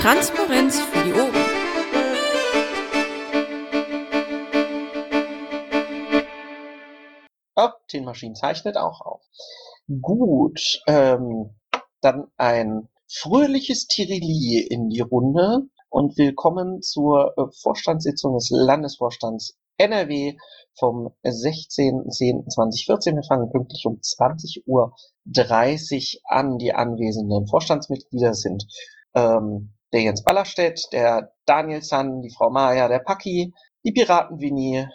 Transparenz für die Ohren. Oh, Maschinen zeichnet auch auf. Gut, ähm, dann ein fröhliches Tirili in die Runde und willkommen zur äh, Vorstandssitzung des Landesvorstands NRW vom 16.10.2014. Wir fangen pünktlich um 20.30 Uhr an. Die anwesenden Vorstandsmitglieder sind ähm, der Jens Ballerstedt, der Daniel Zahn, die Frau Maja, der Paki, die Piraten Winnie,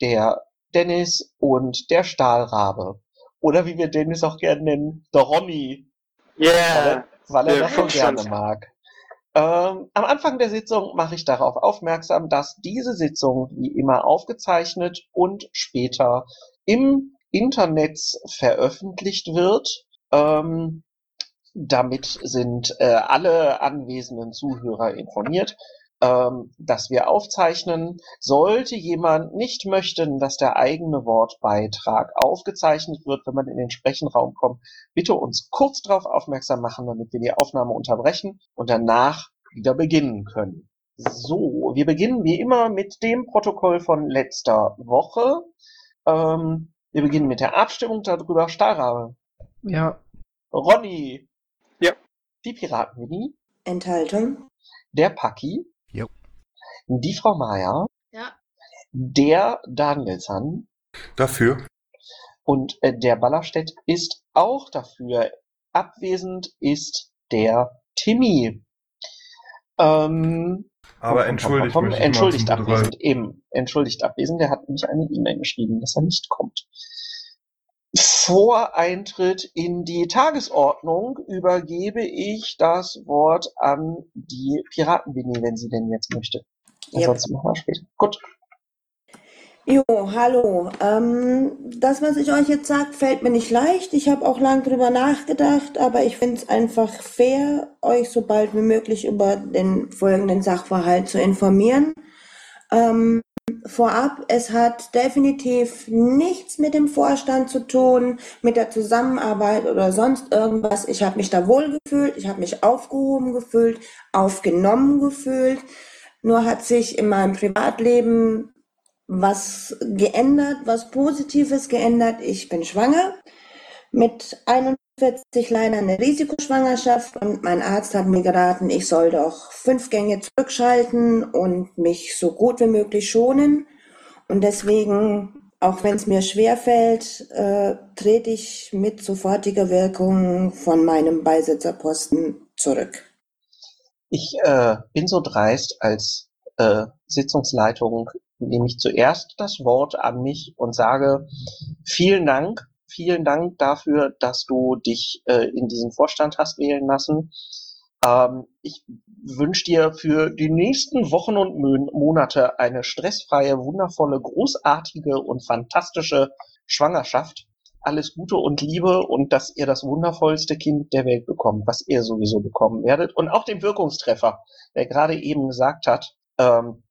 der Dennis und der Stahlrabe. Oder wie wir Dennis auch gerne nennen, der Ronny. Yeah. Weil er Der das so gerne mag. Ähm, am Anfang der Sitzung mache ich darauf aufmerksam, dass diese Sitzung wie immer aufgezeichnet und später im Internet veröffentlicht wird. Ähm, damit sind äh, alle anwesenden Zuhörer informiert, ähm, dass wir aufzeichnen. Sollte jemand nicht möchten, dass der eigene Wortbeitrag aufgezeichnet wird, wenn man in den Sprechenraum kommt, bitte uns kurz darauf aufmerksam machen, damit wir die Aufnahme unterbrechen und danach wieder beginnen können. So, wir beginnen wie immer mit dem Protokoll von letzter Woche. Ähm, wir beginnen mit der Abstimmung darüber. Stahlrabe, Ja, Ronny. Die Piratenmini, Enthaltung. der Paki. Jo. Die Frau Meier. Ja. Der Danielson Dafür. und äh, der Ballerstedt ist auch dafür. Abwesend ist der Timmy. Ähm, Aber entschuldigt komm, komm, mich. komm, Entschuldigt abwesend, eben. Entschuldigt abwesend, der hat nämlich eine E-Mail geschrieben, dass er nicht kommt. Vor Eintritt in die Tagesordnung übergebe ich das Wort an die Piratenbini, wenn sie denn jetzt möchte. Yep. Ansonsten machen wir später. Gut. Jo, hallo. Ähm, das, was ich euch jetzt sage, fällt mir nicht leicht. Ich habe auch lang drüber nachgedacht, aber ich finde es einfach fair, euch so bald wie möglich über den folgenden Sachverhalt zu informieren. Ähm, vorab, es hat definitiv nichts mit dem Vorstand zu tun, mit der Zusammenarbeit oder sonst irgendwas. Ich habe mich da wohl gefühlt, ich habe mich aufgehoben gefühlt, aufgenommen gefühlt. Nur hat sich in meinem Privatleben was geändert, was Positives geändert. Ich bin schwanger mit 41 leider eine Risikoschwangerschaft und mein Arzt hat mir geraten, ich soll doch fünf Gänge zurückschalten und mich so gut wie möglich schonen. Und deswegen, auch wenn es mir schwerfällt, äh, trete ich mit sofortiger Wirkung von meinem Beisitzerposten zurück. Ich äh, bin so dreist, als äh, Sitzungsleitung nehme ich zuerst das Wort an mich und sage vielen Dank, vielen Dank dafür, dass du dich äh, in diesen Vorstand hast wählen lassen. Ähm, ich wünsche dir für die nächsten Wochen und Monate eine stressfreie, wundervolle, großartige und fantastische Schwangerschaft. Alles Gute und Liebe und dass ihr das wundervollste Kind der Welt bekommt, was ihr sowieso bekommen werdet. Und auch den Wirkungstreffer, der gerade eben gesagt hat, ähm,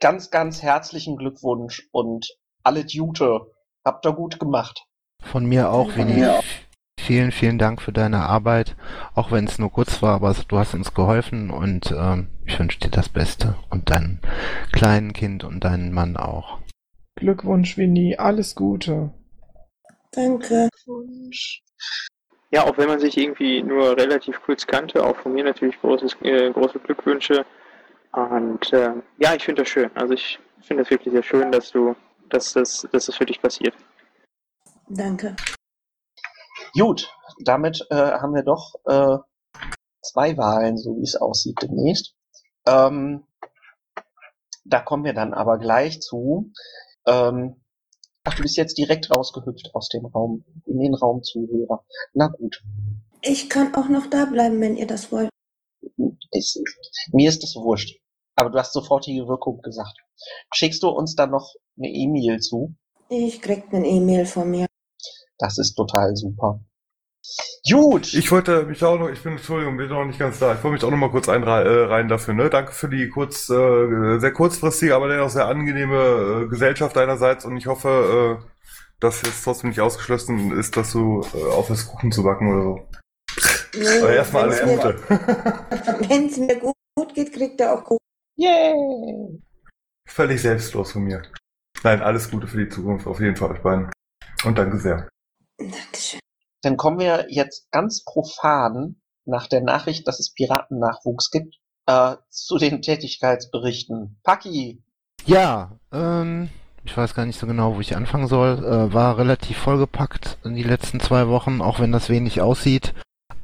ganz, ganz herzlichen Glückwunsch und alle Jute. Habt ihr gut gemacht. Von mir auch, Winnie. mir Vielen, vielen Dank für deine Arbeit, auch wenn es nur kurz war, aber du hast uns geholfen und ähm, ich wünsche dir das Beste und deinem kleinen Kind und deinen Mann auch. Glückwunsch, Winnie. Alles Gute. Danke. Ja, auch wenn man sich irgendwie nur relativ kurz kannte, auch von mir natürlich großes, äh, große Glückwünsche. Und äh, ja, ich finde das schön. Also ich finde das wirklich sehr schön, dass du, dass das, dass das für dich passiert. Danke. Gut, damit äh, haben wir doch äh, zwei Wahlen, so wie es aussieht, demnächst. Ähm, da kommen wir dann aber gleich zu. Ähm, ach, du bist jetzt direkt rausgehüpft aus dem Raum, in den Raum Zuhörer. Na gut. Ich kann auch noch da bleiben, wenn ihr das wollt. Ist, mir ist es wurscht. Aber du hast sofortige Wirkung gesagt. Schickst du uns dann noch eine E-Mail zu? Ich krieg eine E-Mail von mir. Das ist total super. Gut. Ich wollte mich auch noch, ich bin, Entschuldigung, bin noch nicht ganz da. Ich wollte mich auch noch mal kurz einreihen äh, rein dafür, ne? Danke für die kurz, äh, sehr kurzfristige, aber dennoch sehr angenehme äh, Gesellschaft deinerseits und ich hoffe, äh, dass jetzt trotzdem nicht ausgeschlossen ist, dass du äh, aufhörst, Kuchen zu backen oder so. Nee, Aber erstmal alles Gute. Wenn es mir gut, gut geht, kriegt er auch gut. Yay! Völlig selbstlos von mir. Nein, alles Gute für die Zukunft, auf jeden Fall euch beiden. Und danke sehr. Dankeschön. Dann kommen wir jetzt ganz profan nach der Nachricht, dass es Piratennachwuchs gibt, äh, zu den Tätigkeitsberichten. Paki, Ja, ähm, ich weiß gar nicht so genau, wo ich anfangen soll. Äh, war relativ vollgepackt in die letzten zwei Wochen, auch wenn das wenig aussieht.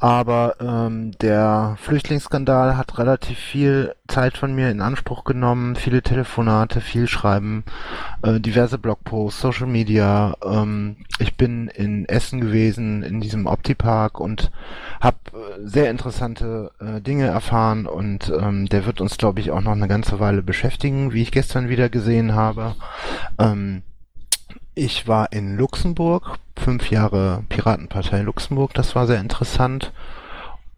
Aber ähm, der Flüchtlingsskandal hat relativ viel Zeit von mir in Anspruch genommen, viele Telefonate, viel Schreiben, äh, diverse Blogposts, Social Media. Ähm, ich bin in Essen gewesen, in diesem Optipark und habe äh, sehr interessante äh, Dinge erfahren und ähm, der wird uns, glaube ich, auch noch eine ganze Weile beschäftigen, wie ich gestern wieder gesehen habe. Ähm, ich war in Luxemburg, fünf Jahre Piratenpartei Luxemburg, das war sehr interessant.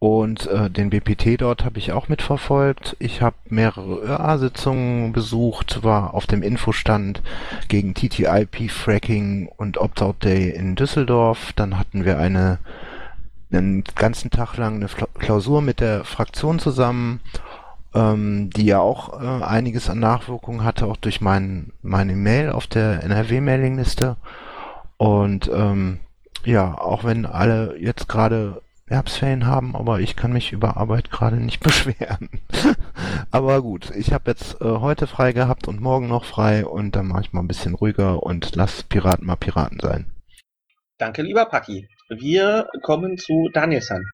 Und äh, den BPT dort habe ich auch mitverfolgt. Ich habe mehrere ÖA-Sitzungen besucht, war auf dem Infostand gegen TTIP-Fracking und Opt-out Day in Düsseldorf. Dann hatten wir eine einen ganzen Tag lang eine Klausur mit der Fraktion zusammen, ähm, die ja auch äh, einiges an Nachwirkungen hatte, auch durch mein, meine Mail auf der NRW-Mailingliste. Und ähm, ja, auch wenn alle jetzt gerade Herbstferien haben, aber ich kann mich über Arbeit gerade nicht beschweren. aber gut, ich habe jetzt äh, heute frei gehabt und morgen noch frei und dann mache ich mal ein bisschen ruhiger und lass Piraten mal Piraten sein. danke lieber Paki. Wir kommen zu Danielson.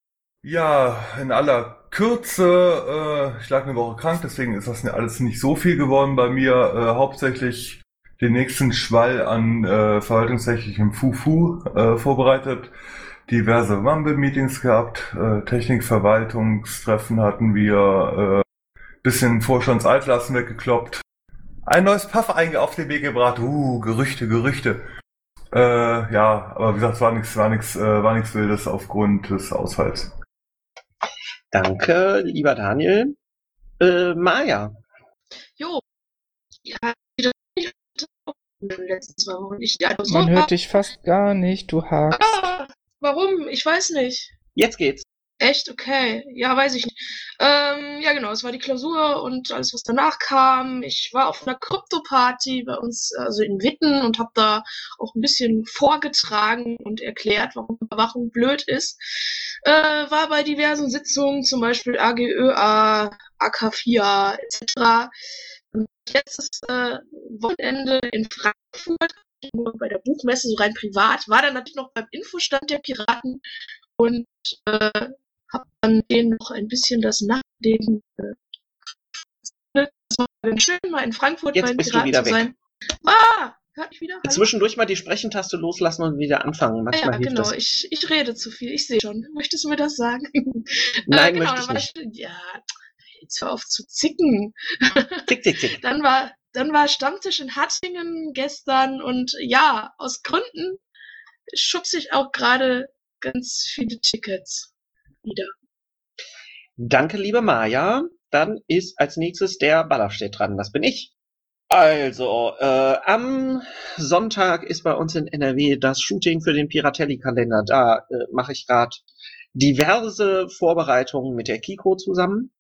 Ja, in aller Kürze, äh, ich lag eine Woche krank, deswegen ist das alles nicht so viel geworden bei mir. Äh, hauptsächlich den nächsten Schwall an äh, verwaltungsrechtlichem Fufu äh, vorbereitet. Diverse Mumble-Meetings gehabt, äh, Technikverwaltungstreffen hatten wir, äh, bisschen Vorstandsaltlasten weggekloppt. Ein neues Puff einge auf den Weg gebracht. Uh, Gerüchte, Gerüchte. Äh, ja, aber wie gesagt, es war nichts, war nichts, äh, war nichts Wildes aufgrund des Ausfalls. Danke, lieber Daniel. Äh, Maja. Jo. Ja, wieder nicht in den letzten zwei Wochen. Ich, ja, so Man hört dich fast gar nicht, du hakst. Ah, warum? Ich weiß nicht. Jetzt geht's. Echt? Okay. Ja, weiß ich nicht. Ähm, ja, genau. Es war die Klausur und alles, was danach kam. Ich war auf einer Krypto-Party bei uns, also in Witten und habe da auch ein bisschen vorgetragen und erklärt, warum Überwachung blöd ist. Äh, war bei diversen Sitzungen, zum Beispiel AGÖA, AK4 etc. Ist äh, Wochenende in Frankfurt, nur bei der Buchmesse, so rein privat, war dann natürlich noch beim Infostand der Piraten und äh, habe dann denen noch ein bisschen das Nachleben. Äh, das war ganz schön, mal in Frankfurt Jetzt bei den Piraten zu weg. sein. Ah, hört mich wieder? Hallo? Zwischendurch mal die Sprechentaste loslassen und wieder anfangen. Ah Manchmal ja, genau. Ich, ich rede zu viel. Ich sehe schon. Möchtest du mir das sagen? Nein, genau, möchte ich nicht. Ich, ja, jetzt hör auf zu zicken. Tick, tick, tick. Dann war, dann war Stammtisch in Hattingen gestern und ja, aus Gründen schubse ich auch gerade ganz viele Tickets wieder. Danke, liebe Maja. Dann ist als nächstes der Ballerstedt dran. Das bin ich. Also, äh, am Sonntag ist bei uns in NRW das Shooting für den Piratelli-Kalender. Da äh, mache ich gerade diverse Vorbereitungen mit der Kiko zusammen.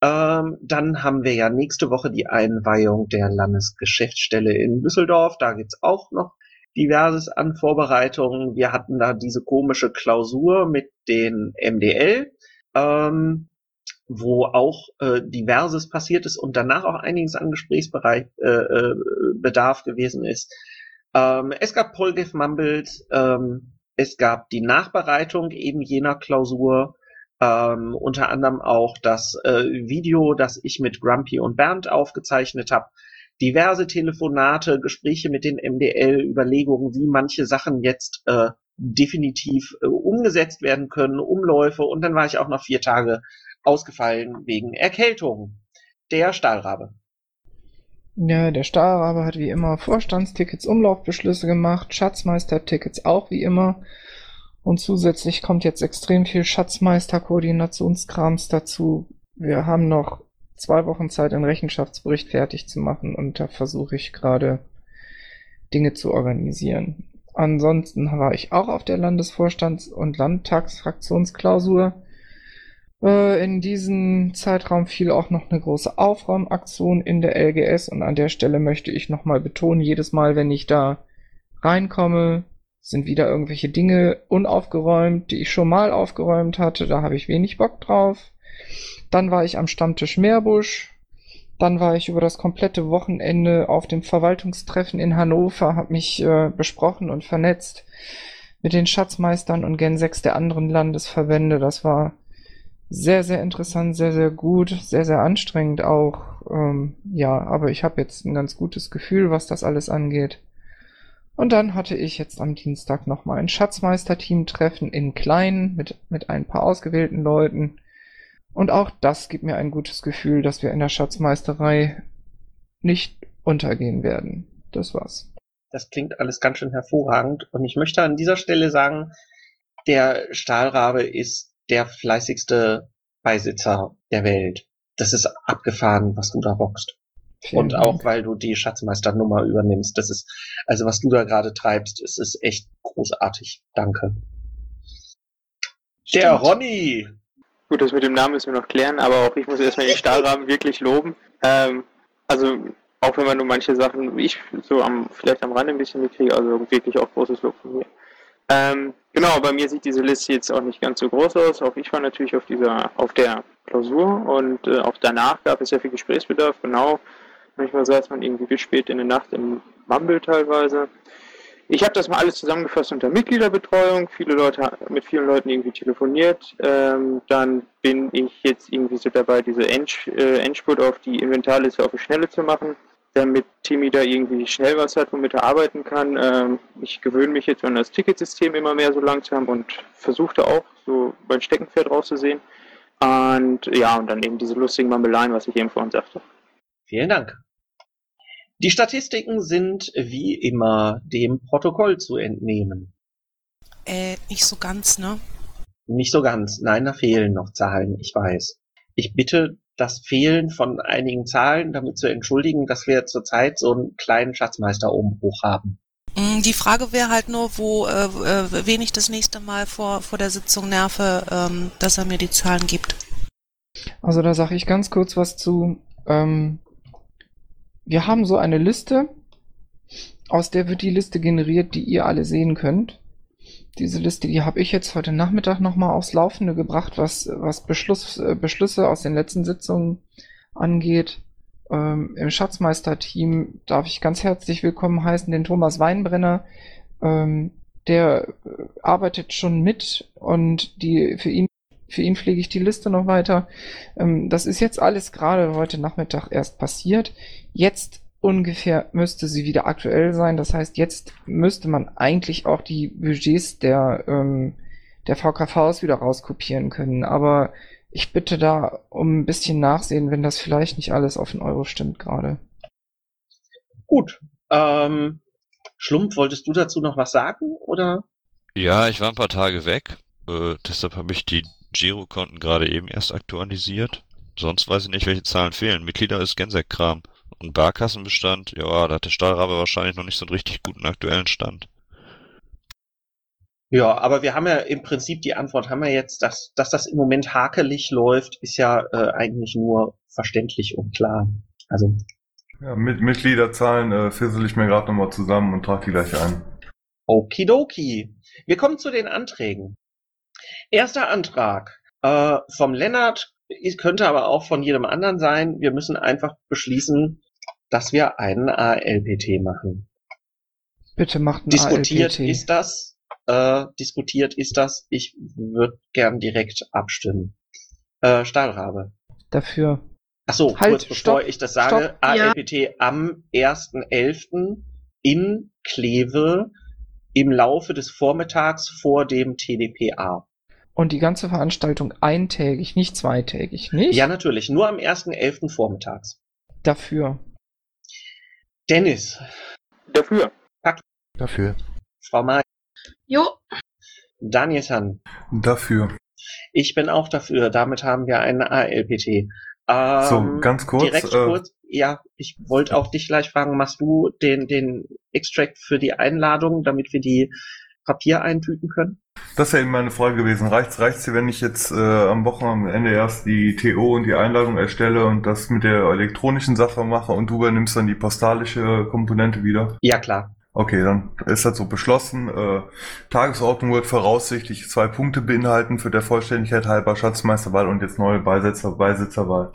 Ähm, dann haben wir ja nächste Woche die Einweihung der Landesgeschäftsstelle in Düsseldorf. Da gibt's auch noch diverses an Vorbereitungen. Wir hatten da diese komische Klausur mit den MDL. Ähm, wo auch äh, diverses passiert ist und danach auch einiges an Gesprächsbereich äh, äh, Bedarf gewesen ist. Ähm, es gab Polgef Mumbles, ähm, es gab die Nachbereitung eben jener Klausur, ähm, unter anderem auch das äh, Video, das ich mit Grumpy und Bernd aufgezeichnet habe, diverse Telefonate, Gespräche mit den MDL, Überlegungen, wie manche Sachen jetzt äh, definitiv äh, umgesetzt werden können, Umläufe und dann war ich auch noch vier Tage ausgefallen wegen Erkältung. Der Stahlrabe. Ja, der Stahlrabe hat wie immer Vorstandstickets, Umlaufbeschlüsse gemacht, Schatzmeistertickets auch wie immer. Und zusätzlich kommt jetzt extrem viel Schatzmeister-Koordinationskrams dazu. Wir haben noch zwei Wochen Zeit, einen Rechenschaftsbericht fertig zu machen und da versuche ich gerade Dinge zu organisieren. Ansonsten war ich auch auf der Landesvorstands- und Landtagsfraktionsklausur. Äh, in diesem Zeitraum fiel auch noch eine große Aufräumaktion in der LGS und an der Stelle möchte ich nochmal betonen, jedes Mal, wenn ich da reinkomme, sind wieder irgendwelche Dinge unaufgeräumt, die ich schon mal aufgeräumt hatte, da habe ich wenig Bock drauf. Dann war ich am Stammtisch Meerbusch, dann war ich über das komplette Wochenende auf dem Verwaltungstreffen in Hannover, habe mich äh, besprochen und vernetzt mit den Schatzmeistern und Gen 6 der anderen Landesverbände. Das war sehr, sehr interessant, sehr, sehr gut, sehr, sehr anstrengend auch. Ähm, ja, aber ich habe jetzt ein ganz gutes Gefühl, was das alles angeht. Und dann hatte ich jetzt am Dienstag nochmal ein Schatzmeister-Team-Treffen in Klein mit, mit ein paar ausgewählten Leuten. Und auch das gibt mir ein gutes Gefühl, dass wir in der Schatzmeisterei nicht untergehen werden. Das war's. Das klingt alles ganz schön hervorragend. Und ich möchte an dieser Stelle sagen, der Stahlrabe ist der fleißigste Beisitzer der Welt. Das ist abgefahren, was du da rockst. Vielen Und Dank. auch weil du die Schatzmeisternummer übernimmst. Das ist, also was du da gerade treibst, es ist echt großartig. Danke. Der Stimmt. Ronny. Gut, das mit dem Namen müssen wir noch klären, aber auch ich muss erstmal den Stahlrahmen wirklich loben. Ähm, also auch wenn man nur manche Sachen, wie ich so am, vielleicht am Rande ein bisschen mitkriege, also wirklich auch großes Lob von mir. Ähm, genau, bei mir sieht diese Liste jetzt auch nicht ganz so groß aus. Auch ich war natürlich auf dieser, auf der Klausur und äh, auch danach gab es sehr viel Gesprächsbedarf, genau. Manchmal saß man irgendwie bis spät in der Nacht im Mumble teilweise. Ich habe das mal alles zusammengefasst unter Mitgliederbetreuung, viele Leute mit vielen Leuten irgendwie telefoniert. Ähm, dann bin ich jetzt irgendwie so dabei, diese äh, Endspurt auf die Inventarliste auf die Schnelle zu machen, damit Timmy da irgendwie schnell was hat, womit er arbeiten kann. Ähm, ich gewöhne mich jetzt an das Ticketsystem immer mehr so langsam und versuche da auch so mein Steckenpferd rauszusehen. Und ja, und dann eben diese lustigen Mammeleien, was ich eben vorhin sagte. Vielen Dank. Die Statistiken sind wie immer dem Protokoll zu entnehmen. Äh, nicht so ganz, ne? Nicht so ganz. Nein, da fehlen noch Zahlen, ich weiß. Ich bitte das Fehlen von einigen Zahlen damit zu entschuldigen, dass wir zurzeit so einen kleinen Schatzmeisterumbruch haben. Mm, Die Frage wäre halt nur, wo, äh, äh, wen ich das nächste Mal vor, vor der Sitzung nerve, ähm, dass er mir die Zahlen gibt. Also da sage ich ganz kurz was zu. Ähm, wir haben so eine Liste, aus der wird die Liste generiert, die ihr alle sehen könnt. Diese Liste, die habe ich jetzt heute Nachmittag nochmal aufs Laufende gebracht, was, was Beschluss, äh, Beschlüsse aus den letzten Sitzungen angeht. Ähm, Im Schatzmeister-Team darf ich ganz herzlich willkommen heißen den Thomas Weinbrenner. Ähm, der äh, arbeitet schon mit und die für ihn für ihn pflege ich die Liste noch weiter. Ähm, das ist jetzt alles gerade heute Nachmittag erst passiert. Jetzt ungefähr müsste sie wieder aktuell sein. Das heißt, jetzt müsste man eigentlich auch die Budgets der, ähm, der VKVs wieder rauskopieren können. Aber ich bitte da um ein bisschen Nachsehen, wenn das vielleicht nicht alles auf den Euro stimmt gerade. Gut. Ähm, Schlumpf, wolltest du dazu noch was sagen? Oder? Ja, ich war ein paar Tage weg. Äh, deshalb habe ich die Girokonten gerade eben erst aktualisiert. Sonst weiß ich nicht, welche Zahlen fehlen. Mitglieder ist Gensek-Kram. Und Barkassenbestand, ja, da hat der Stahlrabe wahrscheinlich noch nicht so einen richtig guten aktuellen Stand. Ja, aber wir haben ja im Prinzip die Antwort, haben wir jetzt, dass, dass das im Moment hakelig läuft, ist ja äh, eigentlich nur verständlich und klar. Also, Ja, mit Mitgliederzahlen äh, fissel ich mir gerade nochmal zusammen und trage die gleich ein. okidoki. Wir kommen zu den Anträgen. Erster Antrag äh, vom Lennart, könnte aber auch von jedem anderen sein. Wir müssen einfach beschließen, dass wir einen ALPT machen. Bitte macht ein Diskutiert ALPT. ist das. Äh, diskutiert ist das. Ich würde gern direkt abstimmen. Äh, Stahlrabe. Dafür. Ach so, Halt, kurz bevor stopp, ich das sage, stopp. ALPT am 1.11. in Kleve im Laufe des Vormittags vor dem TDPA. Und die ganze Veranstaltung eintägig, nicht zweitägig, nicht? Ja, natürlich, nur am 1.11. vormittags. Dafür. Dennis, Dafür. Dafür. Frau May, Jo, Daniel-san, Dafür. ich bin auch dafür. Damit haben wir einen ALPT. Ähm, So, ganz kurz, Direkt äh, kurz. Ja, ich wollte auch dich gleich fragen, machst du den, den Extract für die Einladung, damit wir die Papier eintüten können? Das wäre eben meine Frage gewesen. Reicht's, reicht's dir, wenn ich jetzt äh, am Wochenende erst die TO und die Einladung erstelle und das mit der elektronischen Sache mache und du übernimmst dann die postalische Komponente wieder? Ja, klar. Okay, dann ist das so beschlossen. Äh, Tagesordnung wird voraussichtlich zwei Punkte beinhalten für der Vollständigkeit halber Schatzmeisterwahl und jetzt neue Beisitzer, Beisitzerwahl.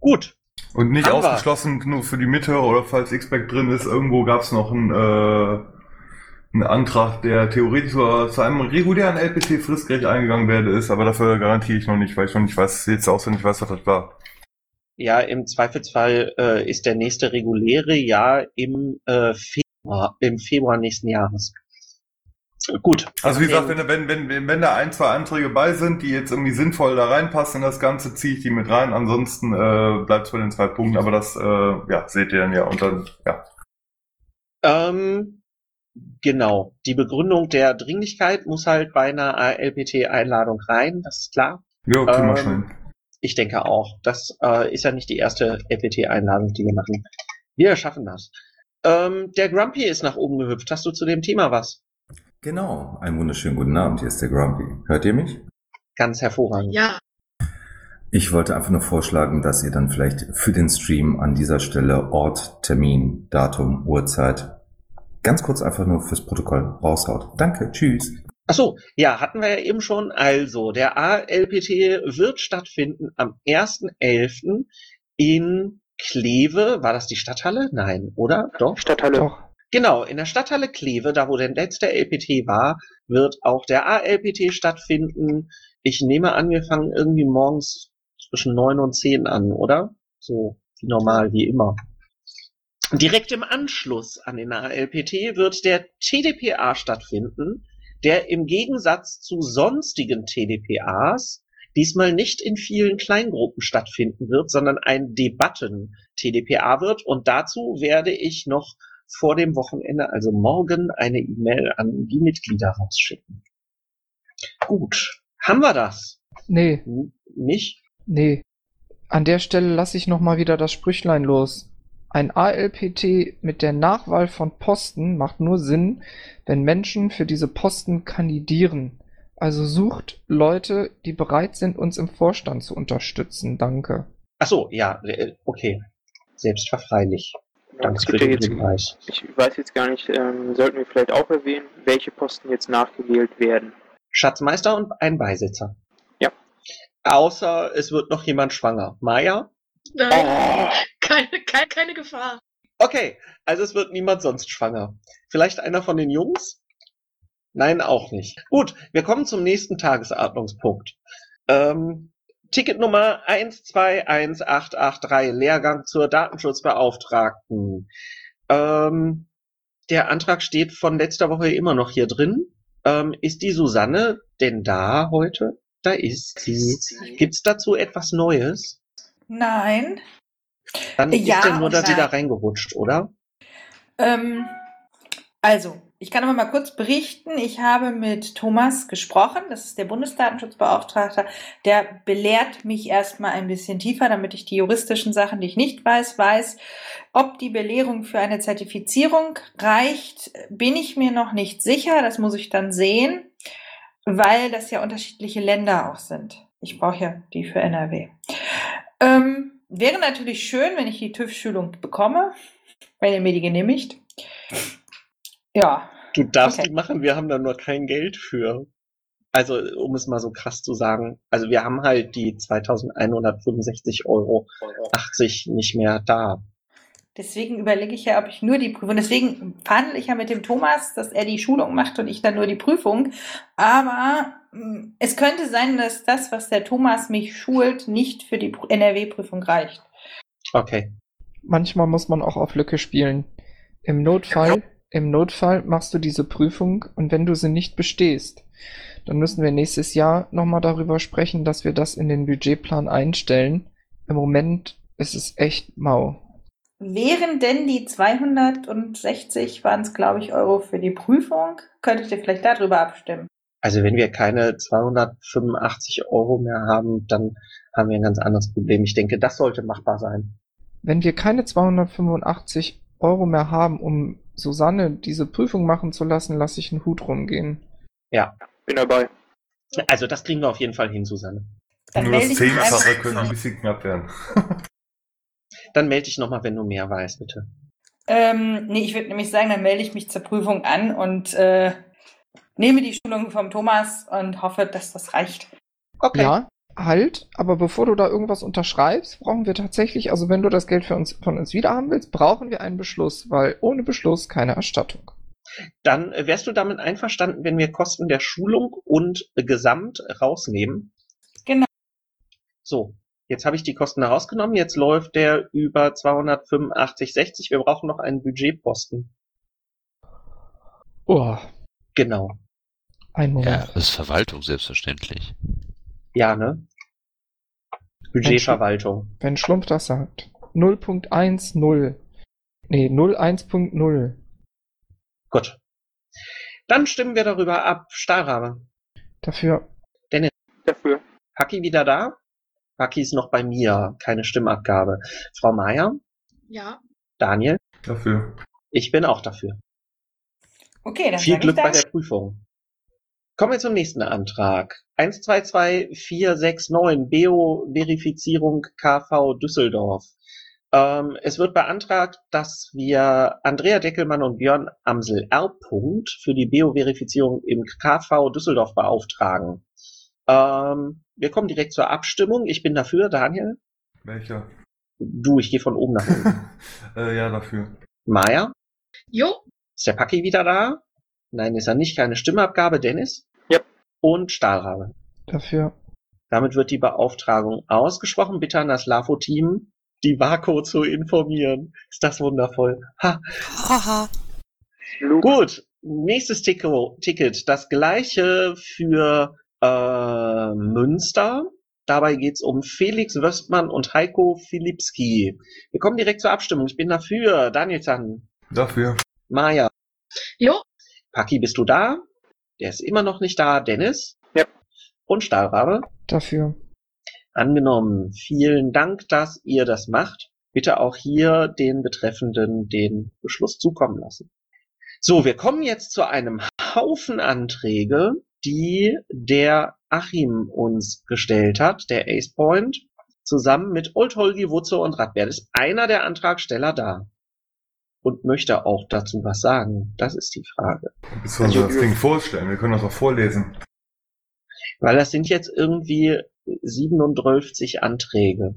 Gut. Und nicht Haben wir. ausgeschlossen nur für die Mitte oder falls X-Back drin ist, irgendwo gab es noch einen, äh, einen Antrag, der theoretisch zu einem regulären LPT fristgerecht eingegangen werde ist, aber dafür garantiere ich noch nicht, weil ich noch nicht weiß, jetzt auswendig weiß, was das war. Ja, im Zweifelsfall äh, ist der nächste reguläre Jahr im, äh, Februar, im Februar nächsten Jahres. Gut. Also wie gesagt, wenn, wenn, wenn, wenn da ein, zwei Anträge bei sind, die jetzt irgendwie sinnvoll da reinpassen in das Ganze, ziehe ich die mit rein. Ansonsten äh, bleibt es bei den zwei Punkten, aber das äh, ja, seht ihr dann ja. Und dann, ja. Ähm, genau. Die Begründung der Dringlichkeit muss halt bei einer LPT-Einladung rein, das ist klar. Ja, wir Ähm, schnell. Ich denke auch. Das äh, ist ja nicht die erste LPT-Einladung, die wir machen. Wir schaffen das. Ähm, der Grumpy ist nach oben gehüpft. Hast du zu dem Thema was? Genau, einen wunderschönen guten Abend, hier ist der Grumpy. Hört ihr mich? Ganz hervorragend. Ja, Ich wollte einfach nur vorschlagen, dass ihr dann vielleicht für den Stream an dieser Stelle Ort, Termin, Datum, Uhrzeit ganz kurz einfach nur fürs Protokoll raushaut. Danke, tschüss. Ach so, ja, hatten wir ja eben schon. Also, der ALPT wird stattfinden am 1.11. in Kleve. War das die Stadthalle? Nein, oder? Doch? Stadthalle. Doch. Genau, in der Stadthalle Kleve, da wo der letzte LPT war, wird auch der ALPT stattfinden. Ich nehme an, wir fangen irgendwie morgens zwischen neun und zehn an, oder? So wie normal, wie immer. Direkt im Anschluss an den ALPT wird der TDPA stattfinden, der im Gegensatz zu sonstigen TDPAs diesmal nicht in vielen Kleingruppen stattfinden wird, sondern ein Debatten-TDPA wird. Und dazu werde ich noch vor dem Wochenende, also morgen, eine E-Mail an die Mitglieder rausschicken. Gut, haben wir das? Nee, N nicht? nee. An der Stelle lasse ich nochmal wieder das Sprüchlein los. Ein ALPT mit der Nachwahl von Posten macht nur Sinn, wenn Menschen für diese Posten kandidieren. Also sucht Leute, die bereit sind, uns im Vorstand zu unterstützen. Danke. Ach so, ja, okay. Selbstverfreilich. Danke für den Hinweis. ich weiß jetzt gar nicht, ähm, sollten wir vielleicht auch erwähnen, welche Posten jetzt nachgewählt werden. Schatzmeister und ein Beisitzer. Ja. Außer es wird noch jemand schwanger. Maya? nein, Oh, keine, keine, keine Gefahr. Okay, also es wird niemand sonst schwanger. Vielleicht einer von den Jungs? Nein, auch nicht. Gut, wir kommen zum nächsten Tagesordnungspunkt. Ähm, Ticket Nummer 121883, Lehrgang zur Datenschutzbeauftragten. Ähm, der Antrag steht von letzter Woche immer noch hier drin. Ähm, ist die Susanne denn da heute? Da ist sie. Gibt's dazu etwas Neues? Nein. Dann Ja ist ja nur und da wieder reingerutscht, oder? Ähm, also, ich kann aber mal kurz berichten. Ich habe mit Thomas gesprochen. Das ist der Bundesdatenschutzbeauftragte. Der belehrt mich erstmal ein bisschen tiefer, damit ich die juristischen Sachen, die ich nicht weiß, weiß. Ob die Belehrung für eine Zertifizierung reicht, bin ich mir noch nicht sicher. Das muss ich dann sehen, weil das ja unterschiedliche Länder auch sind. Ich brauche ja die für NRW. Ähm, wäre natürlich schön, wenn ich die TÜV-Schulung bekomme, wenn ihr mir die genehmigt. Ja, Du darfst Okay. die machen, wir haben da nur kein Geld für. Also, um es mal so krass zu sagen. Also, wir haben halt die 2165 Euro 80 nicht mehr da. deswegen überlege ich ja, ob ich nur die Prüfung, deswegen verhandle ich ja mit dem Thomas, dass er die Schulung macht und ich dann nur die Prüfung. Aber es könnte sein, dass das, was der Thomas mich schult, nicht für die NRW-Prüfung reicht. Okay. Manchmal muss man auch auf Lücke spielen. Im Notfall, im Notfall machst du diese Prüfung und wenn du sie nicht bestehst, dann müssen wir nächstes Jahr nochmal darüber sprechen, dass wir das in den Budgetplan einstellen. Im Moment ist es echt mau. Wären denn die 260, waren es glaube ich, Euro für die Prüfung? Könntet ihr vielleicht darüber abstimmen? Also, wenn wir keine 285 Euro mehr haben, dann haben wir ein ganz anderes Problem. Ich denke, das sollte machbar sein. Wenn wir keine 285 Euro mehr haben, um Susanne diese Prüfung machen zu lassen, lasse ich einen Hut rumgehen. Ja. Bin dabei. Also das kriegen wir auf jeden Fall hin, Susanne. Dann Nur das melde ich mich Zehnfache könnte ein bisschen knapp werden. Dann melde dich nochmal, wenn du mehr weißt, bitte. Ähm, nee, ich würde nämlich sagen, dann melde ich mich zur Prüfung an und äh, nehme die Schulung vom Thomas und hoffe, dass das reicht. Okay. Ja, halt, aber bevor du da irgendwas unterschreibst, brauchen wir tatsächlich, also wenn du das Geld für uns, von uns wieder haben willst, brauchen wir einen Beschluss, weil ohne Beschluss keine Erstattung. Dann äh, wärst du damit einverstanden, wenn wir Kosten der Schulung und äh, Gesamt rausnehmen? Genau. So, jetzt habe ich die Kosten herausgenommen. Jetzt läuft der über 285,60. Wir brauchen noch einen Budgetposten. Oh, Genau. Ein Ja, Moment. das ist Verwaltung selbstverständlich. Ja, ne? Budgetverwaltung. Wenn Schlumpf das sagt. 0.10. Nee, 01.0. Gut. Dann stimmen wir darüber ab. Stahlrabe. Dafür. Dafür. Paki wieder da? Paki ist noch bei mir. Keine Stimmabgabe. Frau Meier? Ja. Daniel? Dafür. Ich bin auch dafür. Okay, dann Viel Glück ich bei der Prüfung. Kommen wir zum nächsten Antrag. 122469 BO-Verifizierung KV Düsseldorf. Ähm, es wird beantragt, dass wir Andrea Deckelmann und Björn Amsel R. Punkt für die BO-Verifizierung im KV Düsseldorf beauftragen. Ähm, wir kommen direkt zur Abstimmung. Ich bin dafür, Daniel. Welcher? Du, ich gehe von oben nach unten. äh, ja, dafür. Maya, Jo. ist der Paki wieder da? Nein, ist er nicht. Keine Stimmabgabe. Dennis? Und Stahlrabe. Dafür. Damit wird die Beauftragung ausgesprochen. Bitte an das LAFO-Team, die Vaco zu informieren. Ist das wundervoll. Ha. Haha. Gut, nächstes Tico, Ticket. Das gleiche für äh, Münster. Dabei geht's um Felix Wöstmann und Heiko Filipski. Wir kommen direkt zur Abstimmung. Ich bin dafür. Daniel Zahn. Dafür. Maja. Jo. Paki, bist du da? Der ist immer noch nicht da. Dennis? Ja. Und Stahlrabe? Dafür. Angenommen. Vielen Dank, dass ihr das macht. Bitte auch hier den Betreffenden den Beschluss zukommen lassen. So, wir kommen jetzt zu einem Haufen Anträge, die der Achim uns gestellt hat, der Ace Point, zusammen mit Old Holgi, Wutze und Radbert. Ist einer der Antragsteller da? Und möchte auch dazu was sagen? Das ist die Frage. Bis wir uns das Ding vorstellen. Wir können das auch vorlesen. Weil das sind jetzt irgendwie 37 Anträge.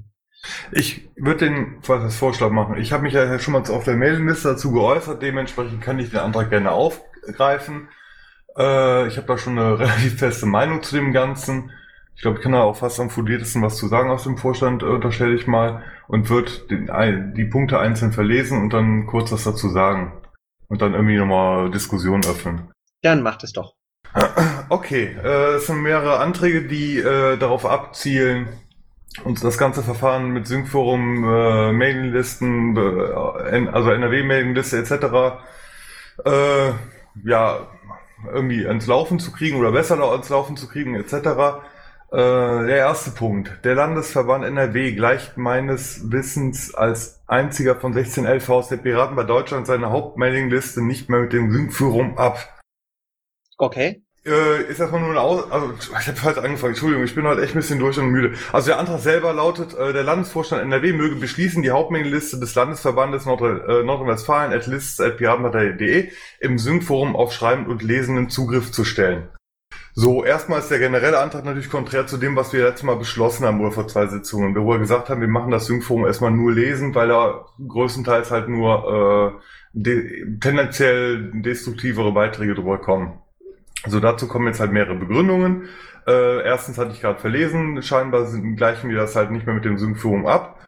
Ich würde den folgendes Vorschlag machen. Ich habe mich ja schon mal auf der Mailingliste dazu geäußert. Dementsprechend kann ich den Antrag gerne aufgreifen. Äh, ich habe da schon eine relativ feste Meinung zu dem Ganzen. Ich glaube, ich kann da auch fast am fundiertesten was zu sagen aus dem Vorstand, äh, unterstelle ich mal. Und wird den, die Punkte einzeln verlesen und dann kurz was dazu sagen. Und dann irgendwie nochmal Diskussion öffnen. Dann macht es doch. Okay, äh, es sind mehrere Anträge, die äh, darauf abzielen, uns das ganze Verfahren mit Syncforum, äh, Mailinglisten, äh, also NRW-Mailingliste etc. Äh, ja, irgendwie ans Laufen zu kriegen oder besser ans Laufen zu kriegen etc. Äh, der erste Punkt. Der Landesverband NRW gleicht meines Wissens als einziger von 16 LVs der Piraten bei Deutschland seine Hauptmailingliste nicht mehr mit dem Syncforum ab. Okay. Äh, ist erstmal nur eine Aus also ich habe falsch angefangen, Entschuldigung, ich bin heute echt ein bisschen durch und müde. Also der Antrag selber lautet, äh, der Landesvorstand NRW möge beschließen, die Hauptmengenliste des Landesverbandes äh, Nordrhein-Westfalen at lists at piratenpartei.de im Sync-Forum auf Schreiben und Lesenden Zugriff zu stellen. So, erstmal ist der generelle Antrag natürlich konträr zu dem, was wir letztes Mal beschlossen haben oder vor zwei Sitzungen, wo wir gesagt haben, wir machen das Sync-Forum erstmal nur lesen, weil da größtenteils halt nur äh, de tendenziell destruktivere Beiträge drüber kommen. So, dazu kommen jetzt halt mehrere Begründungen. Äh, erstens hatte ich gerade verlesen, scheinbar sind, gleichen wir das halt nicht mehr mit dem Sync-Forum ab.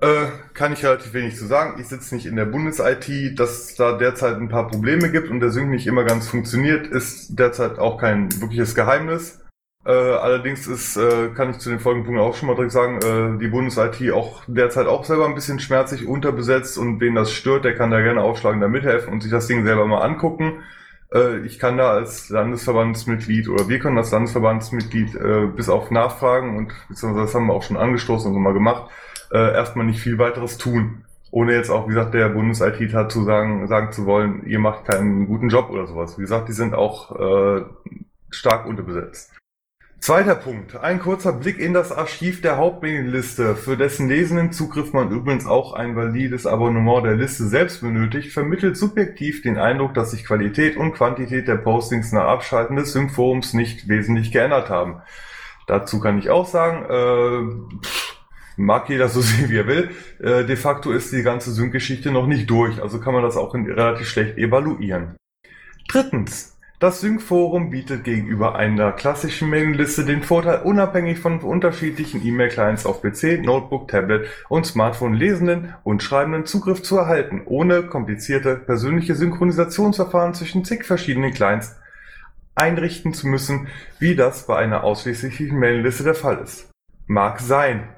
Äh, kann ich relativ wenig zu sagen. Ich sitze nicht in der Bundes-IT, dass da derzeit ein paar Probleme gibt und der Sync nicht immer ganz funktioniert, ist derzeit auch kein wirkliches Geheimnis. Äh, allerdings ist, äh, kann ich zu den folgenden Punkten auch schon mal direkt sagen, äh, die Bundes-IT auch derzeit auch selber ein bisschen schmerzlich unterbesetzt und wen das stört, der kann da gerne aufschlagen, da mithelfen und sich das Ding selber mal angucken. Äh, ich kann da als Landesverbandsmitglied oder wir können als Landesverbandsmitglied äh, bis auf Nachfragen und beziehungsweise das haben wir auch schon angestoßen und so mal gemacht, äh, erstmal nicht viel weiteres tun. Ohne jetzt auch, wie gesagt, der Bundes-IT zu sagen, sagen zu wollen, ihr macht keinen guten Job oder sowas. Wie gesagt, die sind auch äh, stark unterbesetzt. Zweiter Punkt. Ein kurzer Blick in das Archiv der Hauptmedienliste, für dessen lesenden Zugriff man übrigens auch ein valides Abonnement der Liste selbst benötigt, vermittelt subjektiv den Eindruck, dass sich Qualität und Quantität der Postings nach Abschalten des Sync-Forums nicht wesentlich geändert haben. Dazu kann ich auch sagen, äh, mag jeder so sehen, wie er will. Äh, de facto ist die ganze Sync-Geschichte noch nicht durch, also kann man das auch in, relativ schlecht evaluieren. Drittens. Das Sync-Forum bietet gegenüber einer klassischen Mailingliste den Vorteil, unabhängig von unterschiedlichen E-Mail-Clients auf PC, Notebook, Tablet und Smartphone Lesenden und Schreibenden Zugriff zu erhalten, ohne komplizierte persönliche Synchronisationsverfahren zwischen zig verschiedenen Clients einrichten zu müssen, wie das bei einer ausschließlichen Mailingliste der Fall ist. Mag sein.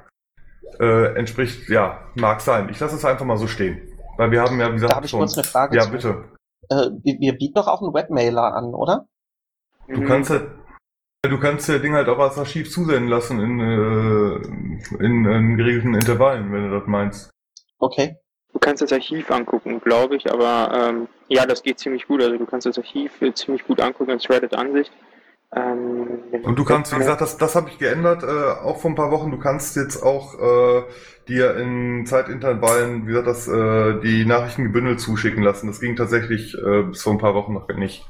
Äh, entspricht, ja, mag sein. Ich lasse es einfach mal so stehen. Weil wir haben ja, wie gesagt, Da habe ich schon. kurz eine Frage ja, zu. bitte. Äh, wir, wir bieten doch auch einen Webmailer an, oder? Du kannst halt, du kannst der Ding halt auch als Archiv zusenden lassen in, äh, in, in geregelten Intervallen, wenn du das meinst. Okay. Du kannst das Archiv angucken, glaube ich, aber ähm, ja, das geht ziemlich gut. Also du kannst das Archiv äh, ziemlich gut angucken als Reddit-Ansicht. Ähm, Und du kannst, wie gesagt, das, das habe ich geändert, äh, auch vor ein paar Wochen. Du kannst jetzt auch äh, dir in Zeitintervallen, wie gesagt, das, äh, die Nachrichten gebündelt zuschicken lassen. Das ging tatsächlich äh, bis vor ein paar Wochen noch nicht.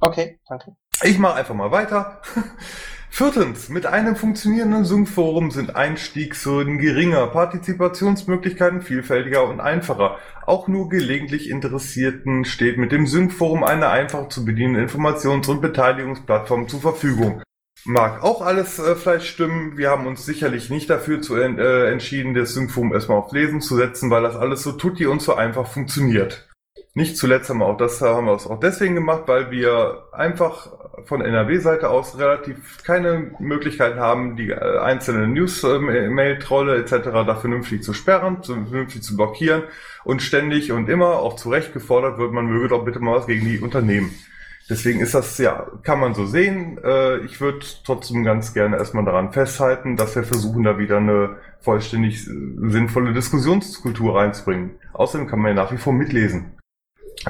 Okay, danke. Ich mache einfach mal weiter. Viertens, mit einem funktionierenden Sync-Forum sind Einstiegshürden geringer, Partizipationsmöglichkeiten vielfältiger und einfacher. Auch nur gelegentlich Interessierten steht mit dem Sync-Forum eine einfach zu bedienende Informations- und Beteiligungsplattform zur Verfügung. Mag auch alles äh, vielleicht stimmen. Wir haben uns sicherlich nicht dafür zu, äh, entschieden, das Sync-Forum erstmal auf Lesen zu setzen, weil das alles so tutti und so einfach funktioniert. Nicht zuletzt haben wir auch das haben wir es auch deswegen gemacht, weil wir einfach von NRW-Seite aus relativ keine Möglichkeit haben, die äh, einzelnen News-Mail-Trolle etc. da vernünftig zu sperren, vernünftig zu blockieren und ständig und immer auch zu Recht gefordert wird, man möge doch bitte mal was gegen die Unternehmen. Deswegen ist das, ja, kann man so sehen. Äh, ich würde trotzdem ganz gerne erstmal daran festhalten, dass wir versuchen, da wieder eine vollständig äh, sinnvolle Diskussionskultur reinzubringen. Außerdem kann man ja nach wie vor mitlesen.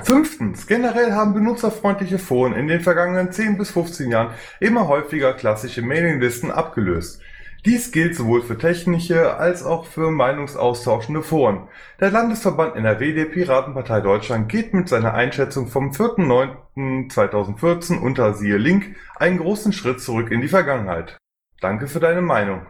Fünftens. Generell haben benutzerfreundliche Foren in den vergangenen 10 bis 15 Jahren immer häufiger klassische Mailinglisten abgelöst. Dies gilt sowohl für technische als auch für meinungsaustauschende Foren. Der Landesverband NRW der Piratenpartei Deutschland geht mit seiner Einschätzung vom 4.9.2014 unter siehe Link einen großen Schritt zurück in die Vergangenheit. Danke für deine Meinung.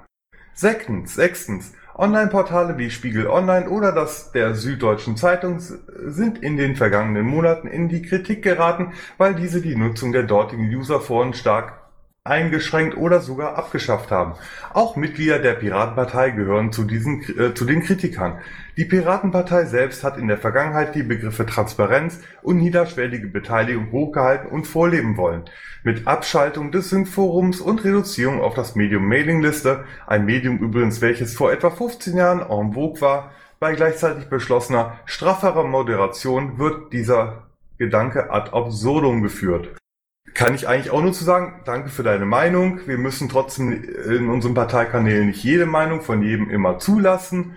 Sechstens, sechstens. Online-Portale wie Spiegel Online oder das der Süddeutschen Zeitung sind in den vergangenen Monaten in die Kritik geraten, weil diese die Nutzung der dortigen Userforen stark eingeschränkt oder sogar abgeschafft haben. Auch Mitglieder der Piratenpartei gehören zu diesen äh, zu den Kritikern. Die Piratenpartei selbst hat in der Vergangenheit die Begriffe Transparenz und niederschwellige Beteiligung hochgehalten und vorleben wollen. Mit Abschaltung des Sync-Forums und Reduzierung auf das Medium Mailingliste, ein Medium übrigens, welches vor etwa 15 Jahren en vogue war, bei gleichzeitig beschlossener strafferer Moderation wird dieser Gedanke ad absurdum geführt. Kann ich eigentlich auch nur zu sagen, danke für deine Meinung. Wir müssen trotzdem in unseren Parteikanälen nicht jede Meinung von jedem immer zulassen.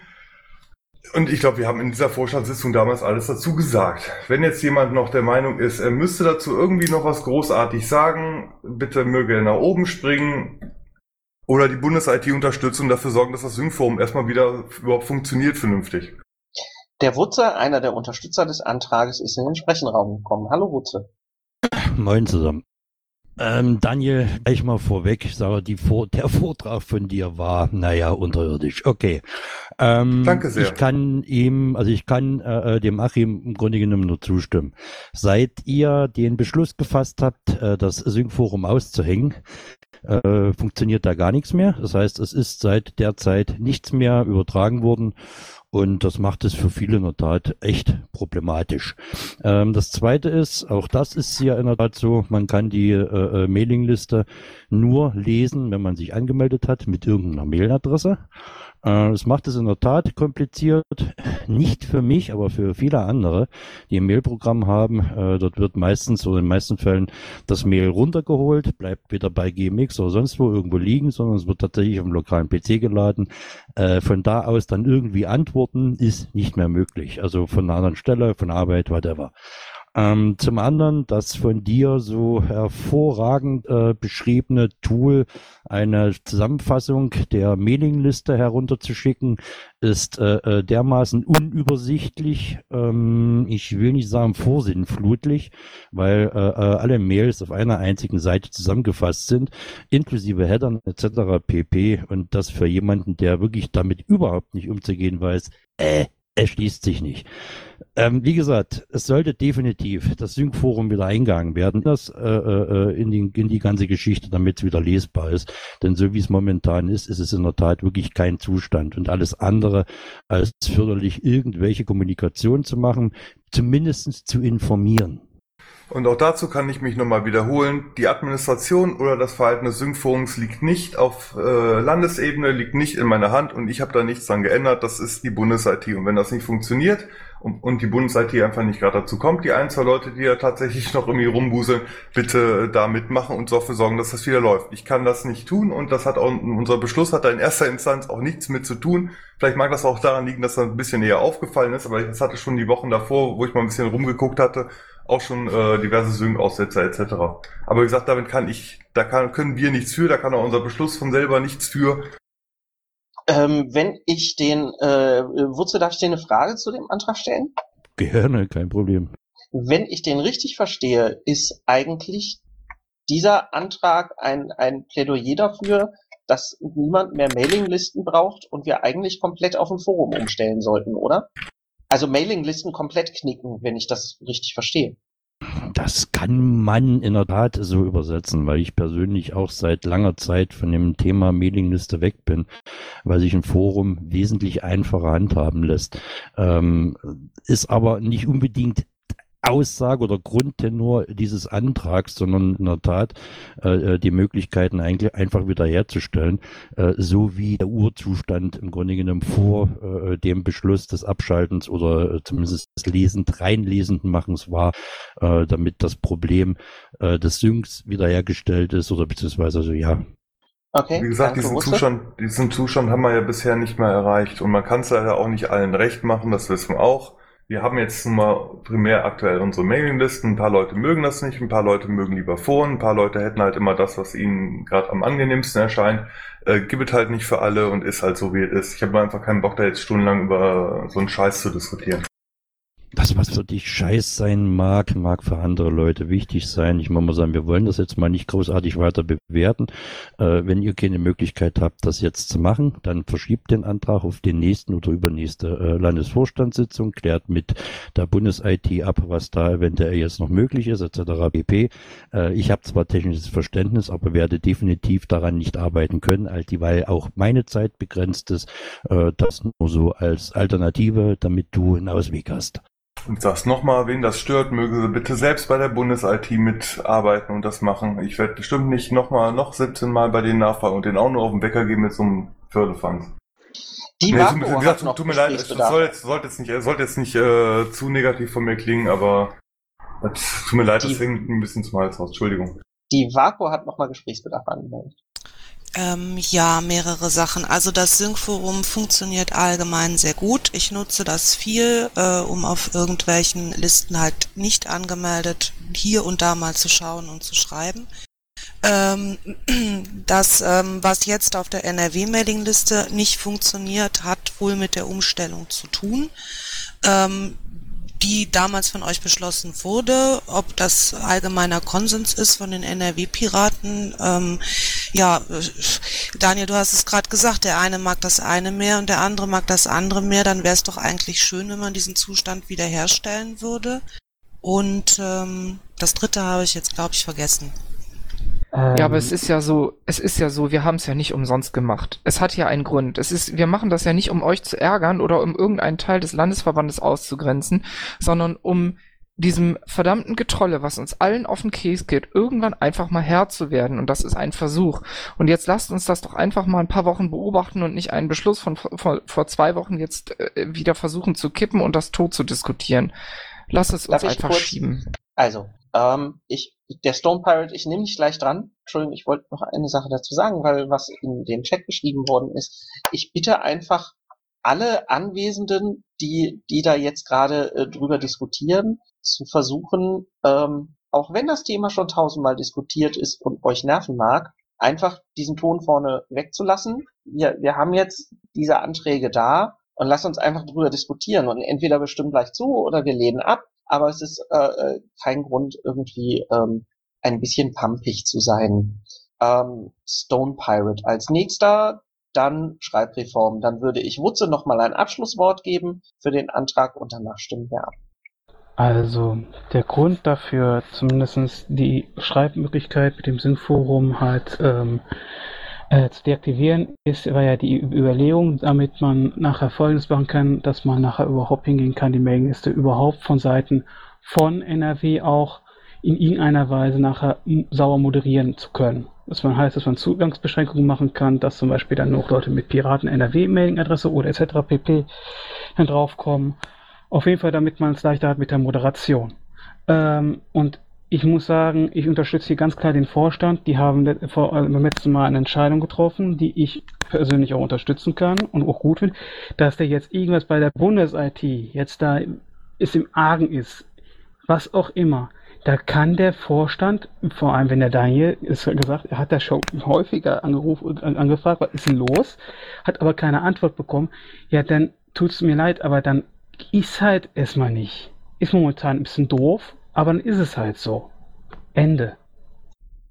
Und ich glaube, wir haben in dieser Vorstandssitzung damals alles dazu gesagt. Wenn jetzt jemand noch der Meinung ist, er müsste dazu irgendwie noch was großartig sagen, bitte möge er nach oben springen oder die Bundes-IT unterstützen und dafür sorgen, dass das Sync-Forum erstmal wieder überhaupt funktioniert vernünftig. Der Wutze, einer der Unterstützer des Antrages, ist in den Sprechenraum gekommen. Hallo Wutze. Moin zusammen. Ähm, Daniel, gleich mal vorweg, sage, die Vor der Vortrag von dir war, naja, unterirdisch. Okay. Ähm, Danke sehr. Ich kann ihm, also ich kann äh, dem Achim im Grunde genommen nur zustimmen. Seit ihr den Beschluss gefasst habt, äh, das Syncforum auszuhängen, äh, funktioniert da gar nichts mehr. Das heißt, es ist seit der Zeit nichts mehr übertragen worden und das macht es für viele in der Tat echt problematisch. Ähm, das zweite ist, auch das ist ja in der Tat so, man kann die äh, äh, Mailingliste nur lesen, wenn man sich angemeldet hat mit irgendeiner Mailadresse. Äh, Es macht es in der Tat kompliziert, nicht für mich, aber für viele andere, die ein Mailprogramm haben. Äh, Dort wird meistens oder in den meisten Fällen das Mail runtergeholt, bleibt weder bei GMX oder sonst wo irgendwo liegen, sondern es wird tatsächlich auf dem lokalen PC geladen. Äh, Von da aus dann irgendwie antworten ist nicht mehr möglich. Also von einer anderen Stelle, von Arbeit, whatever. Ähm, zum anderen das von dir so hervorragend äh, beschriebene Tool, eine Zusammenfassung der Mailingliste herunterzuschicken, ist äh, äh, dermaßen unübersichtlich, ähm, ich will nicht sagen vorsinnflutlich, weil äh, äh, alle Mails auf einer einzigen Seite zusammengefasst sind, inklusive Headern etc. pp. Und das für jemanden, der wirklich damit überhaupt nicht umzugehen weiß, äh, erschließt sich nicht. Ähm, wie gesagt, es sollte definitiv das Sync-Forum wieder eingegangen werden, das äh, äh, in, die, in die ganze Geschichte, damit es wieder lesbar ist. Denn so wie es momentan ist, ist es in der Tat wirklich kein Zustand. Und alles andere als förderlich irgendwelche Kommunikation zu machen, zumindest zu informieren. Und auch dazu kann ich mich nochmal wiederholen. Die Administration oder das Verhalten des Sync-Forums liegt nicht auf äh, Landesebene, liegt nicht in meiner Hand und ich habe da nichts dran geändert. Das ist die Bundes-IT. Und wenn das nicht funktioniert und, und die Bundes-IT einfach nicht gerade dazu kommt, die ein, zwei Leute, die ja tatsächlich noch irgendwie rumbuseln, bitte da mitmachen und dafür sorgen, dass das wieder läuft. Ich kann das nicht tun und das hat auch, unser Beschluss hat da in erster Instanz auch nichts mit zu tun. Vielleicht mag das auch daran liegen, dass das ein bisschen eher aufgefallen ist, aber das hatte schon die Wochen davor, wo ich mal ein bisschen rumgeguckt hatte, auch schon äh, diverse Sync-Aussetzer etc. Aber wie gesagt, damit kann ich, da kann, können wir nichts für, da kann auch unser Beschluss von selber nichts für. Ähm, wenn ich den, äh, wozu darf ich dir eine Frage zu dem Antrag stellen? Gerne, kein Problem. Wenn ich den richtig verstehe, ist eigentlich dieser Antrag ein, ein Plädoyer dafür, dass niemand mehr Mailinglisten braucht und wir eigentlich komplett auf ein Forum umstellen sollten, oder? Also Mailinglisten komplett knicken, wenn ich das richtig verstehe. Das kann man in der Tat so übersetzen, weil ich persönlich auch seit langer Zeit von dem Thema Mailingliste weg bin, weil sich ein Forum wesentlich einfacher handhaben lässt. Ähm, ist aber nicht unbedingt Aussage oder Grundtenor dieses Antrags, sondern in der Tat äh, die Möglichkeiten eigentlich einfach wiederherzustellen, äh, so wie der Urzustand im Grunde genommen vor äh, dem Beschluss des Abschaltens oder äh, zumindest des lesend, reinlesenden Machens war, äh, damit das Problem äh, des Syncs wiederhergestellt ist oder beziehungsweise also ja, Okay. Wie gesagt, diesen Russe. Zustand, diesen Zustand haben wir ja bisher nicht mehr erreicht und man kann es leider auch nicht allen recht machen, das wissen wir auch. Wir haben jetzt nun mal primär aktuell unsere Mailinglisten. Ein paar Leute mögen das nicht, ein paar Leute mögen lieber Foren, ein paar Leute hätten halt immer das, was ihnen gerade am angenehmsten erscheint. Äh, gibt es halt nicht für alle und ist halt so, wie es ist. Ich habe einfach keinen Bock, da jetzt stundenlang über so einen Scheiß zu diskutieren. Das, was für dich scheiß sein mag, mag für andere Leute wichtig sein. Ich muss mal sagen, wir wollen das jetzt mal nicht großartig weiter bewerten. Äh, wenn ihr keine Möglichkeit habt, das jetzt zu machen, dann verschiebt den Antrag auf den nächsten oder übernächste äh, Landesvorstandssitzung, klärt mit der Bundes-IT ab, was da eventuell jetzt noch möglich ist, etc. pp. Äh, ich habe zwar technisches Verständnis, aber werde definitiv daran nicht arbeiten können, all dieweil auch meine Zeit begrenzt ist. Äh, das nur so als Alternative, damit du einen Ausweg hast. Und sag's nochmal, wen das stört, möge sie bitte selbst bei der Bundes-IT mitarbeiten und das machen. Ich werde bestimmt nicht nochmal, noch 17 Mal bei denen nachfragen und denen auch nur auf den Wecker gehen mit so einem Fördefanz. Die Nee, wie hat gesagt, tut mir leid, es soll jetzt, sollte jetzt nicht, sollte jetzt nicht äh, zu negativ von mir klingen, aber das, tut mir leid, das Die- hängt ein bisschen zum Hals raus. Entschuldigung. Die Vaku hat nochmal Gesprächsbedarf angemeldet. Ähm, ja, mehrere Sachen. Also das Sync-Forum funktioniert allgemein sehr gut. Ich nutze das viel, äh, um auf irgendwelchen Listen halt nicht angemeldet hier und da mal zu schauen und zu schreiben. Ähm, das, ähm, was jetzt auf der NRW-Mailingliste nicht funktioniert, hat wohl mit der Umstellung zu tun. Ähm, die damals von euch beschlossen wurde, ob das allgemeiner Konsens ist von den NRW-Piraten. Ähm, ja, Daniel, du hast es gerade gesagt, der eine mag das eine mehr und der andere mag das andere mehr. Dann wäre es doch eigentlich schön, wenn man diesen Zustand wiederherstellen würde. Und ähm, das dritte habe ich jetzt, glaube ich, vergessen. Ja, aber es ist ja so, es ist ja so, wir haben es ja nicht umsonst gemacht. Es hat ja einen Grund. Es ist, wir machen das ja nicht, um euch zu ärgern oder um irgendeinen Teil des Landesverbandes auszugrenzen, sondern um diesem verdammten Getrolle, was uns allen auf den Käse geht, irgendwann einfach mal Herr zu werden. Und das ist ein Versuch. Und jetzt lasst uns das doch einfach mal ein paar Wochen beobachten und nicht einen Beschluss von vor, vor zwei Wochen jetzt äh, wieder versuchen zu kippen und das tot zu diskutieren. Lass es uns einfach kurz- schieben. Also, ähm, ich, der Stone Pirate, ich nehme dich gleich dran. Entschuldigung, ich wollte noch eine Sache dazu sagen, weil was in den Chat geschrieben worden ist. Ich bitte einfach alle Anwesenden, die, die da jetzt gerade äh, drüber diskutieren, zu versuchen, ähm, auch wenn das Thema schon tausendmal diskutiert ist und euch nerven mag, einfach diesen Ton vorne wegzulassen. Wir, wir haben jetzt diese Anträge da und lass uns einfach drüber diskutieren und entweder wir stimmen gleich zu oder wir lehnen ab, aber es ist äh, äh, kein Grund irgendwie ähm, ein bisschen pumpig zu sein. Ähm, Stone Pirate als nächster, dann Schreibreform. Dann würde ich Wutze noch mal ein Abschlusswort geben für den Antrag und danach stimmen wir ab. Also der Grund dafür, zumindest die Schreibmöglichkeit mit dem Synforum halt ähm, äh, zu deaktivieren, ist, war ja die Überlegung, damit man nachher Folgendes machen kann, dass man nachher überhaupt hingehen kann, die Mailingliste überhaupt von Seiten von NRW auch in irgendeiner Weise nachher sauber moderieren zu können. Das heißt, dass man Zugangsbeschränkungen machen kann, dass zum Beispiel dann noch Leute mit Piraten NRW Mailingadresse oder etc. pp. dann draufkommen. Auf jeden Fall, damit man es leichter hat mit der Moderation. Ähm, und ich muss sagen, ich unterstütze hier ganz klar den Vorstand. Die haben vor, äh, beim letzten Mal eine Entscheidung getroffen, die ich persönlich auch unterstützen kann und auch gut finde, dass der jetzt irgendwas bei der Bundes-IT jetzt da ist im Argen ist, was auch immer. Da kann der Vorstand, vor allem wenn der Daniel ist gesagt, er hat da schon häufiger angerufen, äh, angefragt, was ist denn los, hat aber keine Antwort bekommen. Ja, dann tut's mir leid, aber dann ist halt erstmal nicht. Ist momentan ein bisschen doof, aber dann ist es halt so. Ende.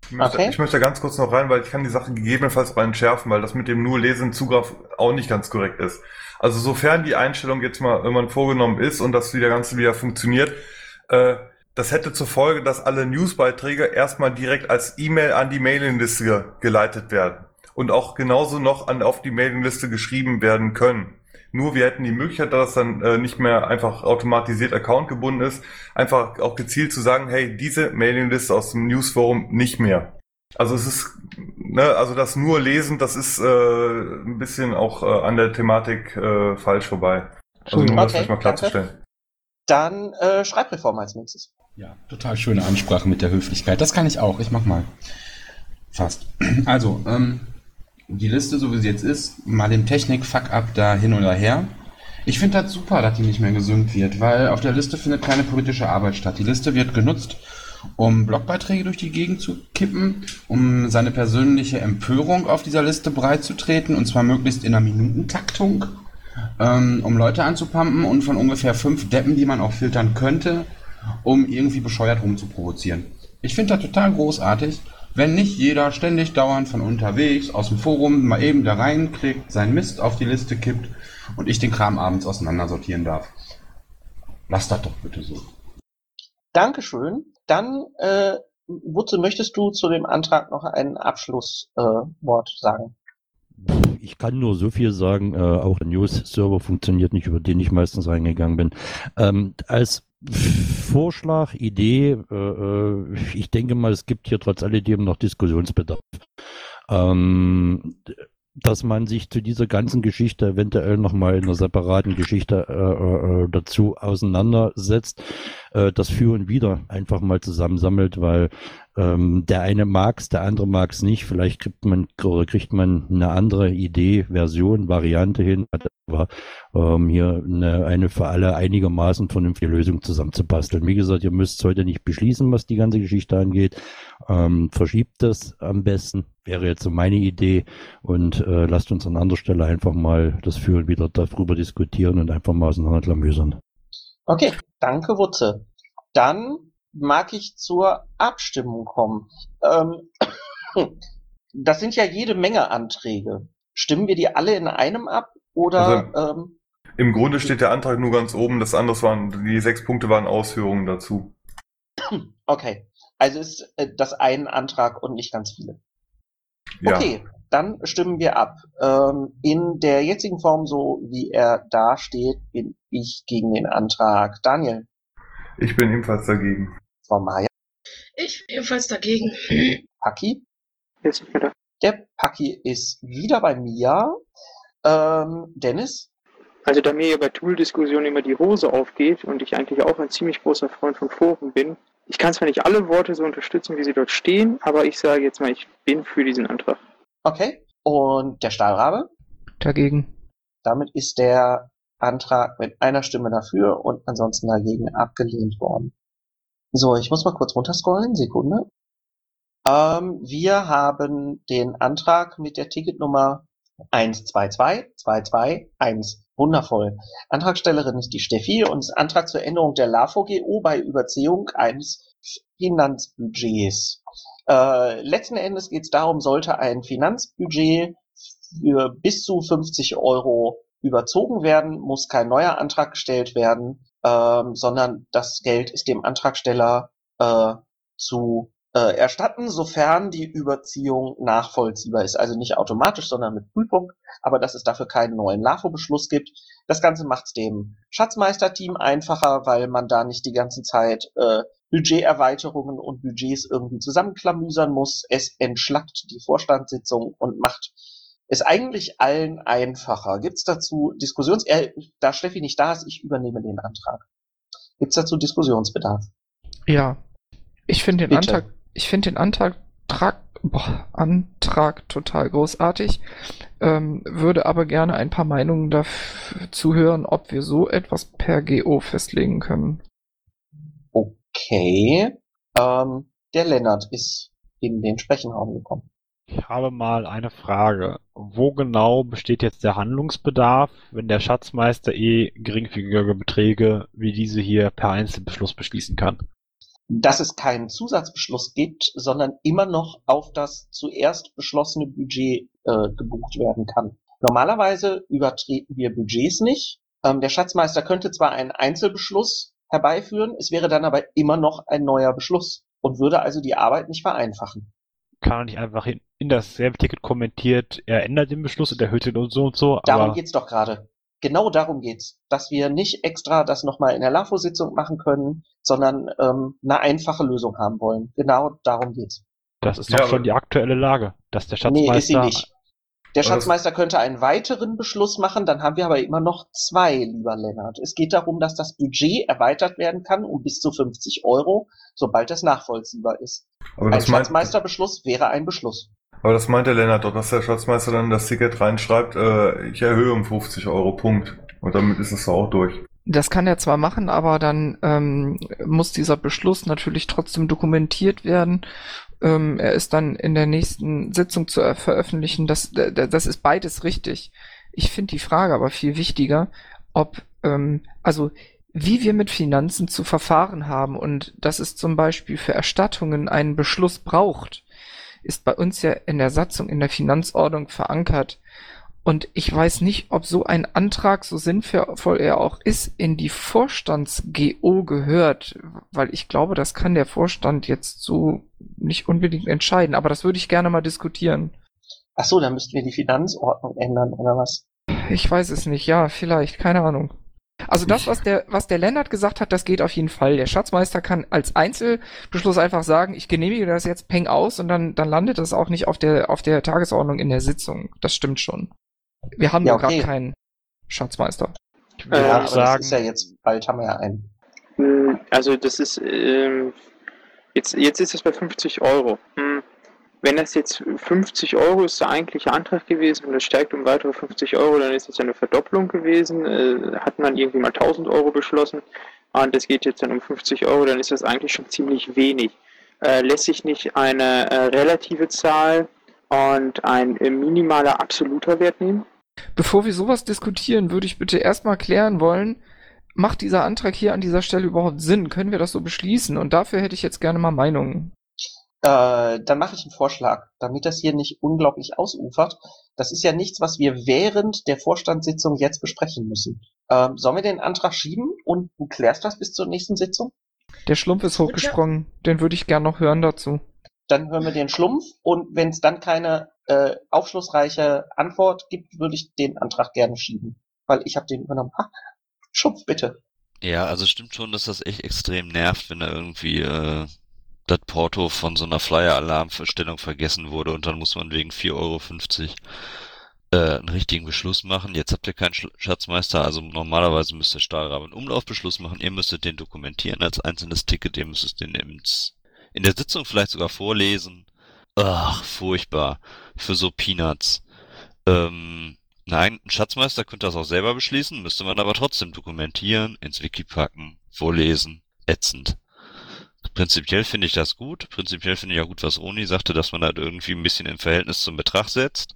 Ich möchte, Okay. ich möchte da ganz kurz noch rein, weil ich kann die Sache gegebenenfalls mal entschärfen, weil das mit dem nur Lesen Zugriff auch nicht ganz korrekt ist. Also sofern die Einstellung jetzt mal irgendwann vorgenommen ist und das wieder Ganze wieder funktioniert, äh, das hätte zur Folge, dass alle Newsbeiträge erstmal direkt als E-Mail an die Mailingliste ge- geleitet werden und auch genauso noch an, auf die Mailingliste geschrieben werden können. Nur wir hätten die Möglichkeit, dass das dann äh, nicht mehr einfach automatisiert accountgebunden ist, einfach auch gezielt zu sagen, hey, diese Mailingliste aus dem Newsforum nicht mehr. Also es ist, ne, also das nur lesen, das ist äh, ein bisschen auch äh, an der Thematik äh, falsch vorbei. Also nur um das Okay, vielleicht mal klarzustellen. Dann äh, Schreibreform als nächstes. Ja, total schöne Ansprache mit der Höflichkeit. Das kann ich auch. Ich mach mal. Fast. Also, ähm, die Liste, so wie sie jetzt ist, mal dem Technik-Fuck-up da hin oder her. Ich finde das super, dass die nicht mehr gesynkt wird, weil auf der Liste findet keine politische Arbeit statt. Die Liste wird genutzt, um Blogbeiträge durch die Gegend zu kippen, um seine persönliche Empörung auf dieser Liste breitzutreten, und zwar möglichst in einer Minutentaktung, ähm, um Leute anzupumpen und von ungefähr fünf Deppen, die man auch filtern könnte, um irgendwie bescheuert rumzuprovozieren. Ich finde das total großartig, wenn nicht jeder ständig dauernd von unterwegs aus dem Forum mal eben da reinklickt, seinen Mist auf die Liste kippt und ich den Kram abends auseinandersortieren darf. Lass das doch bitte so. Dankeschön. Dann, äh, Wutze, möchtest du zu dem Antrag noch ein Abschlusswort äh, sagen? Ich kann nur so viel sagen, äh, auch der News-Server funktioniert nicht, über den ich meistens reingegangen bin. Ähm, als Vorschlag, Idee, äh, äh, ich denke mal, es gibt hier trotz alledem noch Diskussionsbedarf. Ähm, dass man sich zu dieser ganzen Geschichte eventuell nochmal in einer separaten Geschichte äh, äh, dazu auseinandersetzt, äh, das für und wieder einfach mal zusammensammelt, weil ähm, der eine mag's, der andere mag's nicht. Vielleicht kriegt man kriegt man eine andere Idee, Version, Variante hin, aber ähm, hier eine, eine für alle einigermaßen vernünftige Lösung zusammenzubasteln. Wie gesagt, ihr müsst heute nicht beschließen, was die ganze Geschichte angeht. Ähm, verschiebt das am besten, wäre jetzt so meine Idee und äh, lasst uns an anderer Stelle einfach mal das und wieder darüber diskutieren und einfach mal auseinanderklamüsern. Okay, danke, Wutze. Dann mag ich zur Abstimmung kommen. Ähm, das sind ja jede Menge Anträge. Stimmen wir die alle in einem ab oder Also- ähm, Im Grunde steht der Antrag nur ganz oben, das andere waren, die sechs Punkte waren Ausführungen dazu. okay. Also ist äh, das ein Antrag und nicht ganz viele. Ja. Okay, dann stimmen wir ab. Ähm, in der jetzigen Form, so wie er da steht, bin ich gegen den Antrag. Daniel, Ich bin ebenfalls dagegen. Frau Maya, Ich bin ebenfalls dagegen. Paki? Jetzt da. Der Paki ist wieder bei mir. Ähm, Dennis? Also da mir ja bei Tool-Diskussionen immer die Hose aufgeht und ich eigentlich auch ein ziemlich großer Freund von Foren bin, ich kann zwar nicht alle Worte so unterstützen, wie sie dort stehen, aber ich sage jetzt mal, ich bin für diesen Antrag. Okay. Und der Stahlrabe? Dagegen. Damit ist der Antrag mit einer Stimme dafür und ansonsten dagegen abgelehnt worden. So, ich muss mal kurz runterscrollen. Sekunde. Ähm, wir haben den Antrag mit der Ticketnummer 122221. Wundervoll. Antragstellerin ist die Steffi und ist Antrag zur Änderung der LAVGO bei Überziehung eines Finanzbudgets. Äh, letzten Endes geht es darum, sollte ein Finanzbudget für bis zu 50 Euro überzogen werden, muss kein neuer Antrag gestellt werden, ähm, sondern das Geld ist dem Antragsteller äh, zu erstatten, sofern die Überziehung nachvollziehbar ist. Also nicht automatisch, sondern mit Prüfung, aber dass es dafür keinen neuen LAFO-Beschluss gibt. Das Ganze macht es dem Schatzmeisterteam einfacher, weil man da nicht die ganze Zeit äh, Budgeterweiterungen und Budgets irgendwie zusammenklamüsern muss. Es entschlackt die Vorstandssitzung und macht es eigentlich allen einfacher. Gibt es dazu Diskussions... Äh, da Steffi nicht da ist, ich übernehme den Antrag. Gibt es dazu Diskussionsbedarf? Ja. Ich finde den Bitte. Antrag, ich finde den Antrag, Trag, boah, Antrag total großartig, ähm, würde aber gerne ein paar Meinungen dazu hören, ob wir so etwas per GO festlegen können. Okay. Ähm, der Lennart ist in den Sprechenraum gekommen. Ich habe mal eine Frage. Wo genau besteht jetzt der Handlungsbedarf, wenn der Schatzmeister eh geringfügige Beträge wie diese hier per Einzelbeschluss beschließen kann? Dass es keinen Zusatzbeschluss gibt, sondern immer noch auf das zuerst beschlossene Budget äh, gebucht werden kann. Normalerweise übertreten wir Budgets nicht. Ähm, der Schatzmeister könnte zwar einen Einzelbeschluss herbeiführen, es wäre dann aber immer noch ein neuer Beschluss und würde also die Arbeit nicht vereinfachen. Kann er nicht einfach in, in dasselbe Ticket kommentiert, er ändert den Beschluss und erhöht den und so und so, Darum geht's doch gerade. Genau darum geht's, dass wir nicht extra das nochmal in der LAFO-Sitzung machen können, sondern ähm, eine einfache Lösung haben wollen. Genau darum geht's. das ist Ja, doch schon die aktuelle Lage, dass der Nee, ist sie Schatzmeister nicht. Der das- Schatzmeister könnte einen weiteren Beschluss machen, dann haben wir aber immer noch zwei, lieber Lennart. Es geht darum, dass das Budget erweitert werden kann um bis zu 50 Euro, sobald es nachvollziehbar ist. Aber Ein das, Schatzmeisterbeschluss wäre ein Beschluss. Aber das meint der Lennart doch, dass der Schatzmeister dann das Ticket reinschreibt, äh, ich erhöhe um 50 Euro, Punkt. Und damit ist es auch durch. Das kann er zwar machen, aber dann ähm, muss dieser Beschluss natürlich trotzdem dokumentiert werden. Ähm, er ist dann in der nächsten Sitzung zu äh, veröffentlichen. Das, d- das ist beides richtig. Ich finde die Frage aber viel wichtiger, ob, ähm, also wie wir mit Finanzen zu verfahren haben und dass es zum Beispiel für Erstattungen einen Beschluss braucht, ist bei uns ja in der Satzung in der Finanzordnung verankert. Und ich weiß nicht, ob so ein Antrag, so sinnvoll er auch ist, in die Vorstands-GO gehört, weil ich glaube, das kann der Vorstand jetzt so nicht unbedingt entscheiden, aber das würde ich gerne mal diskutieren. Ach so, dann müssten wir die Finanzordnung ändern, oder was? Ich weiß es nicht, ja, vielleicht, keine Ahnung. Also das, was der, was der Lennart gesagt hat, das geht auf jeden Fall. Der Schatzmeister kann als Einzelbeschluss einfach sagen, ich genehmige das jetzt peng aus und dann, dann landet das auch nicht auf der, auf der Tagesordnung in der Sitzung. Das stimmt schon. Wir haben Ja, nur gerade okay. keinen Schatzmeister. ich Äh, würde Ja, auch aber das sagen, ist ja jetzt, bald haben wir ja einen. Hm, Also das ist ähm, jetzt, jetzt ist es bei 50 Euro. Hm, Wenn das jetzt 50 Euro ist der eigentliche Antrag gewesen und das steigt um weitere 50 Euro, dann ist das ja eine Verdopplung gewesen. Äh, hat man irgendwie mal 1000 Euro beschlossen und das geht jetzt dann um 50 Euro, dann ist das eigentlich schon ziemlich wenig. Äh, lässt sich nicht eine äh, relative Zahl und ein äh, minimaler absoluter Wert nehmen? Bevor wir sowas diskutieren, würde ich bitte erstmal klären wollen, macht dieser Antrag hier an dieser Stelle überhaupt Sinn? Können wir das so beschließen? Und dafür hätte ich jetzt gerne mal Meinungen. Äh, dann mache ich einen Vorschlag, damit das hier nicht unglaublich ausufert. Das ist ja nichts, was wir während der Vorstandssitzung jetzt besprechen müssen. Ähm, sollen wir den Antrag schieben und du klärst das bis zur nächsten Sitzung? Der Schlumpf ist hochgesprungen, den würde ich gerne noch hören dazu. Dann hören wir den Schlumpf und wenn es dann keine äh, aufschlussreiche Antwort gibt, würde ich den Antrag gerne schieben, weil ich habe den übernommen. Ah, Schlumpf, bitte. Ja, also stimmt schon, dass das echt extrem nervt, wenn da irgendwie äh, das Porto von so einer Flyer-Alarmverstellung vergessen wurde und dann muss man wegen 4,50 Euro äh, einen richtigen Beschluss machen. Jetzt habt ihr keinen Sch Schatzmeister, also normalerweise müsst ihr Stahlrabe einen Umlaufbeschluss machen. Ihr müsstet den dokumentieren als einzelnes Ticket, ihr müsstet den ins, in der Sitzung vielleicht sogar vorlesen. Ach, furchtbar. Für so Peanuts. Ähm, nein, ein Schatzmeister könnte das auch selber beschließen, müsste man aber trotzdem dokumentieren, ins Wiki packen, vorlesen, ätzend. Prinzipiell finde ich das gut. Prinzipiell finde ich auch gut, was Oni sagte, dass man halt irgendwie ein bisschen im Verhältnis zum Betrag setzt.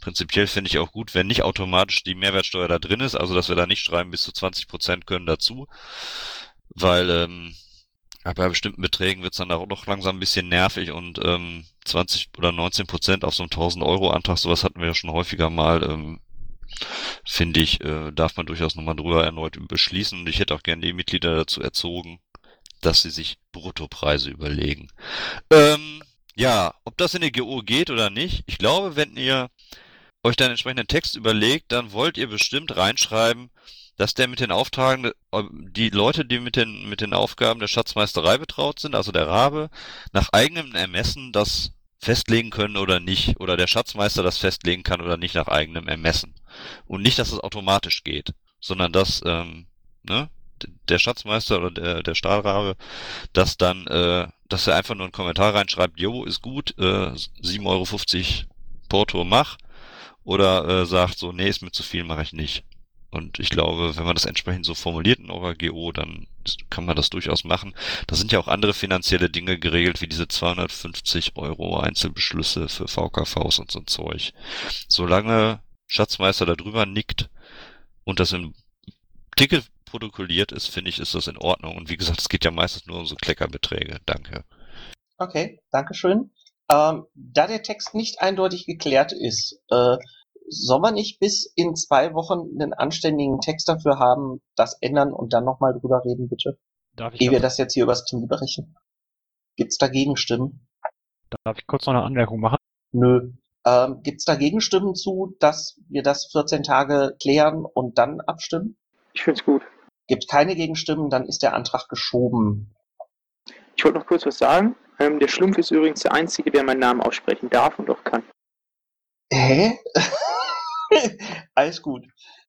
Prinzipiell finde ich auch gut, wenn nicht automatisch die Mehrwertsteuer da drin ist, also dass wir da nicht schreiben, bis zu 20 Prozent können dazu. Weil ähm, bei bestimmten Beträgen wird es dann auch noch langsam ein bisschen nervig und ähm, 20 oder 19 Prozent auf so einen 1000 Euro Antrag, sowas hatten wir ja schon häufiger mal, ähm, finde ich, äh, darf man durchaus nochmal drüber erneut beschließen und ich hätte auch gerne die Mitglieder dazu erzogen, dass sie sich Bruttopreise überlegen. Ähm, ja, ob das in die GO geht oder nicht, ich glaube, wenn ihr euch dann entsprechenden Text überlegt, dann wollt ihr bestimmt reinschreiben, dass der mit den Auftragen, die Leute, die mit den, mit den Aufgaben der Schatzmeisterei betraut sind, also der Rabe, nach eigenem Ermessen das festlegen können oder nicht, oder der Schatzmeister das festlegen kann oder nicht nach eigenem Ermessen. Und nicht, dass es automatisch geht, sondern dass, ähm, ne, der Schatzmeister oder der, der Stahlrabe, dass dann, äh, dass er einfach nur einen Kommentar reinschreibt, jo, ist gut, äh, 7,50 Euro Porto mach, oder äh, sagt so, nee, ist mir zu viel, mache ich nicht. Und ich glaube, wenn man das entsprechend so formuliert in eurer GO, dann kann man das durchaus machen. Da sind ja auch andere finanzielle Dinge geregelt, wie diese 250 Euro Einzelbeschlüsse für VKVs und so ein Zeug. Solange Schatzmeister da drüber nickt und das im Ticket protokolliert ist, finde ich, ist das in Ordnung. Und wie gesagt, es geht ja meistens nur um so Kleckerbeträge. Danke. Okay, Dankeschön. Ähm, da der Text nicht eindeutig geklärt ist, äh, soll man nicht bis in zwei Wochen einen anständigen Text dafür haben, das ändern und dann nochmal drüber reden, bitte? Darf ich Ehe wir das- jetzt hier übers Team berechnen. Gibt's da Gegenstimmen? Darf ich kurz noch eine Anmerkung machen? Nö. Ähm, gibt's da Gegenstimmen zu, dass wir das 14 Tage klären und dann abstimmen? Ich finde es gut. Gibt keine Gegenstimmen, dann ist der Antrag geschoben. Ich wollte noch kurz was sagen. Ähm, der Schlumpf ist übrigens der Einzige, der meinen Namen aussprechen darf und auch kann. Hä? Alles gut.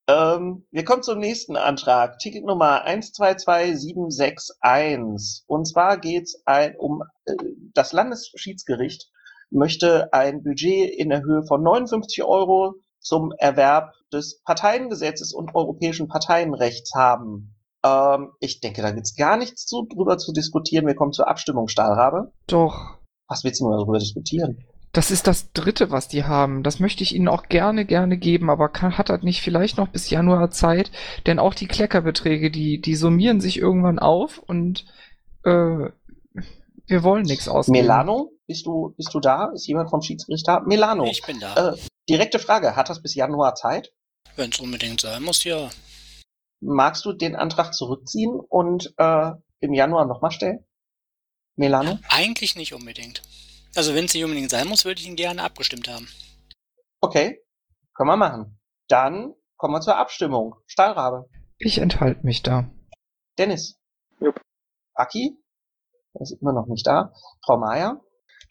Ähm, wir kommen zum nächsten Antrag. Ticket Nummer 122761. Und zwar geht's ein, um äh, das Landesschiedsgericht möchte ein Budget in der Höhe von 59 Euro zum Erwerb des Parteiengesetzes und europäischen Parteienrechts haben. Ähm, ich denke, da gibt's gar nichts zu, drüber zu diskutieren. Wir kommen zur Abstimmung, Stahlrabe. Doch. Was willst du denn darüber diskutieren? Das ist das dritte, was die haben. Das möchte ich Ihnen auch gerne, gerne geben, aber kann, hat er nicht vielleicht noch bis Januar Zeit? Denn auch die Kleckerbeträge, die, die summieren sich irgendwann auf und äh, wir wollen nichts ausgeben. Melano, bist du, bist du da? Ist jemand vom Schiedsgericht da? Melano. Ich bin da. Äh, direkte Frage, hat das bis Januar Zeit? Wenn es unbedingt sein muss, ja. Magst du den Antrag zurückziehen und äh, im Januar nochmal stellen? Melano? Eigentlich nicht unbedingt. Also wenn es nicht unbedingt sein muss, würde ich ihn gerne abgestimmt haben. Okay, können wir machen. Dann kommen wir zur Abstimmung. Stahlrabe. Ich enthalte mich da. Dennis. Jupp. Aki? Er ist immer noch nicht da. Frau Meier?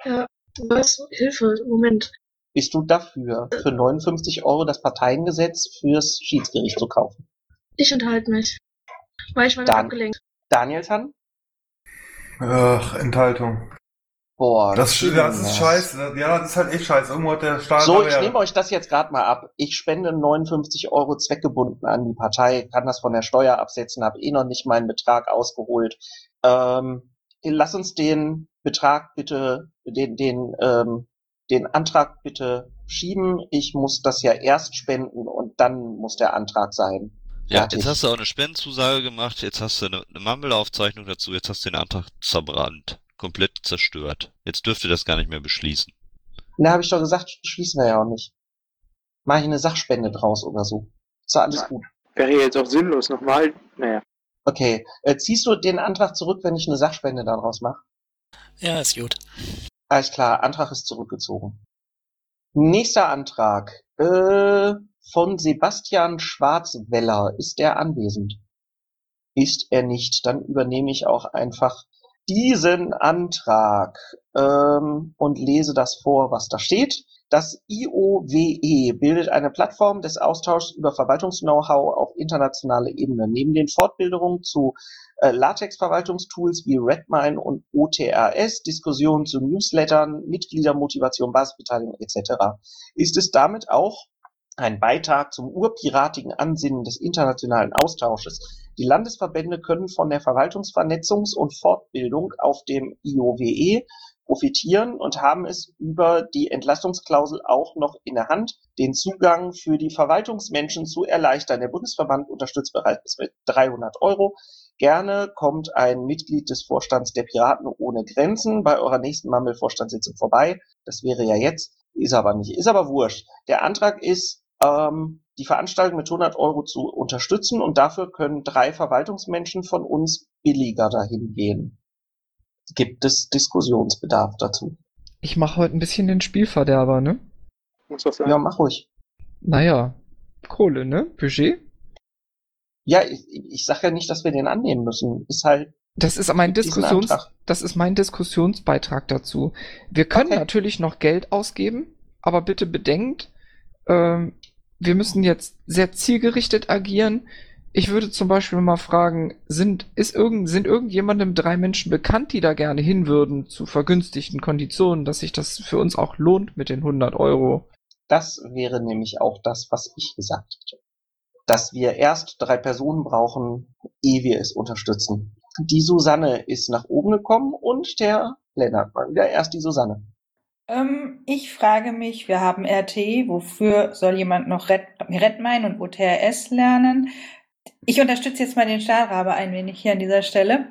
Ja, was? Hilfe, Moment. Bist du dafür, für 59 Euro das Parteiengesetz fürs Schiedsgericht zu kaufen? Ich enthalte mich. Weil ich war Dann- abgelenkt. Danielson? Ach, Enthaltung. Boah, Das, Kinder. das ist scheiße. Ja, das ist halt echt scheiße. Irgendwo hat der Staat. So, ich ja- nehme euch das jetzt gerade mal ab. Ich spende 59 Euro zweckgebunden an die Partei, kann das von der Steuer absetzen, habe eh noch nicht meinen Betrag ausgeholt. Ähm, lass uns den Betrag bitte, den, den, ähm, den Antrag bitte schieben. Ich muss das ja erst spenden und dann muss der Antrag sein. Ja, Fertig. jetzt hast du auch eine Spendenzusage gemacht, jetzt hast du eine, eine Mumble-Aufzeichnung dazu, jetzt hast du den Antrag zerbrannt, komplett zerstört. Jetzt dürft ihr das gar nicht mehr beschließen. Na, habe ich doch gesagt, schließen wir ja auch nicht. Mach ich eine Sachspende draus oder so. Ist doch alles gut. Wäre jetzt auch sinnlos nochmal. Naja. Okay, äh, ziehst du den Antrag zurück, wenn ich eine Sachspende daraus mache? Ja, ist gut. Alles klar, Antrag ist zurückgezogen. Nächster Antrag äh, von Sebastian Schwarzweller. Ist der anwesend? Ist er nicht, dann übernehme ich auch einfach diesen Antrag ähm, und lese das vor, was da steht. Das IOWE bildet eine Plattform des Austauschs über Verwaltungs-Know-how auf internationaler Ebene. Neben den Fortbildungen zu äh, Latex-Verwaltungstools wie Redmine und OTRS, Diskussionen zu Newslettern, Mitgliedermotivation, Basisbeteiligung etc. ist es damit auch ein Beitrag zum urpiratigen Ansinnen des internationalen Austausches. Die Landesverbände können von der Verwaltungsvernetzungs- und Fortbildung auf dem IOWE profitieren und haben es über die Entlastungsklausel auch noch in der Hand, den Zugang für die Verwaltungsmenschen zu erleichtern. Der Bundesverband unterstützt bereits mit 300 Euro. Gerne kommt ein Mitglied des Vorstands der Piraten ohne Grenzen bei eurer nächsten Mammel-Vorstandssitzung vorbei. Das wäre ja jetzt, ist aber nicht, ist aber wurscht. Der Antrag ist, ähm, die Veranstaltung mit 100 Euro zu unterstützen und dafür können drei Verwaltungsmenschen von uns billiger dahin gehen. Gibt es Diskussionsbedarf dazu? Ich mache heute ein bisschen den Spielverderber, ne? Muss das sein? Ja, mach ruhig. Naja, Kohle, ne? Budget? Ja, ich, ich sage ja nicht, dass wir den annehmen müssen. Ist halt. Das ist mein Diskussions, das ist mein Diskussionsbeitrag dazu. Wir können Okay. natürlich noch Geld ausgeben, aber bitte bedenkt, ähm, wir müssen jetzt sehr zielgerichtet agieren. Ich würde zum Beispiel mal fragen, sind, ist irgend, sind irgendjemandem drei Menschen bekannt, die da gerne hin würden zu vergünstigten Konditionen, dass sich das für uns auch lohnt mit den 100 Euro? Das wäre nämlich auch das, was ich gesagt hätte. Dass wir erst drei Personen brauchen, ehe wir es unterstützen. Die Susanne ist nach oben gekommen und der Lennart war wieder erst die Susanne. Ähm, ich frage mich, wir haben RT, wofür soll jemand noch Red, Redmine und OTRS lernen? Ich unterstütze jetzt mal den Stahlrabe ein wenig hier an dieser Stelle.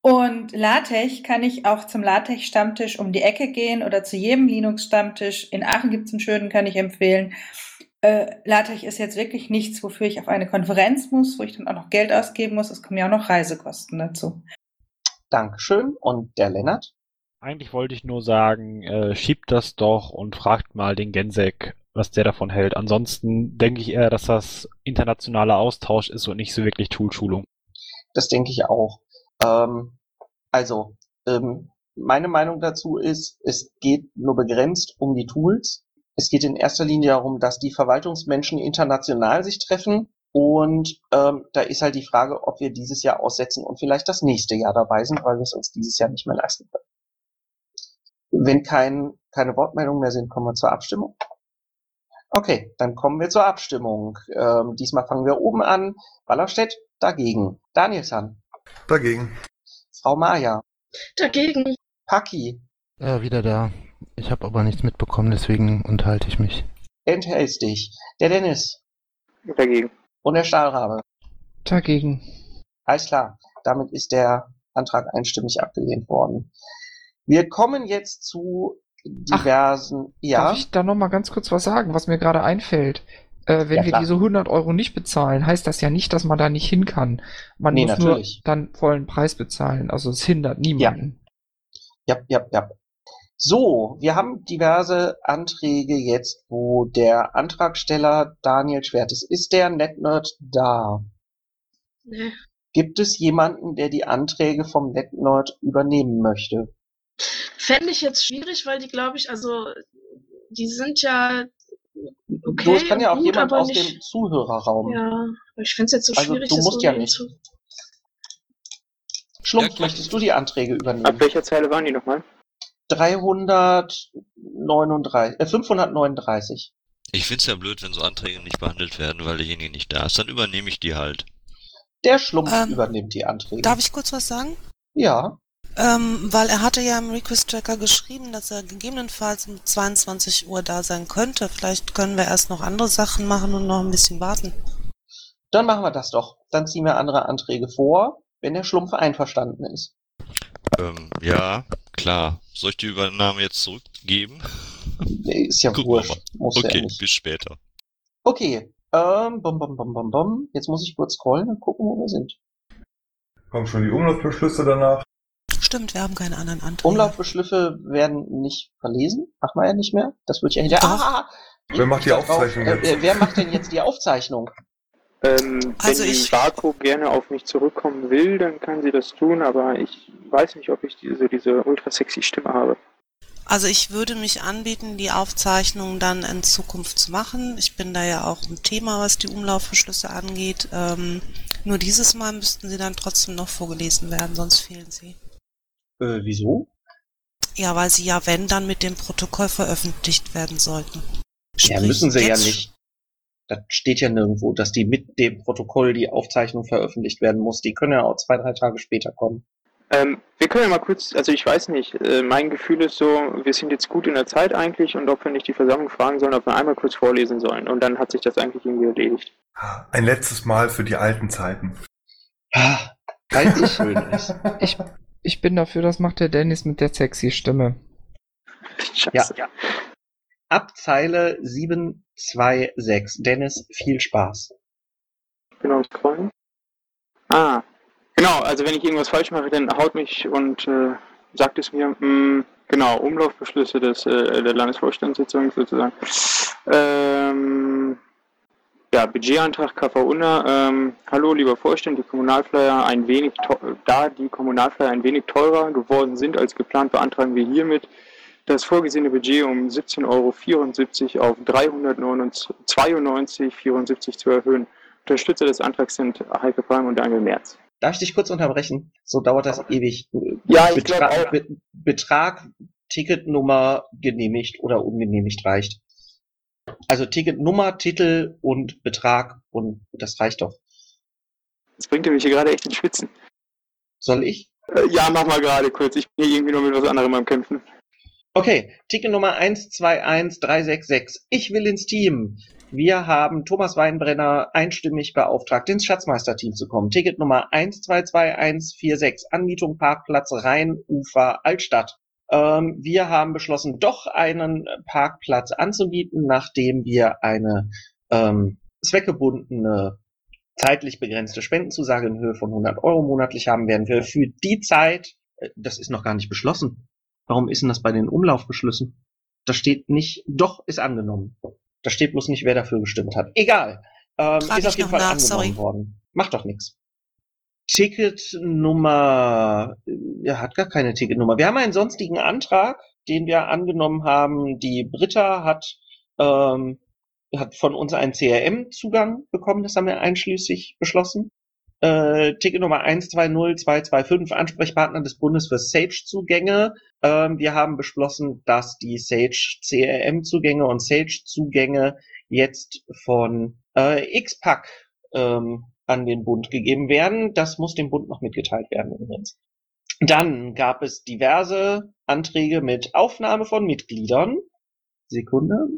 Und LaTeX kann ich auch zum LaTeX-Stammtisch um die Ecke gehen oder zu jedem Linux-Stammtisch. In Aachen gibt's einen schönen, kann ich empfehlen. Äh, LaTeX ist jetzt wirklich nichts, wofür ich auf eine Konferenz muss, wo ich dann auch noch Geld ausgeben muss. Es kommen ja auch noch Reisekosten dazu. Dankeschön. Und der Lennart? Eigentlich wollte ich nur sagen, äh, schiebt das doch und fragt mal den Gensek, was der davon hält. Ansonsten denke ich eher, dass das internationaler Austausch ist und nicht so wirklich Toolschulung. Das denke ich auch. Ähm, also, ähm, meine Meinung dazu ist, es geht nur begrenzt um die Tools. Es geht in erster Linie darum, dass die Verwaltungsmenschen international sich treffen. Und ähm, da ist halt die Frage, ob wir dieses Jahr aussetzen und vielleicht das nächste Jahr dabei sind, weil wir es uns dieses Jahr nicht mehr leisten können. Wenn kein, keine Wortmeldungen mehr sind, kommen wir zur Abstimmung. Okay, dann kommen wir zur Abstimmung. Ähm, diesmal fangen wir oben an. Wallerstedt dagegen. Danielson. Dagegen. Frau Maja. Dagegen. Paki. Ja, wieder da. Ich habe aber nichts mitbekommen, deswegen unterhalte ich mich. Enthältst dich. Der Dennis. Dagegen. Und der Stahlrabe. Dagegen. Alles klar. Damit ist der Antrag einstimmig abgelehnt worden. Wir kommen jetzt zu diversen. ja. Darf ich da noch mal ganz kurz was sagen, was mir gerade einfällt? Äh, wenn Ja, wir diese 100 Euro nicht bezahlen, heißt das ja nicht, dass man da nicht hin kann. Man Nee, muss natürlich. nur dann vollen Preis bezahlen. Also es hindert niemanden. Ja, ja, ja. So, wir haben diverse Anträge jetzt, wo der Antragsteller Daniel Schwert ist. Ist der NetNerd da? Nee. Gibt es jemanden, der die Anträge vom NetNerd übernehmen möchte? Fände ich jetzt schwierig, weil die, glaube ich, also die sind ja okay. du, es kann ja auch gut, jemand aus nicht, dem Zuhörerraum. Ja, aber ich fände es jetzt so Also, schwierig, du das musst ja nicht. zu. Schlumpf, möchtest du die Anträge Ab übernehmen? welcher Zeile waren die nochmal? 339, äh, 539. Ich find's ja blöd, wenn so Anträge nicht behandelt werden, weil derjenige nicht da ist. Dann übernehme ich die halt. Der Schlumpf Ähm, übernimmt die Anträge. Darf ich kurz was sagen? Ja. Ähm, weil er hatte ja im Request-Tracker geschrieben, dass er gegebenenfalls um 22 Uhr da sein könnte. Vielleicht können wir erst noch andere Sachen machen und noch ein bisschen warten. Dann machen wir das doch. Dann ziehen wir andere Anträge vor, wenn der Schlumpf einverstanden ist. Ähm, ja, klar. Soll ich die Übernahme jetzt zurückgeben? Nee, Ist ja wir wurscht. ja okay, nicht. bis später. Okay. Ähm, bum, bum, bum, bum, bum. Jetzt muss ich kurz scrollen und gucken, wo wir sind. Kommen schon die Umlaufbeschlüsse danach? Stimmt, wir haben keine anderen Anträge. Umlaufbeschlüsse werden nicht verlesen. Machen wir ja nicht mehr. Das wird ja hinterher. Doch. Ah, Wer macht die. Aufzeichnung Äh, jetzt? äh, wer macht denn jetzt die Aufzeichnung? Ähm, Also wenn ich- die Vaku gerne auf mich zurückkommen will, dann kann sie das tun, aber ich weiß nicht, ob ich diese, diese ultra sexy Stimme habe. Also ich würde mich anbieten, die Aufzeichnung dann in Zukunft zu machen. Ich bin da ja auch ein Thema, was die Umlaufbeschlüsse angeht. Ähm, nur dieses Mal müssten sie dann trotzdem noch vorgelesen werden, sonst fehlen sie. Äh, wieso? Ja, weil sie ja, wenn, dann mit dem Protokoll veröffentlicht werden sollten. Ja, Sprich, müssen sie ja nicht. Das steht ja nirgendwo, dass die mit dem Protokoll die Aufzeichnung veröffentlicht werden muss. Die können ja auch zwei, drei Tage später kommen. Ähm, wir können ja mal kurz, also ich weiß nicht, äh, mein Gefühl ist so, wir sind jetzt gut in der Zeit eigentlich und ob wir nicht die Versammlung fragen sollen, ob wir einmal kurz vorlesen sollen. Und dann hat sich das eigentlich irgendwie erledigt. Ein letztes Mal für die alten Zeiten. Weil es schön ist. Ich, ich bin dafür, das macht der Dennis mit der sexy Stimme. Ja. Ab Zeile 726. Dennis, viel Spaß. Genau, scrollen. Ah, genau, also wenn ich irgendwas falsch mache, dann haut mich und äh, sagt es mir. Mh, genau, Umlaufbeschlüsse des, äh, der Landesvorstandssitzung sozusagen. Ähm, ja, Budgetantrag KV Unna. Ähm, hallo, lieber Vorstand, die Kommunalflyer ein wenig da die Kommunalflyer ein wenig teurer geworden sind als geplant, beantragen wir hiermit das vorgesehene Budget um 17,74 Euro auf 392,74 zu erhöhen. Unterstützer des Antrags sind Heike Palm und Daniel Merz. Darf ich dich kurz unterbrechen? So dauert das ewig. Ja, ich Betrag, glaub auch. Be Betrag, Ticketnummer genehmigt oder ungenehmigt reicht. Also Ticketnummer, Titel und Betrag und das reicht doch. Das bringt mich hier gerade echt ins Schwitzen. Soll ich? Äh, ja, mach mal gerade kurz. Ich bin hier irgendwie nur mit was anderem am Kämpfen. Okay, Ticketnummer 121366. Ich will ins Team. Wir haben Thomas Weinbrenner einstimmig beauftragt, ins Schatzmeisterteam zu kommen. Ticketnummer 122146. Anmietung Parkplatz Rheinufer Altstadt. Ähm, wir haben beschlossen, doch einen Parkplatz anzubieten, nachdem wir eine ähm, zweckgebundene zeitlich begrenzte Spendenzusage in Höhe von 100 Euro monatlich haben werden wir für die Zeit, äh, das ist noch gar nicht beschlossen. Warum ist denn das bei den Umlaufbeschlüssen? Da steht nicht, doch, ist angenommen. Da steht bloß nicht, wer dafür gestimmt hat. Egal. Ähm, ist auf jeden Fall nach, angenommen sorry. worden. Macht doch nichts. Ticketnummer, ja, hat gar keine Ticketnummer. Wir haben einen sonstigen Antrag, den wir angenommen haben. Die Britta hat, ähm, hat von uns einen CRM-Zugang bekommen, das haben wir einschließlich beschlossen. Äh, Ticketnummer 120225, Ansprechpartner des Bundes für Sage-Zugänge. Ähm, wir haben beschlossen, dass die Sage CRM-Zugänge und Sage-Zugänge jetzt von äh, XPAC ähm, an den Bund gegeben werden. Das muss dem Bund noch mitgeteilt werden übrigens. Dann gab es diverse Anträge mit Aufnahme von Mitgliedern. Sekunde.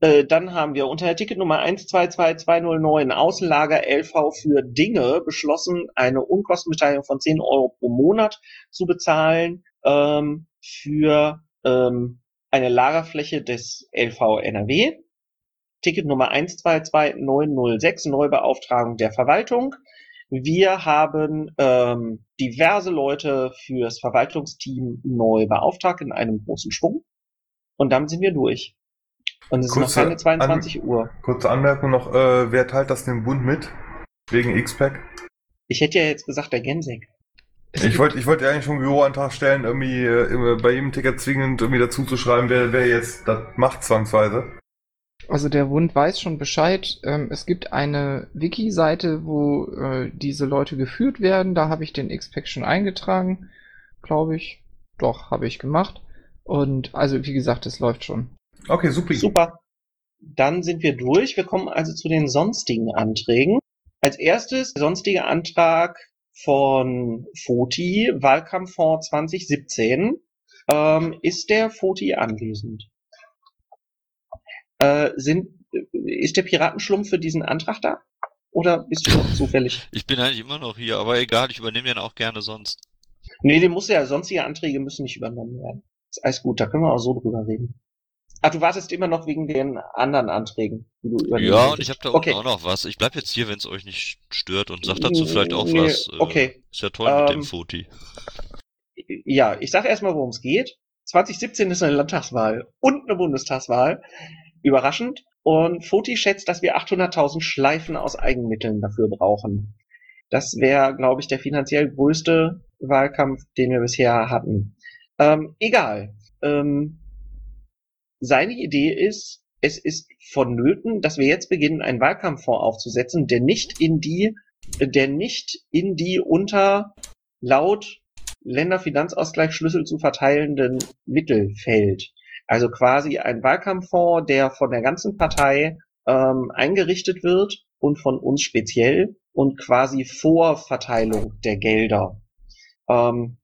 Äh, dann haben wir unter der Ticketnummer 122209 Außenlager LV für Dinge beschlossen, eine Unkostenbeteiligung von 10 Euro pro Monat zu bezahlen ähm, für ähm, eine Lagerfläche des LV NRW. Ticketnummer 122906 Neubeauftragung der Verwaltung. Wir haben ähm, diverse Leute fürs Verwaltungsteam neu beauftragt in einem großen Schwung. Und damit sind wir durch. Und es ist noch Kurze keine 22 An- Uhr. Kurze Anmerkung noch, äh, wer teilt das dem Bund mit? Wegen X-Pack? Ich hätte ja jetzt gesagt, der Gensek. Ich wollte ich wollte ja eigentlich schon einen Büroantrag stellen, irgendwie äh, bei jedem Ticket zwingend irgendwie dazu zu schreiben, wer, wer jetzt das macht zwangsweise. Also der Bund weiß schon Bescheid. Ähm, es gibt eine Wiki-Seite, wo äh, diese Leute geführt werden. Da habe ich den X-Pack schon eingetragen, glaube ich. Doch, habe ich gemacht. Und also wie gesagt, es läuft schon. Okay, super. Super. Dann sind wir durch. Wir kommen also zu den sonstigen Anträgen. Als erstes der sonstige Antrag von Foti, Wahlkampffonds 2017. Ähm, ist der Foti anwesend? Äh, sind, ist der Piratenschlumpf für diesen Antrag da? Oder bist du noch zufällig? Ich bin eigentlich immer noch hier, aber egal, ich übernehme den auch gerne sonst. Nee, den muss ja, sonstige Anträge müssen nicht übernommen werden. Ist alles gut, da können wir auch so drüber reden. Ach, du wartest immer noch wegen den anderen Anträgen, die du übernehmen Ja, und ich habe da unten okay. auch noch was. Ich bleib jetzt hier, wenn es euch nicht stört und sag dazu vielleicht auch Nee, was. Äh, okay. Ist ja toll mit dem Ähm, Foti. Ja, ich sage erstmal, worum es geht. 2017 ist eine Landtagswahl und eine Bundestagswahl. Überraschend. Und Foti schätzt, dass wir 800.000 Schleifen aus Eigenmitteln dafür brauchen. Das wäre, glaube ich, der finanziell größte Wahlkampf, den wir bisher hatten. Ähm, egal. Ähm, seine Idee ist, es ist vonnöten, dass wir jetzt beginnen, einen Wahlkampffonds aufzusetzen, der nicht in die, der nicht in die unter laut Länderfinanzausgleich Schlüssel zu verteilenden Mittel fällt. Also quasi ein Wahlkampffonds, der von der ganzen Partei ähm, eingerichtet wird und von uns speziell und quasi Vorverteilung der Gelder. Ähm,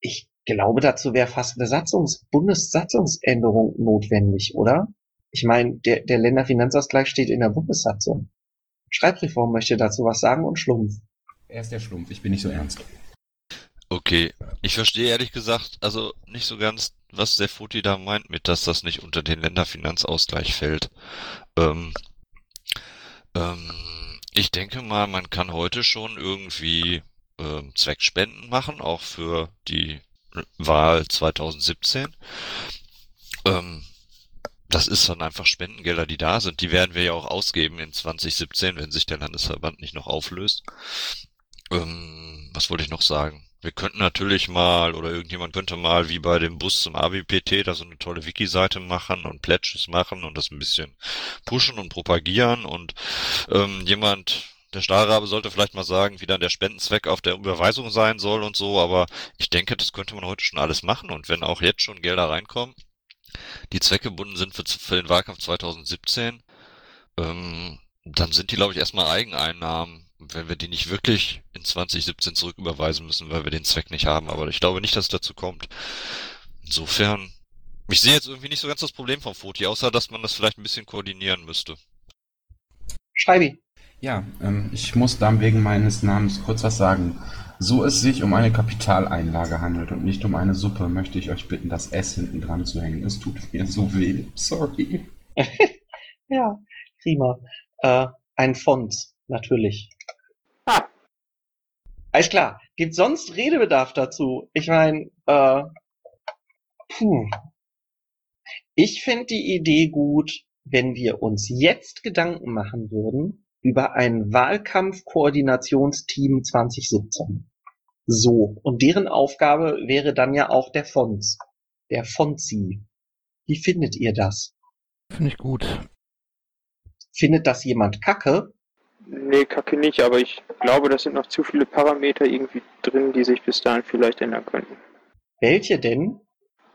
ich glaube, dazu wäre fast eine Satzungs Bundessatzungsänderung notwendig, oder? Ich meine, der, der Länderfinanzausgleich steht in der Bundessatzung. Schreibreform möchte dazu was sagen und Schlumpf. Er ist der Schlumpf, ich bin nicht so ernst. Okay, ich verstehe ehrlich gesagt, also nicht so ganz, was der Foti da meint mit, dass das nicht unter den Länderfinanzausgleich fällt. Ähm, ähm, ich denke mal, man kann heute schon irgendwie ähm, Zweckspenden machen, auch für die Wahl 2017. Ähm, das ist dann einfach Spendengelder, die da sind. Die werden wir ja auch ausgeben in 2017, wenn sich der Landesverband nicht noch auflöst. Ähm, was wollte ich noch sagen? Wir könnten natürlich mal, oder irgendjemand könnte mal, wie bei dem Bus zum ABPT, da so eine tolle Wiki-Seite machen und Pledges machen und das ein bisschen pushen und propagieren. Und ähm, jemand, der Stahlrabe sollte vielleicht mal sagen, wie dann der Spendenzweck auf der Überweisung sein soll und so, aber ich denke, das könnte man heute schon alles machen. Und wenn auch jetzt schon Gelder reinkommen, die zweckgebunden sind für, für den Wahlkampf 2017, ähm, dann sind die, glaube ich, erstmal Eigeneinnahmen wenn wir die nicht wirklich in 2017 zurücküberweisen müssen, weil wir den Zweck nicht haben. Aber ich glaube nicht, dass es dazu kommt. Insofern, ich sehe jetzt irgendwie nicht so ganz das Problem vom Foti, außer dass man das vielleicht ein bisschen koordinieren müsste. Schreibi. Ja, ähm, ich muss dann wegen meines Namens kurz was sagen. So es sich um eine Kapitaleinlage handelt und nicht um eine Suppe, möchte ich euch bitten, das S hinten dran zu hängen. Es tut mir so weh. Sorry. ja, prima. Äh, ein Fonds, natürlich. Alles klar. Gibt sonst Redebedarf dazu? Ich meine, äh, puh. Ich finde die Idee gut, wenn wir uns jetzt Gedanken machen würden über ein Wahlkampfkoordinationsteam 2017. So. Und deren Aufgabe wäre dann ja auch der Fonds. Der Fonzi. Wie findet ihr das? Finde ich gut. Findet das jemand kacke? Nee, Kacke nicht, aber ich glaube, da sind noch zu viele Parameter irgendwie drin, die sich bis dahin vielleicht ändern könnten. Welche denn?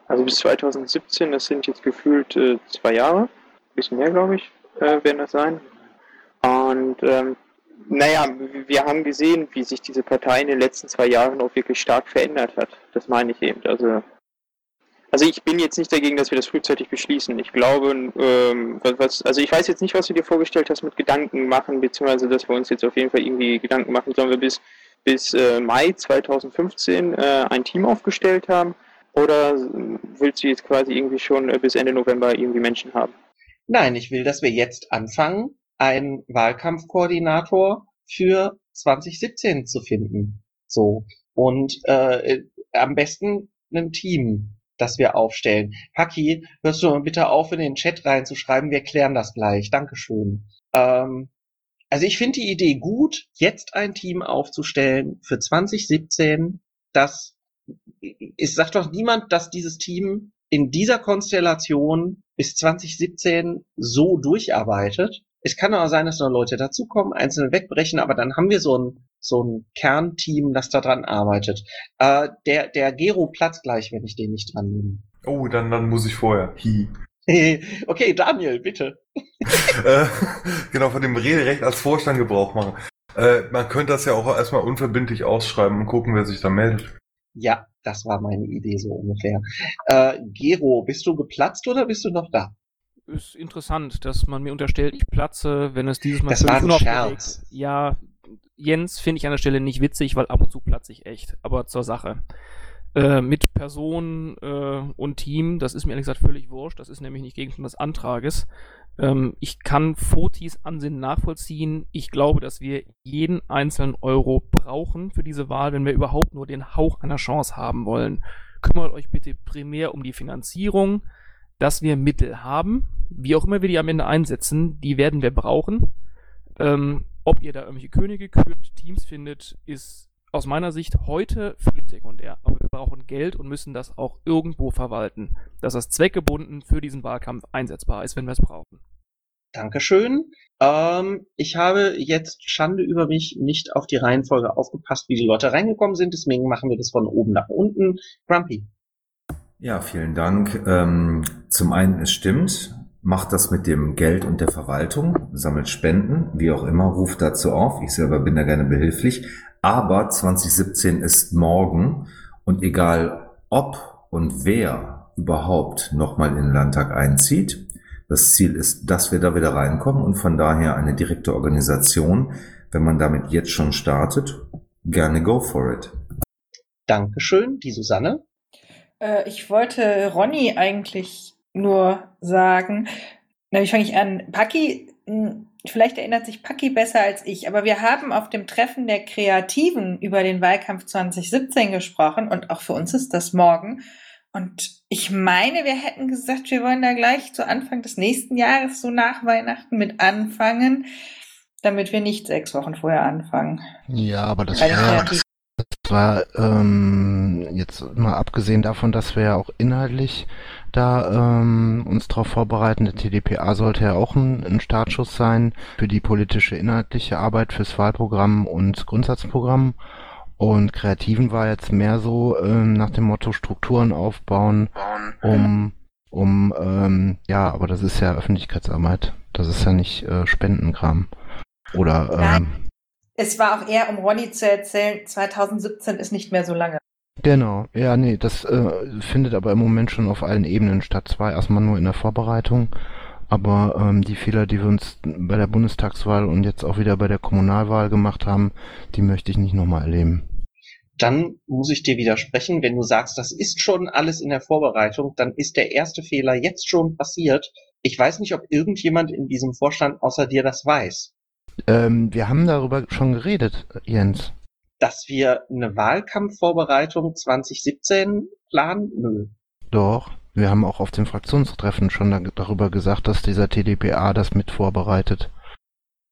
Also bis 2017, das sind jetzt gefühlt äh, zwei Jahre, ein bisschen mehr, glaube ich, äh, werden das sein. Und ähm, naja, wir haben gesehen, wie sich diese Partei in den letzten zwei Jahren auch wirklich stark verändert hat. Das meine ich eben. Also also ich bin jetzt nicht dagegen, dass wir das frühzeitig beschließen. Ich glaube, ähm, was, also ich weiß jetzt nicht, was du dir vorgestellt hast mit Gedanken machen, beziehungsweise dass wir uns jetzt auf jeden Fall irgendwie Gedanken machen, sollen wir bis, bis äh, Mai 2015 äh, ein Team aufgestellt haben oder willst du jetzt quasi irgendwie schon äh, bis Ende November irgendwie Menschen haben? Nein, ich will, dass wir jetzt anfangen, einen Wahlkampfkoordinator für 2017 zu finden. So. Und äh, am besten ein Team das wir aufstellen. Haki, hörst du mal bitte auf, in den Chat reinzuschreiben, wir klären das gleich. Dankeschön. Ähm, also ich finde die Idee gut, jetzt ein Team aufzustellen für 2017, das es sagt doch niemand, dass dieses Team in dieser Konstellation bis 2017 so durcharbeitet. Es kann auch sein, dass noch Leute dazukommen, einzelne wegbrechen, aber dann haben wir so ein so ein Kernteam, das daran arbeitet. Äh, der, der Gero platzt gleich, wenn ich den nicht dran nehme. Oh, dann, dann muss ich vorher. Hi. okay, Daniel, bitte. äh, genau, von dem Rederecht als Vorstand Gebrauch machen. Äh, man könnte das ja auch erstmal unverbindlich ausschreiben und gucken, wer sich da meldet. Ja, das war meine Idee so ungefähr. Äh, Gero, bist du geplatzt oder bist du noch da? Ist interessant, dass man mir unterstellt, ich platze, wenn es dieses Mal das war ein Scherz. Ja, Jens finde ich an der Stelle nicht witzig, weil ab und zu platze ich echt. Aber zur Sache. Äh, mit Person äh, und Team, das ist mir ehrlich gesagt völlig wurscht. Das ist nämlich nicht Gegenstand des Antrages. Ähm, ich kann Fotis Ansinnen nachvollziehen. Ich glaube, dass wir jeden einzelnen Euro brauchen für diese Wahl, wenn wir überhaupt nur den Hauch einer Chance haben wollen. Kümmert euch bitte primär um die Finanzierung. dass wir Mittel haben, wie auch immer wir die am Ende einsetzen, die werden wir brauchen. Ähm, ob ihr da irgendwelche Könige kürt, Teams findet, ist aus meiner Sicht heute völlig sekundär. Aber wir brauchen Geld und müssen das auch irgendwo verwalten, dass das zweckgebunden für diesen Wahlkampf einsetzbar ist, wenn wir es brauchen. Dankeschön. Ähm, ich habe jetzt Schande über mich nicht auf die Reihenfolge aufgepasst, wie die Leute reingekommen sind. Deswegen machen wir das von oben nach unten. Grumpy. Ja, vielen Dank. Ähm, zum einen, es stimmt, macht das mit dem Geld und der Verwaltung, sammelt Spenden, wie auch immer, ruft dazu auf. Ich selber bin da gerne behilflich. Aber 2017 ist morgen und egal ob und wer überhaupt nochmal in den Landtag einzieht, das Ziel ist, dass wir da wieder reinkommen und von daher eine direkte Organisation, wenn man damit jetzt schon startet, gerne go for it. Dankeschön, die Susanne. Äh, ich wollte Ronny eigentlich nur sagen, na, wie fange ich an? Paki, hm, vielleicht erinnert sich Paki besser als ich, aber wir haben auf dem Treffen der Kreativen über den Wahlkampf 2017 gesprochen und auch für uns ist das morgen. Und ich meine, wir hätten gesagt, wir wollen da gleich zu Anfang des nächsten Jahres, so nach Weihnachten, mit anfangen, damit wir nicht sechs Wochen vorher anfangen. Ja, aber das Kreativen. das war ähm, jetzt mal abgesehen davon, dass wir ja auch inhaltlich da ähm, uns darauf vorbereiten. Der TDPA sollte ja auch ein, ein Startschuss sein für die politische inhaltliche Arbeit fürs Wahlprogramm und Grundsatzprogramm. Und Kreativen war jetzt mehr so ähm, nach dem Motto Strukturen aufbauen, um um ähm, ja, aber das ist ja Öffentlichkeitsarbeit. Das ist ja nicht äh, Spendenkram. Oder ähm. Es war auch eher, um Ronny zu erzählen, 2017 ist nicht mehr so lange. Genau, ja, nee, das äh, findet aber im Moment schon auf allen Ebenen statt. Zwar erstmal nur in der Vorbereitung, aber ähm, die Fehler, die wir uns bei der Bundestagswahl und jetzt auch wieder bei der Kommunalwahl gemacht haben, die möchte ich nicht nochmal erleben. Dann muss ich dir widersprechen, wenn du sagst, das ist schon alles in der Vorbereitung, dann ist der erste Fehler jetzt schon passiert. Ich weiß nicht, ob irgendjemand in diesem Vorstand außer dir das weiß. Ähm, wir haben darüber schon geredet, Jens. Dass wir eine Wahlkampfvorbereitung 2017 planen? Nö. Doch, wir haben auch auf dem Fraktionstreffen schon da, darüber gesagt, dass dieser TDPA das mit vorbereitet.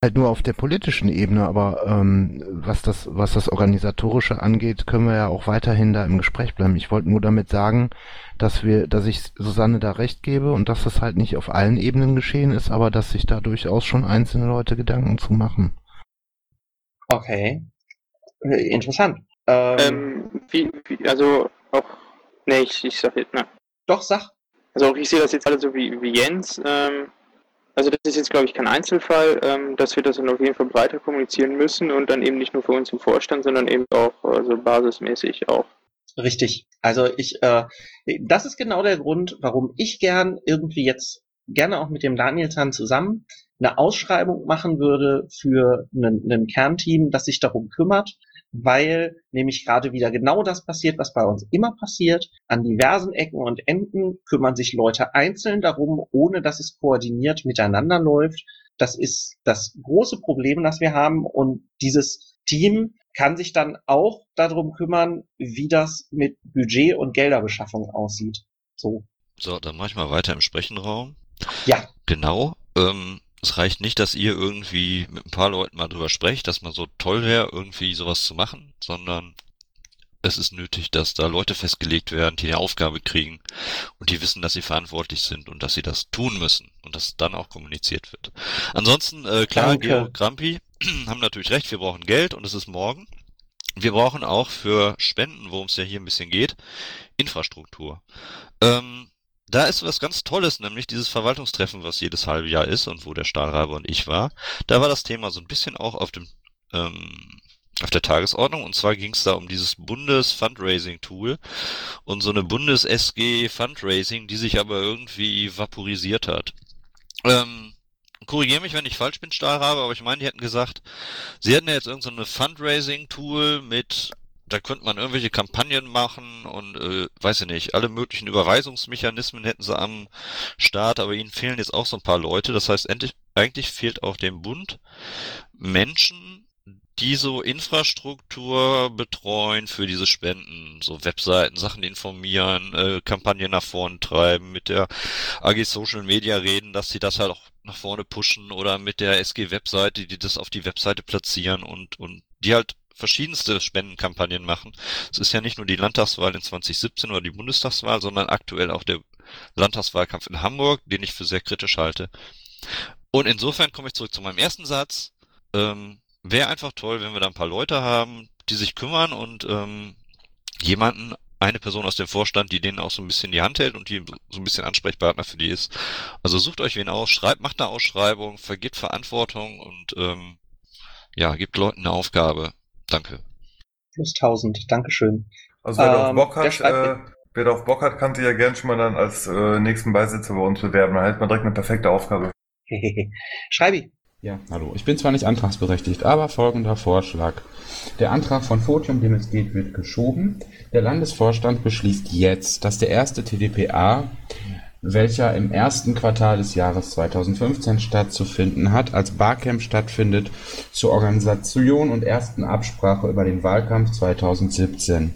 Halt nur auf der politischen Ebene, aber ähm, was das, was das Organisatorische angeht, können wir ja auch weiterhin da im Gespräch bleiben. Ich wollte nur damit sagen, dass wir, dass ich Susanne da recht gebe und dass das halt nicht auf allen Ebenen geschehen ist, aber dass sich da durchaus schon einzelne Leute Gedanken zu machen. Okay. Interessant. Ähm, Ähm, wie, wie, also auch, nee, ich, ich sag jetzt, ne. Doch, sag. Also auch ich sehe das jetzt alle so wie, wie Jens. Ähm, also das ist jetzt, glaube ich, kein Einzelfall, ähm, dass wir das dann auf jeden Fall breiter kommunizieren müssen und dann eben nicht nur für uns im Vorstand, sondern eben auch also basismäßig auch. Richtig. Also ich, äh, das ist genau der Grund, warum ich gern irgendwie jetzt gerne auch mit dem Danielson zusammen eine Ausschreibung machen würde für ein Kernteam, das sich darum kümmert, weil nämlich gerade wieder genau das passiert, was bei uns immer passiert. An diversen Ecken und Enden kümmern sich Leute einzeln darum, ohne dass es koordiniert miteinander läuft. Das ist das große Problem, das wir haben. Und dieses Team kann sich dann auch darum kümmern, wie das mit Budget und Gelderbeschaffung aussieht. So. So, dann mach ich mal weiter im Sprechenraum. Ja. Genau. Ähm, es reicht nicht, dass ihr irgendwie mit ein paar Leuten mal drüber sprecht, dass man so toll wäre, irgendwie sowas zu machen, sondern es ist nötig, dass da Leute festgelegt werden, die eine Aufgabe kriegen und die wissen, dass sie verantwortlich sind und dass sie das tun müssen und dass dann auch kommuniziert wird. Ansonsten, äh, klar, Danke. Georg Krampi haben natürlich recht, wir brauchen Geld und es ist morgen. Wir brauchen auch für Spenden, worum es ja hier ein bisschen geht, Infrastruktur. Ähm, da ist was ganz Tolles, nämlich dieses Verwaltungstreffen, was jedes halbe Jahr ist und wo der Stahlreiber und ich war. Da war das Thema so ein bisschen auch auf dem ähm, auf der Tagesordnung und zwar ging es da um dieses Bundes-Fundraising-Tool und so eine Bundes-SG-Fundraising, die sich aber irgendwie vaporisiert hat. Ähm, korrigiere mich, wenn ich falsch bin, Stahlrabe, aber ich meine, die hätten gesagt, sie hätten ja jetzt irgendein so Fundraising-Tool mit da könnte man irgendwelche Kampagnen machen und äh, weiß ich nicht, alle möglichen Überweisungsmechanismen hätten sie am Start, aber ihnen fehlen jetzt auch so ein paar Leute. Das heißt, endlich, eigentlich fehlt auch dem Bund Menschen, die so Infrastruktur betreuen für diese Spenden, so Webseiten, Sachen informieren, äh, Kampagnen nach vorne treiben, mit der AG Social Media reden, dass sie das halt auch nach vorne pushen oder mit der SG Webseite, die das auf die Webseite platzieren und, und die halt verschiedenste Spendenkampagnen machen. Es ist ja nicht nur die Landtagswahl in 2017 oder die Bundestagswahl, sondern aktuell auch der Landtagswahlkampf in Hamburg, den ich für sehr kritisch halte. Und insofern komme ich zurück zu meinem ersten Satz. Ähm, Wäre einfach toll, wenn wir da ein paar Leute haben, die sich kümmern und ähm, jemanden, eine Person aus dem Vorstand, die denen auch so ein bisschen die Hand hält und die so ein bisschen Ansprechpartner für die ist. Also sucht euch wen aus, schreibt, macht eine Ausschreibung, vergibt Verantwortung und ähm, ja, gibt Leuten eine Aufgabe. Danke. Plus 1000, Dankeschön. Also wer Ähm, Bock hat, äh, wer auf Bock hat, kann sich ja gern schon mal dann als äh, nächsten Beisitzer bei uns bewerben. Dann hat man direkt eine perfekte Aufgabe. Schreibi. Ja, hallo. Ich bin zwar nicht antragsberechtigt, aber folgender Vorschlag. Der Antrag von Photium, dem es geht, wird geschoben. Der Landesvorstand beschließt jetzt, dass der erste TDPA, welcher im ersten Quartal des Jahres 2015 stattzufinden hat, als Barcamp stattfindet, zur Organisation und ersten Absprache über den Wahlkampf 2017.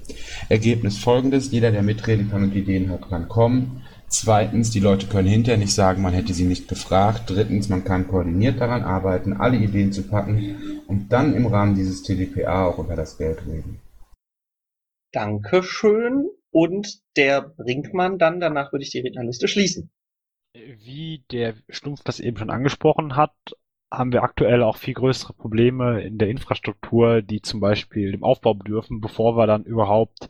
Ergebnis folgendes, jeder, der mitreden kann und Ideen hat, kann kommen. Zweitens, die Leute können hinterher nicht sagen, man hätte sie nicht gefragt. Drittens, man kann koordiniert daran arbeiten, alle Ideen zu packen und dann im Rahmen dieses TDPA auch über das Geld reden. Dankeschön. Und der Brinkmann dann, danach würde ich die Rednerliste schließen. Wie der Stumpf das eben schon angesprochen hat, haben wir aktuell auch viel größere Probleme in der Infrastruktur, die zum Beispiel im Aufbau bedürfen, bevor wir dann überhaupt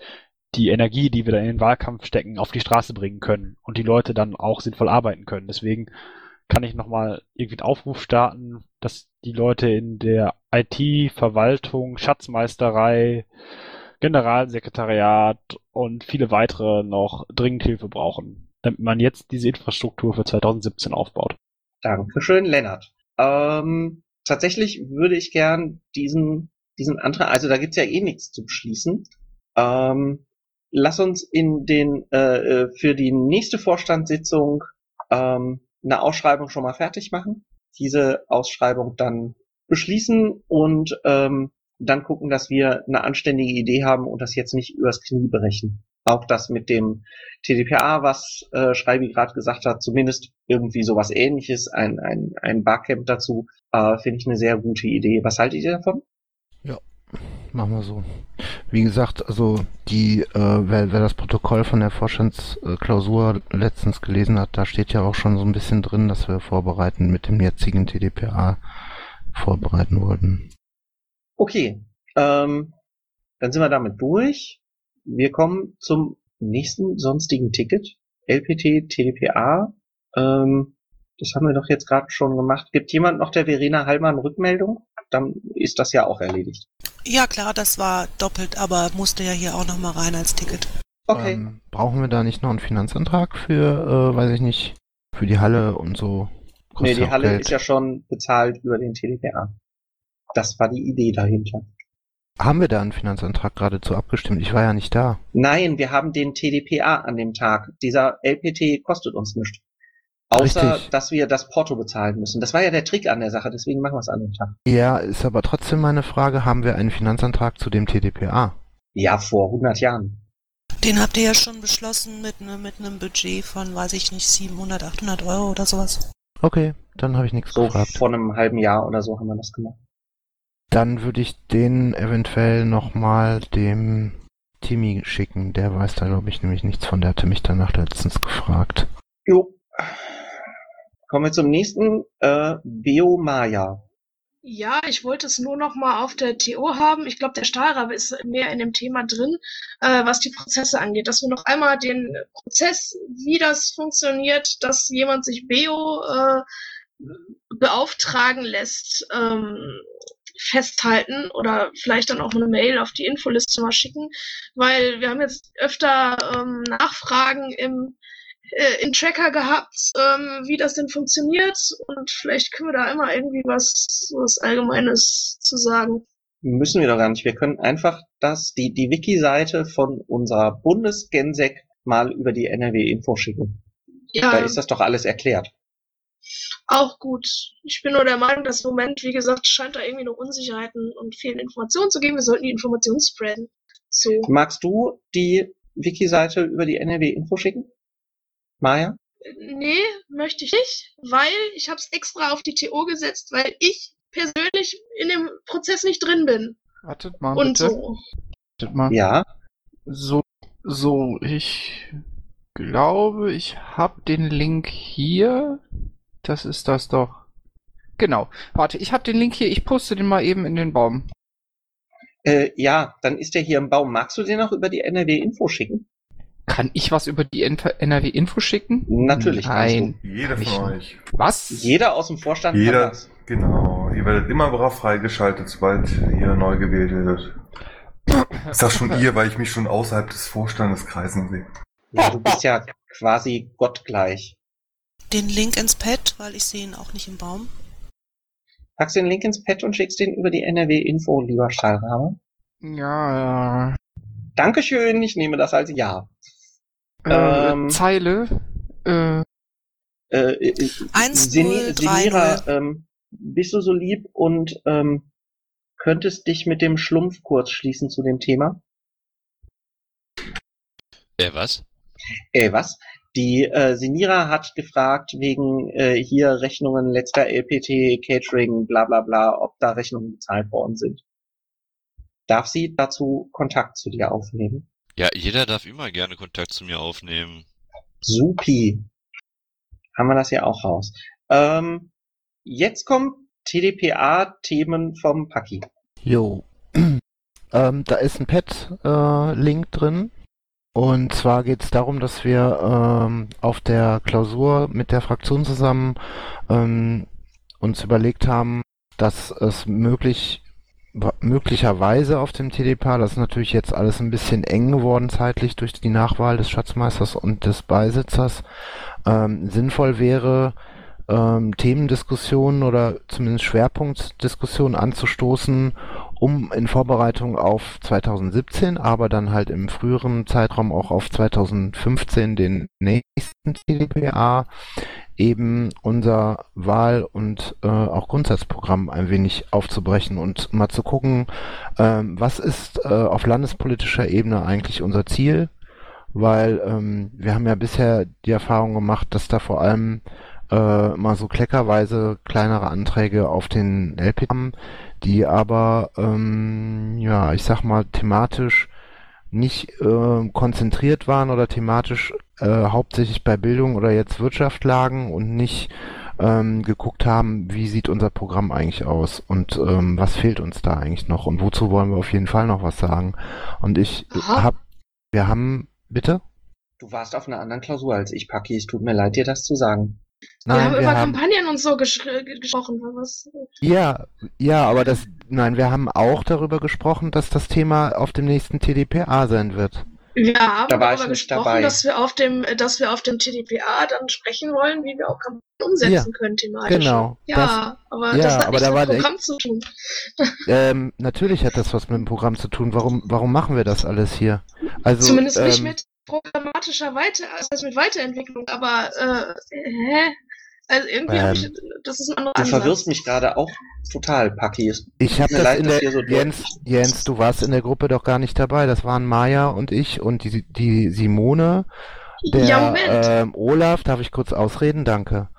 die Energie, die wir da in den Wahlkampf stecken, auf die Straße bringen können und die Leute dann auch sinnvoll arbeiten können. Deswegen kann ich nochmal irgendwie einen Aufruf starten, dass die Leute in der IT, Verwaltung, Schatzmeisterei, Generalsekretariat und viele weitere noch dringend Hilfe brauchen, damit man jetzt diese Infrastruktur für 2017 aufbaut. Dankeschön, Lennart. Ähm, tatsächlich würde ich gern diesen, diesen Antrag, also da gibt's ja eh nichts zu beschließen. Ähm, lass uns in den äh, äh, für die nächste Vorstandssitzung ähm, eine Ausschreibung schon mal fertig machen. Diese Ausschreibung dann beschließen und ähm, dann gucken, dass wir eine anständige Idee haben und das jetzt nicht übers Knie brechen. Auch das mit dem TDPA, was äh, Schreibi gerade gesagt hat, zumindest irgendwie sowas ähnliches, ein, ein, ein Barcamp dazu, äh, finde ich eine sehr gute Idee. Was haltet ihr davon? Ja, machen wir so. Wie gesagt, also die, äh, wer, wer das Protokoll von der Vorstandsklausur letztens gelesen hat, da steht ja auch schon so ein bisschen drin, dass wir vorbereiten mit dem jetzigen TDPA vorbereiten wollten. Okay, ähm, dann sind wir damit durch. Wir kommen zum nächsten sonstigen Ticket. LPT, TDPA. Ähm, das haben wir doch jetzt gerade schon gemacht. Gibt jemand noch der Verena Hallmann Rückmeldung? Dann ist das ja auch erledigt. Ja klar, das war doppelt, aber musste ja hier auch nochmal rein als Ticket. Okay. Ähm, brauchen wir da nicht noch einen Finanzantrag für, äh, weiß ich nicht, für die Halle und so? Kostet Nee, die Halle Geld. ist ja schon bezahlt über den TDPA. Das war die Idee dahinter. Haben wir da einen Finanzantrag geradezu abgestimmt? Ich war ja nicht da. Nein, wir haben den TDPA an dem Tag. Dieser LPT kostet uns nichts. Außer, Richtig. dass wir das Porto bezahlen müssen. Das war ja der Trick an der Sache, deswegen machen wir es an dem Tag. Ja, ist aber trotzdem meine Frage, haben wir einen Finanzantrag zu dem TDPA? Ja, vor 100 Jahren. Den habt ihr ja schon beschlossen mit, ne, mit einem Budget von, weiß ich nicht, 700, 800 Euro oder sowas. Okay, dann habe ich nichts So gefragt. vor einem halben Jahr oder so haben wir das gemacht. Dann würde ich den eventuell nochmal dem Timmy schicken. Der weiß da, glaube ich, nämlich nichts von. Der hatte mich danach letztens gefragt. Jo. Kommen wir zum nächsten. Äh, Biomaya. Ja, ich wollte es nur noch mal auf der TO haben. Ich glaube, der Stahlrabe ist mehr in dem Thema drin, äh, was die Prozesse angeht. Dass wir noch einmal den Prozess, wie das funktioniert, dass jemand sich Beo äh, beauftragen lässt, ähm, festhalten oder vielleicht dann auch eine Mail auf die Infoliste mal schicken, weil wir haben jetzt öfter ähm, Nachfragen im äh, in Tracker gehabt, ähm, wie das denn funktioniert und vielleicht können wir da immer irgendwie was, was Allgemeines zu sagen. Müssen wir doch gar nicht. Wir können einfach das, die, die Wiki-Seite von unserer Bundesgensec mal über die NRW-Info schicken. Ja. Da ist das doch alles erklärt. Auch gut. Ich bin nur der Meinung, dass im Moment, wie gesagt, scheint da irgendwie noch Unsicherheiten und fehlende Informationen zu geben. Wir sollten die Informationen spreaden. So. Magst du die Wiki-Seite über die NRW-Info schicken? Maja? Nee, möchte ich nicht, weil ich habe es extra auf die TO gesetzt, weil ich persönlich in dem Prozess nicht drin bin. Wartet mal Und bitte. so. Wartet mal. Ja. So, so, ich glaube, ich habe den Link hier. Das ist das doch. Genau. Warte, ich habe den Link hier. Ich poste den mal eben in den Baum. Äh, ja, dann ist der hier im Baum. Magst du den auch über die NRW-Info schicken? Kann ich was über die NRW-Info schicken? Natürlich Nein. Jeder von euch. Was? Jeder aus dem Vorstand kann Jeder, das. genau. Ihr werdet immer brav freigeschaltet, sobald ihr neu gewählt werdet. Ich sag schon ihr, weil ich mich schon außerhalb des Vorstandes kreisen sehe. Ja, du bist ja quasi gottgleich. Den Link ins Pad, weil ich sehe ihn auch nicht im Baum. Packst den Link ins Pad und schickst den über die NRW-Info, lieber Stahlrabe. Ja, ja. Dankeschön, ich nehme das als Ja. Äh, Ähm, Zeile. Äh, Äh, äh, äh, 1-0, Seni- Senira, 3-0. ähm, bist du so lieb und ähm, könntest dich mit dem Schlumpf kurz schließen zu dem Thema? Äh, was? Äh, was? Die äh, Senira hat gefragt wegen äh, hier Rechnungen letzter LPT, Catering, bla bla bla, ob da Rechnungen bezahlt worden sind. Darf sie dazu Kontakt zu dir aufnehmen? Ja, jeder darf immer gerne Kontakt zu mir aufnehmen. Supi. Haben wir das ja auch raus. Ähm, jetzt kommt TDPA-Themen vom Paki. Jo. ähm, da ist ein Pad-Link drin. Und zwar geht es darum, dass wir ähm, auf der Klausur mit der Fraktion zusammen ähm, uns überlegt haben, dass es möglich möglicherweise auf dem TDPA, das ist natürlich jetzt alles ein bisschen eng geworden zeitlich durch die Nachwahl des Schatzmeisters und des Beisitzers, ähm, sinnvoll wäre, ähm, Themendiskussionen oder zumindest Schwerpunktdiskussionen anzustoßen, um in Vorbereitung auf 2017, aber dann halt im früheren Zeitraum auch auf 2015, den nächsten TDPA, eben unser Wahl- und äh, auch Grundsatzprogramm ein wenig aufzubrechen und mal zu gucken, ähm, was ist äh, auf landespolitischer Ebene eigentlich unser Ziel, weil ähm, wir haben ja bisher die Erfahrung gemacht, dass da vor allem äh, mal so kleckerweise kleinere Anträge auf den LP haben, die aber, ähm, ja, ich sag mal, thematisch nicht äh, konzentriert waren oder thematisch äh, hauptsächlich bei Bildung oder jetzt Wirtschaft lagen und nicht ähm, geguckt haben, wie sieht unser Programm eigentlich aus und ähm, was fehlt uns da eigentlich noch und wozu wollen wir auf jeden Fall noch was sagen. Und ich hab, wir haben, bitte? Du warst auf einer anderen Klausur als ich, Paki. Es tut mir leid, dir das zu sagen. Wir haben wir über haben- Kampagnen und so gesprochen. Was? Ja, ja, aber das, nein, wir haben auch darüber gesprochen, dass das Thema auf dem nächsten TDPA sein wird. Wir haben Da darüber nicht gesprochen, dabei. dass wir auf dem, dass wir auf dem TDPA dann sprechen wollen, wie wir auch Kampagnen umsetzen Ja, können thematisch. genau. Ja, Das- aber ja, das hat aber nichts da mit war dem echt- Programm zu tun. Ähm, natürlich hat das was mit dem Programm zu tun. Warum, warum machen wir das alles hier? Also, Zumindest nicht ähm, mit programmatischer Weiter, also das heißt mit Weiterentwicklung, aber äh, hä? Also irgendwie Ähm, hab ich, das ist ein anderer Du Ansatz. verwirrst mich gerade auch total, Paki. Es Ich habe das leid, in der so Jens, Jens, du warst in der Gruppe doch gar nicht dabei. Das waren Maya und ich und die, die Simone, der Ja, Moment. ähm, Olaf, darf ich kurz ausreden? Danke.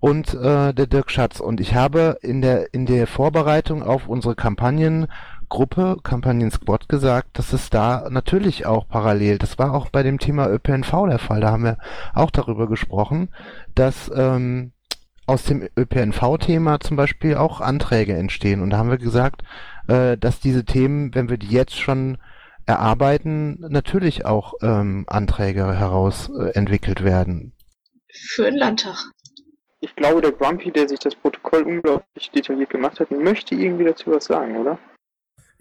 Und äh, der Dirk Schatz. Und ich habe in der in der Vorbereitung auf unsere Kampagnengruppe, Kampagnen-Squad gesagt, dass es da natürlich auch parallel, das war auch bei dem Thema ÖPNV der Fall, da haben wir auch darüber gesprochen, dass ähm, aus dem ÖPNV-Thema zum Beispiel auch Anträge entstehen. Und da haben wir gesagt, äh, dass diese Themen, wenn wir die jetzt schon erarbeiten, natürlich auch ähm, Anträge heraus äh, entwickelt werden. Für den Landtag. Ich glaube, der Grumpy, der sich das Protokoll unglaublich detailliert gemacht hat, möchte irgendwie dazu was sagen, oder?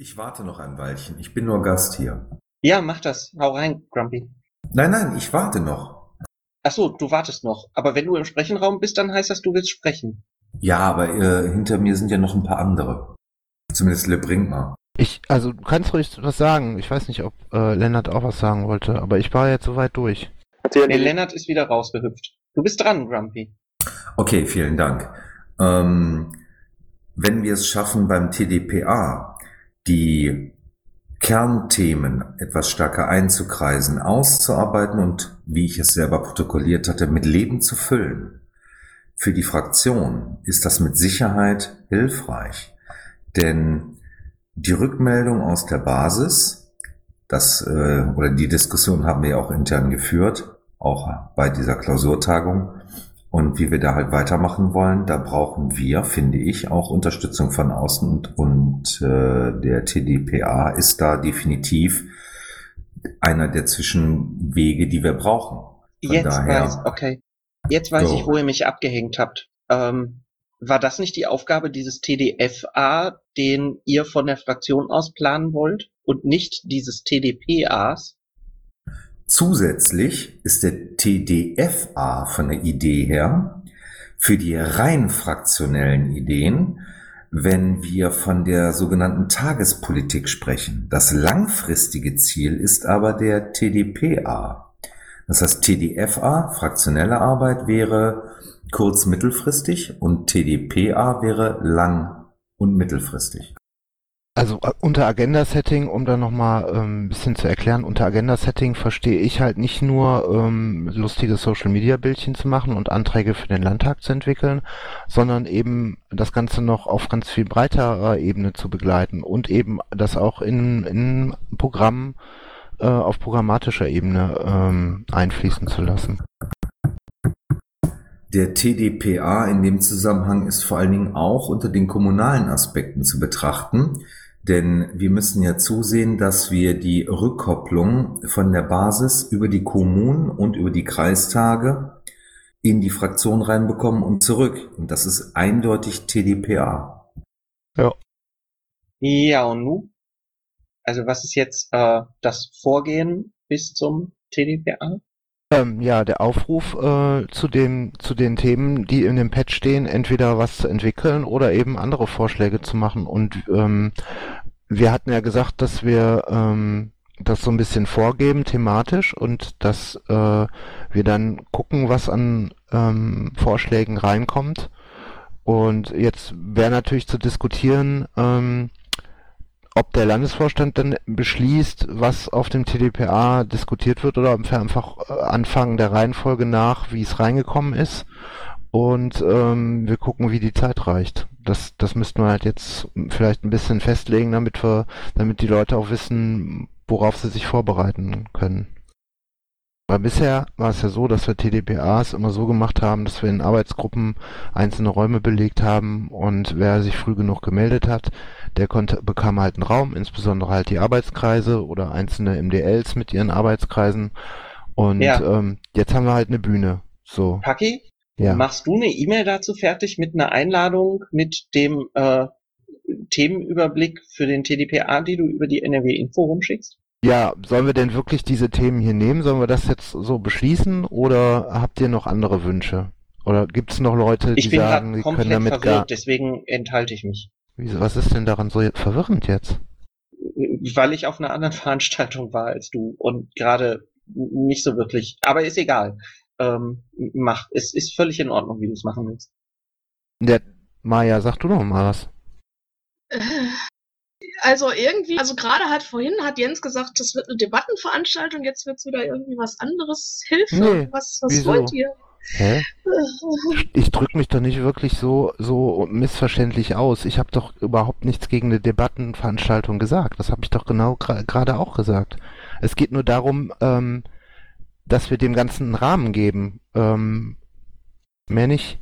Ich warte noch ein Weilchen. Ich bin nur Gast hier. Ja, mach das. Hau rein, Grumpy. Nein, nein, ich warte noch. Ach so, du wartest noch. Aber wenn du im Sprechenraum bist, dann heißt das, du willst sprechen. Ja, aber äh, hinter mir sind ja noch ein paar andere. Zumindest Le Brinkma. Ich, also du kannst ruhig was sagen. Ich weiß nicht, ob äh, Lennart auch was sagen wollte, aber ich war jetzt soweit durch. Nee, Lennart ist wieder rausgehüpft. Du bist dran, Grumpy. Okay, vielen Dank. Ähm, wenn wir es schaffen, beim TDPA die Kernthemen etwas stärker einzukreisen, auszuarbeiten und, wie ich es selber protokolliert hatte, mit Leben zu füllen, für die Fraktion ist das mit Sicherheit hilfreich. Denn die Rückmeldung aus der Basis, das äh, oder die Diskussion haben wir auch intern geführt, auch bei dieser Klausurtagung. Und wie wir da halt weitermachen wollen, da brauchen wir, finde ich, auch Unterstützung von außen und, und äh, der TDPA ist da definitiv einer der Zwischenwege, die wir brauchen. Von Jetzt daher, weiß, okay. Jetzt weiß So. ich, wo ihr mich abgehängt habt. Ähm, war das nicht die Aufgabe dieses TDFA, den ihr von der Fraktion aus planen wollt und nicht dieses TDPAs? Zusätzlich ist der TDFA von der Idee her für die rein fraktionellen Ideen, wenn wir von der sogenannten Tagespolitik sprechen. Das langfristige Ziel ist aber der TDPA. Das heißt, TDFA, fraktionelle Arbeit, wäre kurz mittelfristig und TDPA wäre lang und mittelfristig. Also äh, unter Agenda-Setting, um da nochmal ähm, ein bisschen zu erklären, unter Agenda-Setting verstehe ich halt nicht nur ähm, lustige Social-Media-Bildchen zu machen und Anträge für den Landtag zu entwickeln, sondern eben das Ganze noch auf ganz viel breiterer Ebene zu begleiten und eben das auch in, in Programmen äh, auf programmatischer Ebene ähm, einfließen zu lassen. Der TDPA in dem Zusammenhang ist vor allen Dingen auch unter den kommunalen Aspekten zu betrachten, denn wir müssen ja zusehen, dass wir die Rückkopplung von der Basis über die Kommunen und über die Kreistage in die Fraktion reinbekommen und zurück. Und das ist eindeutig TDPA. Ja. Ja, und nu? Also was ist jetzt äh, das Vorgehen bis zum TDPA? Ähm, ja, der Aufruf äh, zu den zu den Themen, die in dem Patch stehen, entweder was zu entwickeln oder eben andere Vorschläge zu machen. Und ähm, wir hatten ja gesagt, dass wir ähm, das so ein bisschen vorgeben thematisch und dass äh, wir dann gucken, was an ähm, Vorschlägen reinkommt. Und jetzt wäre natürlich zu diskutieren, ähm, ob der Landesvorstand dann beschließt, was auf dem TDPA diskutiert wird oder einfach äh, anfangen der Reihenfolge nach, wie es reingekommen ist. Und ähm, wir gucken, wie die Zeit reicht. Das, das müssten wir halt jetzt vielleicht ein bisschen festlegen, damit wir, damit die Leute auch wissen, worauf sie sich vorbereiten können. Weil bisher war es ja so, dass wir TDPAs immer so gemacht haben, dass wir in Arbeitsgruppen einzelne Räume belegt haben und wer sich früh genug gemeldet hat, der konnte, bekam halt einen Raum, insbesondere halt die Arbeitskreise oder einzelne MDLs mit ihren Arbeitskreisen. Und Ja. ähm, jetzt haben wir halt eine Bühne. So. Paki, Ja. machst du eine E-Mail dazu fertig mit einer Einladung mit dem äh, Themenüberblick für den TDPA, die du über die NRW-Info rumschickst? Ja, sollen wir denn wirklich diese Themen hier nehmen? Sollen wir das jetzt so beschließen oder habt ihr noch andere Wünsche? Oder gibt es noch Leute, die sagen, sie können damit verwirrt, gar... deswegen enthalte ich mich. Wieso, was ist denn daran so verwirrend jetzt? Weil ich auf einer anderen Veranstaltung war als du und gerade nicht so wirklich. Aber ist egal. Ähm, mach. Es ist völlig in Ordnung, wie du es machen willst. Der Maja, sag du noch mal was. Äh, Also irgendwie, also gerade halt vorhin hat Jens gesagt, das wird eine Debattenveranstaltung, jetzt wird's wieder irgendwie was anderes. Hilfe, Nee, was, was wieso? wollt ihr? Hä? Ich drück mich doch nicht wirklich so so missverständlich aus. Ich habe doch überhaupt nichts gegen eine Debattenveranstaltung gesagt. Das habe ich doch genau gerade auch gesagt. Es geht nur darum, ähm, dass wir dem Ganzen einen Rahmen geben. Ähm, mehr nicht.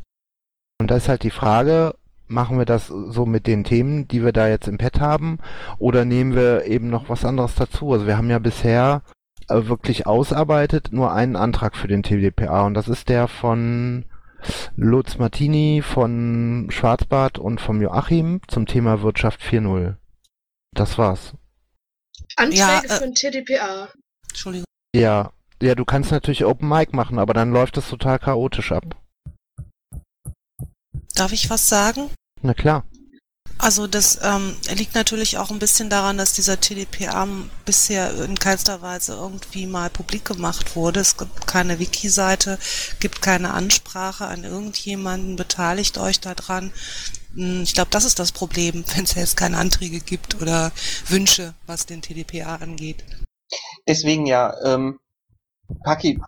Und da ist halt die Frage, machen wir das so mit den Themen, die wir da jetzt im Pad haben, oder nehmen wir eben noch was anderes dazu? Also wir haben ja bisher wirklich ausarbeitet nur einen Antrag für den TDPA und das ist der von Lutz Martini, von Schwarzbart und vom Joachim zum Thema Wirtschaft 4.0. Das war's. Anträge Ja, äh, für ein TDPA. Entschuldigung. Ja, ja, du kannst natürlich Open Mic machen, aber dann läuft es total chaotisch ab. Darf ich was sagen? Na klar. Also das ähm, liegt natürlich auch ein bisschen daran, dass dieser TDPA bisher in keinster Weise irgendwie mal publik gemacht wurde. Es gibt keine Wiki-Seite, gibt keine Ansprache an irgendjemanden, beteiligt euch daran. Hm, Ich glaube, das ist das Problem, wenn es jetzt keine Anträge gibt oder Wünsche, was den TDPA angeht. Deswegen ja, ähm, Paki,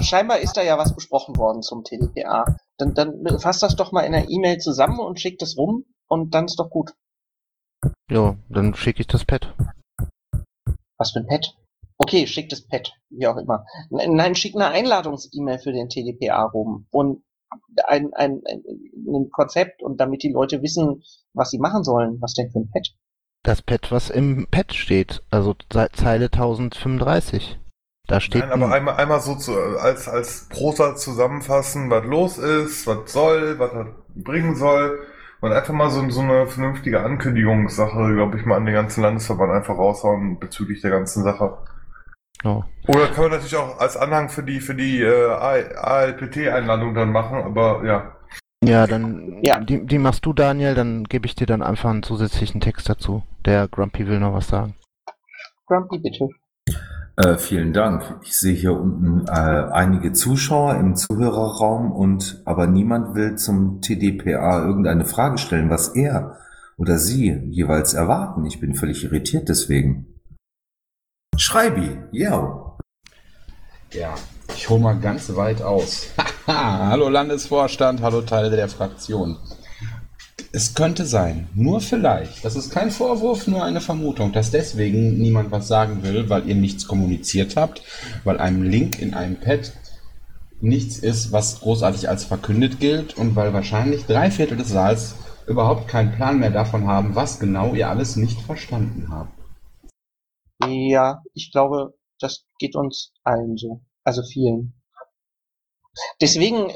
scheinbar ist da ja was besprochen worden zum TDPA. Dann, dann fasst das doch mal in einer E-Mail zusammen und schickt es rum und dann ist doch gut. Jo, dann schicke ich das Pad. Was für ein Pad? Okay, schick das Pad, wie auch immer. Nein, schick eine Einladungs-E-Mail für den TDPA rum und ein, ein, ein, ein Konzept und damit die Leute wissen, was sie machen sollen. Was denn für ein Pad? Das Pad, was im Pad steht, also Ze- Zeile 1035. Da steht Nein, aber ein- einmal, einmal so zu, als, als Prosa zusammenfassen, was los ist, was soll, was er bringen soll. Und einfach mal so, so eine vernünftige Ankündigungssache, glaube ich, mal an den ganzen Landesverband einfach raushauen bezüglich der ganzen Sache. Oh. Oder kann man natürlich auch als Anhang für die, für die äh, ALPT-Einladung dann machen, aber ja. Ja, dann Die, die machst du, Daniel, dann gebe ich dir dann einfach einen zusätzlichen Text dazu. Der Grumpy will noch was sagen. Grumpy, bitte. Äh, vielen Dank. Ich sehe hier unten äh, einige Zuschauer im Zuhörerraum und aber niemand will zum TDPA irgendeine Frage stellen, was er oder sie jeweils erwarten. Ich bin völlig irritiert deswegen. Schreibi, ja. Ja, ich hole mal ganz weit aus. hallo Landesvorstand, hallo Teile der Fraktion. Es könnte sein, nur vielleicht, das ist kein Vorwurf, nur eine Vermutung, dass deswegen niemand was sagen will, weil ihr nichts kommuniziert habt, weil einem Link in einem Pad nichts ist, was großartig als verkündet gilt und weil wahrscheinlich drei Viertel des Saals überhaupt keinen Plan mehr davon haben, was genau ihr alles nicht verstanden habt. Ja, ich glaube, das geht uns allen so. Also vielen. Deswegen äh,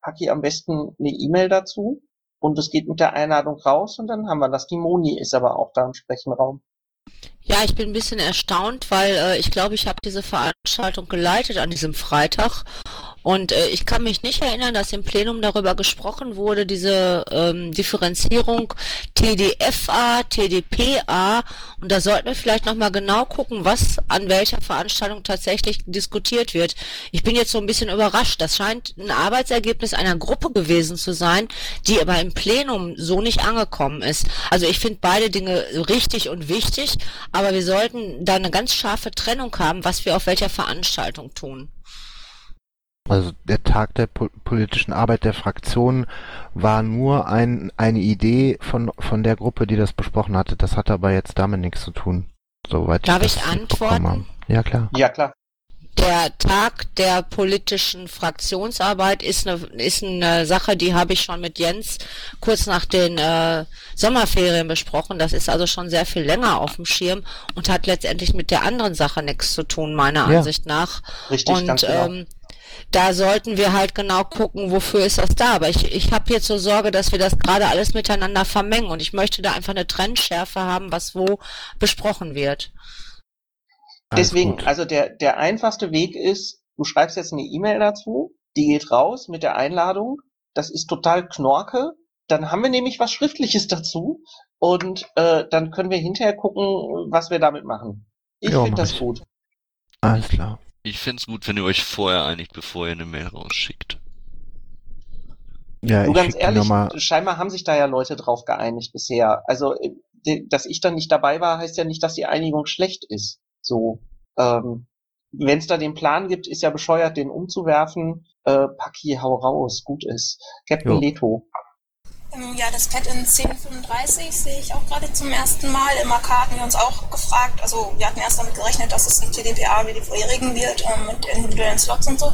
schreibt Paki am besten eine E-Mail dazu und es geht mit der Einladung raus und dann haben wir das. Die Moni ist aber auch da im Sprechenraum. Ja, ich bin ein bisschen erstaunt, weil äh, ich glaube, ich habe diese Veranstaltung geleitet an diesem Freitag und äh, ich kann mich nicht erinnern, dass im Plenum darüber gesprochen wurde, diese ähm, Differenzierung TDFA, TDPA und da sollten wir vielleicht nochmal genau gucken, was an welcher Veranstaltung tatsächlich diskutiert wird. Ich bin jetzt so ein bisschen überrascht. Das scheint ein Arbeitsergebnis einer Gruppe gewesen zu sein, die aber im Plenum so nicht angekommen ist. Also ich finde beide Dinge richtig und wichtig, aber wir sollten da eine ganz scharfe Trennung haben, was wir auf welcher Veranstaltung tun. Also der Tag der po politischen Arbeit der Fraktion war nur ein, eine Idee von, von der Gruppe, die das besprochen hatte. Das hat aber jetzt damit nichts zu tun. Soweit Darf ich ich antworten? habe. Ja, klar. Ja, klar. Der Tag der politischen Fraktionsarbeit ist eine, ist eine Sache, die habe ich schon mit Jens kurz nach den äh, Sommerferien besprochen. Das ist also schon sehr viel länger auf dem Schirm und hat letztendlich mit der anderen Sache nichts zu tun, meiner Ja. Ansicht nach. Richtig, und ganz genau. ähm, da sollten wir halt genau gucken, wofür ist das da. Aber ich, ich habe jetzt so Sorge, dass wir das gerade alles miteinander vermengen und ich möchte da einfach eine Trennschärfe haben, was wo besprochen wird. Deswegen, also der, der einfachste Weg ist, du schreibst jetzt eine E-Mail dazu, die geht raus mit der Einladung, das ist total knorke, dann haben wir nämlich was Schriftliches dazu und äh, dann können wir hinterher gucken, was wir damit machen. Ich finde das gut. Alles klar. Ich find's gut, wenn ihr euch vorher einigt, bevor ihr eine Mail rausschickt. Ja, du ich ganz ehrlich, scheinbar haben sich da ja Leute drauf geeinigt bisher. Also, äh, dass ich dann nicht dabei war, heißt ja nicht, dass die Einigung schlecht ist. So, ähm, wenn es da den Plan gibt, ist ja bescheuert, den umzuwerfen. Äh, Paki, hau raus, gut ist. Captain Jo. Leto. Ja, das Pad in 1035 sehe ich auch gerade zum ersten Mal. Im AK hatten wir uns auch gefragt, also wir hatten erst damit gerechnet, dass es ein TDPA wie die vorherigen wird, ähm, mit individuellen Slots und so.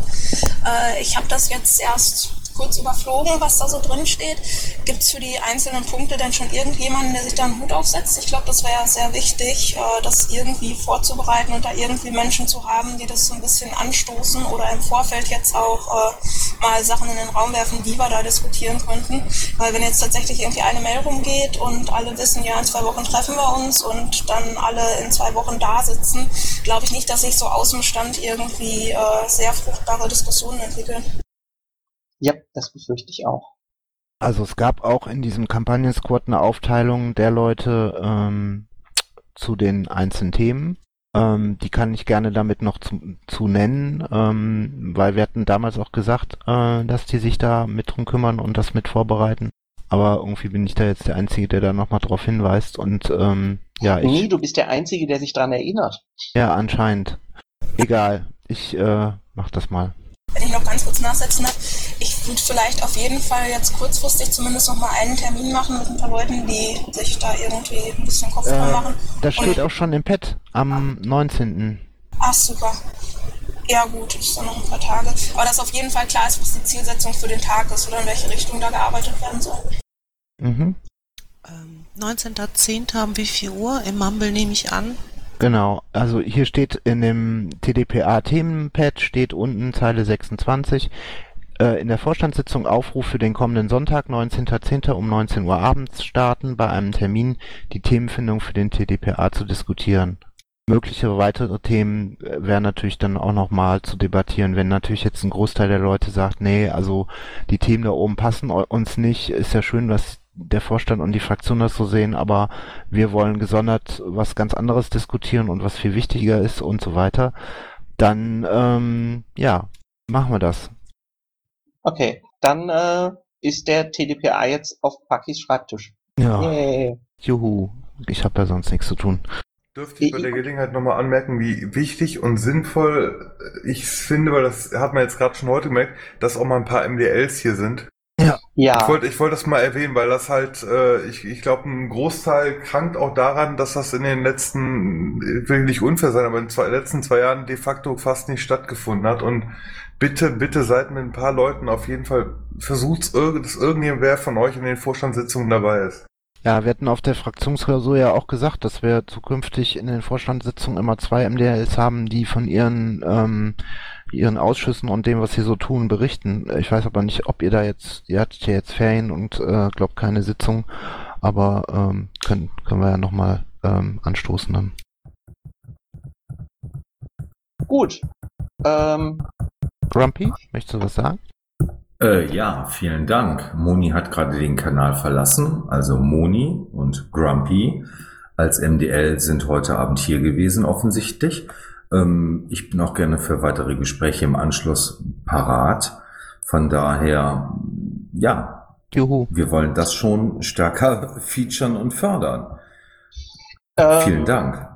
Äh, ich habe das jetzt erst kurz überflogen, was da so drin steht. Gibt es für die einzelnen Punkte denn schon irgendjemanden, der sich da einen Hut aufsetzt? Ich glaube, das wäre sehr wichtig, äh, das irgendwie vorzubereiten und da irgendwie Menschen zu haben, die das so ein bisschen anstoßen oder im Vorfeld jetzt auch äh, mal Sachen in den Raum werfen, die wir da diskutieren könnten. Weil wenn jetzt tatsächlich irgendwie eine Mail rumgeht und alle wissen, ja, in zwei Wochen treffen wir uns und dann alle in zwei Wochen da sitzen, glaube ich nicht, dass sich so aus dem Stand irgendwie äh, sehr fruchtbare Diskussionen entwickeln. Ja, das befürchte ich auch. Also es gab auch in diesem Kampagnen-Squad eine Aufteilung der Leute ähm, zu den einzelnen Themen. Ähm, die kann ich gerne damit noch zu, zu nennen, ähm, weil wir hatten damals auch gesagt, äh, dass die sich da mit drum kümmern und das mit vorbereiten. Aber irgendwie bin ich da jetzt der Einzige, der da nochmal drauf hinweist. Und ähm, ja, ich. Nee, du bist der Einzige, der sich dran erinnert. Ja, anscheinend. Egal. Ich äh, mach das mal. Wenn ich noch ganz kurz nachsetzen darf, ich würde vielleicht auf jeden Fall jetzt kurzfristig zumindest noch mal einen Termin machen mit ein paar Leuten, die sich da irgendwie ein bisschen Kopf dran Äh, machen. das steht Und- auch schon im Pad am 19. Ach, super. Ja gut, ist dann noch ein paar Tage. Aber dass auf jeden Fall klar ist, was die Zielsetzung für den Tag ist oder in welche Richtung da gearbeitet werden soll. Mhm. 19.10. um wie viel Uhr? Im Mumble nehme ich an. Genau, also hier steht in dem TDPA-Themenpad steht unten Zeile 26 äh, in der Vorstandssitzung Aufruf für den kommenden Sonntag, 19.10. um 19 Uhr abends starten, bei einem Termin die Themenfindung für den TDPA zu diskutieren. Mögliche weitere Themen äh, wären natürlich dann auch nochmal zu debattieren, wenn natürlich jetzt ein Großteil der Leute sagt, nee, also die Themen da oben passen uns nicht, ist ja schön, was der Vorstand und die Fraktion das so sehen, aber wir wollen gesondert was ganz anderes diskutieren und was viel wichtiger ist und so weiter, dann ähm, ja, machen wir das. Okay, dann äh, ist der TDPA jetzt auf Pakis Schreibtisch. Ja. Yay. Juhu, ich habe ja sonst nichts zu tun. Dürfte ich bei der Gelegenheit nochmal anmerken, wie wichtig und sinnvoll ich finde, weil das hat man jetzt gerade schon heute gemerkt, dass auch mal ein paar MDLs hier sind. Ja. Ja. Ich wollte ich wollte das mal erwähnen, weil das halt, äh, ich, ich glaube, ein Großteil krankt auch daran, dass das in den letzten, ich will nicht unfair sein, aber in den letzten zwei Jahren de facto fast nicht stattgefunden hat. Und bitte, bitte seid mit ein paar Leuten auf jeden Fall, versucht dass irgendjemand von euch in den Vorstandssitzungen dabei ist. Ja, wir hatten auf der Fraktionsklausur ja auch gesagt, dass wir zukünftig in den Vorstandssitzungen immer zwei MDLs haben, die von ihren ähm, ihren Ausschüssen und dem, was sie so tun, berichten. Ich weiß aber nicht, ob ihr da jetzt, ihr hattet ja jetzt Ferien und äh, glaubt keine Sitzung, aber ähm, können können wir ja nochmal ähm, anstoßen dann. Gut. Ähm, Grumpy, möchtest du was sagen? Äh, ja, vielen Dank. Moni hat gerade den Kanal verlassen, also Moni und Grumpy als MDL sind heute Abend hier gewesen, offensichtlich. Ähm, ich bin auch gerne für weitere Gespräche im Anschluss parat. Von daher, ja, Juhu. wir wollen das schon stärker featuren und fördern. Ähm, Vielen Dank.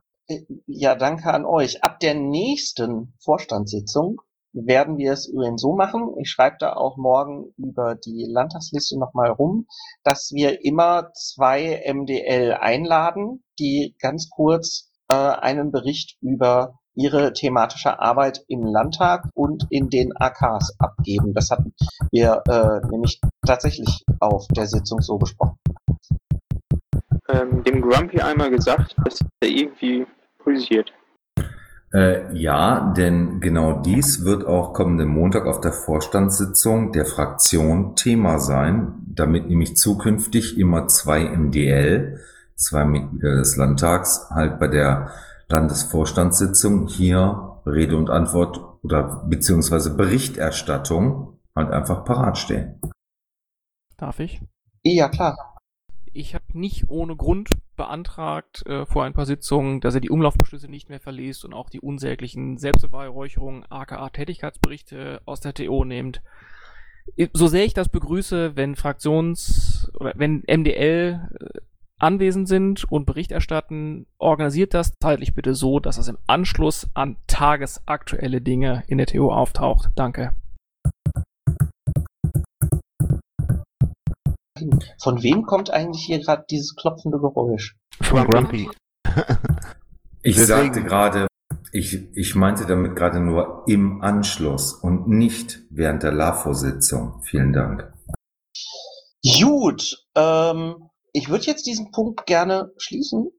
Ja, danke an euch. Ab der nächsten Vorstandssitzung werden wir es übrigens so machen. Ich schreibe da auch morgen über die Landtagsliste nochmal rum, dass wir immer zwei MDL einladen, die ganz kurz äh, einen Bericht über ihre thematische Arbeit im Landtag und in den AKs abgeben. Das hatten wir äh, nämlich tatsächlich auf der Sitzung so besprochen. Ähm, dem Grumpy einmal gesagt, dass er irgendwie pulsiert. Äh, ja, denn genau dies wird auch kommenden Montag auf der Vorstandssitzung der Fraktion Thema sein, damit nämlich zukünftig immer zwei MDL, zwei Mitglieder des Landtags, halt bei der Landesvorstandssitzung hier Rede und Antwort oder beziehungsweise Berichterstattung halt einfach parat stehen. Darf ich? Ja, klar. Ich habe nicht ohne Grund beantragt äh, vor ein paar Sitzungen, dass er die Umlaufbeschlüsse nicht mehr verliest und auch die unsäglichen Selbstbeweihräucherungen, aka Tätigkeitsberichte aus der TO nimmt. So sehr ich das begrüße, wenn Fraktions- oder wenn MDL äh, anwesend sind und Bericht erstatten, organisiert das zeitlich bitte so, dass das im Anschluss an tagesaktuelle Dinge in der TO auftaucht. Danke. Von wem kommt eigentlich hier gerade dieses klopfende Geräusch? Von Grumpy. Ich Deswegen- sagte gerade, ich, ich meinte damit gerade nur im Anschluss und nicht während der LAFO-Sitzung. Vielen Dank. Gut, ähm, ich würde jetzt diesen Punkt gerne schließen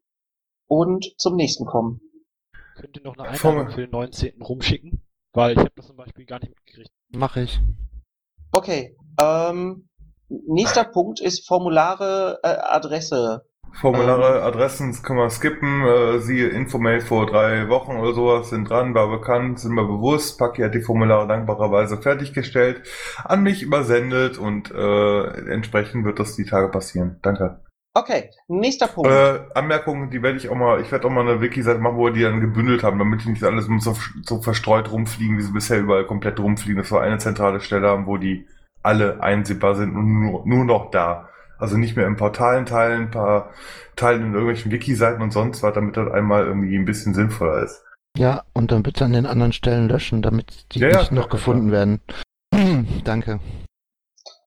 und zum nächsten kommen. Könnt ihr noch eine Vor- Einladung für den 19. rumschicken? Weil ich habe das zum Beispiel gar nicht mitgekriegt. Mach ich. Okay, ähm, nächster Punkt ist Formulare, äh, Adresse. Formulare, Adressen können wir skippen. Äh, siehe Infomail vor drei Wochen oder sowas sind dran, war bekannt, sind wir bewusst. Paki hat die Formulare dankbarerweise fertiggestellt, an mich übersendet und äh, entsprechend wird das die Tage passieren. Danke. Okay, nächster Punkt. Äh, Anmerkungen, die werde ich auch mal, ich werde auch mal eine Wiki-Seite machen, wo wir die dann gebündelt haben, damit die nicht alles so, so verstreut rumfliegen, wie sie bisher überall komplett rumfliegen. Das wir eine zentrale Stelle haben, wo die alle einsehbar sind und nur, nur noch da. Also nicht mehr in Portalen teilen, ein paar teilen in irgendwelchen Wiki-Seiten und sonst was, damit das einmal irgendwie ein bisschen sinnvoller ist. Ja, und dann bitte an den anderen Stellen löschen, damit die Ja, ja, nicht noch klar, gefunden werden. Danke.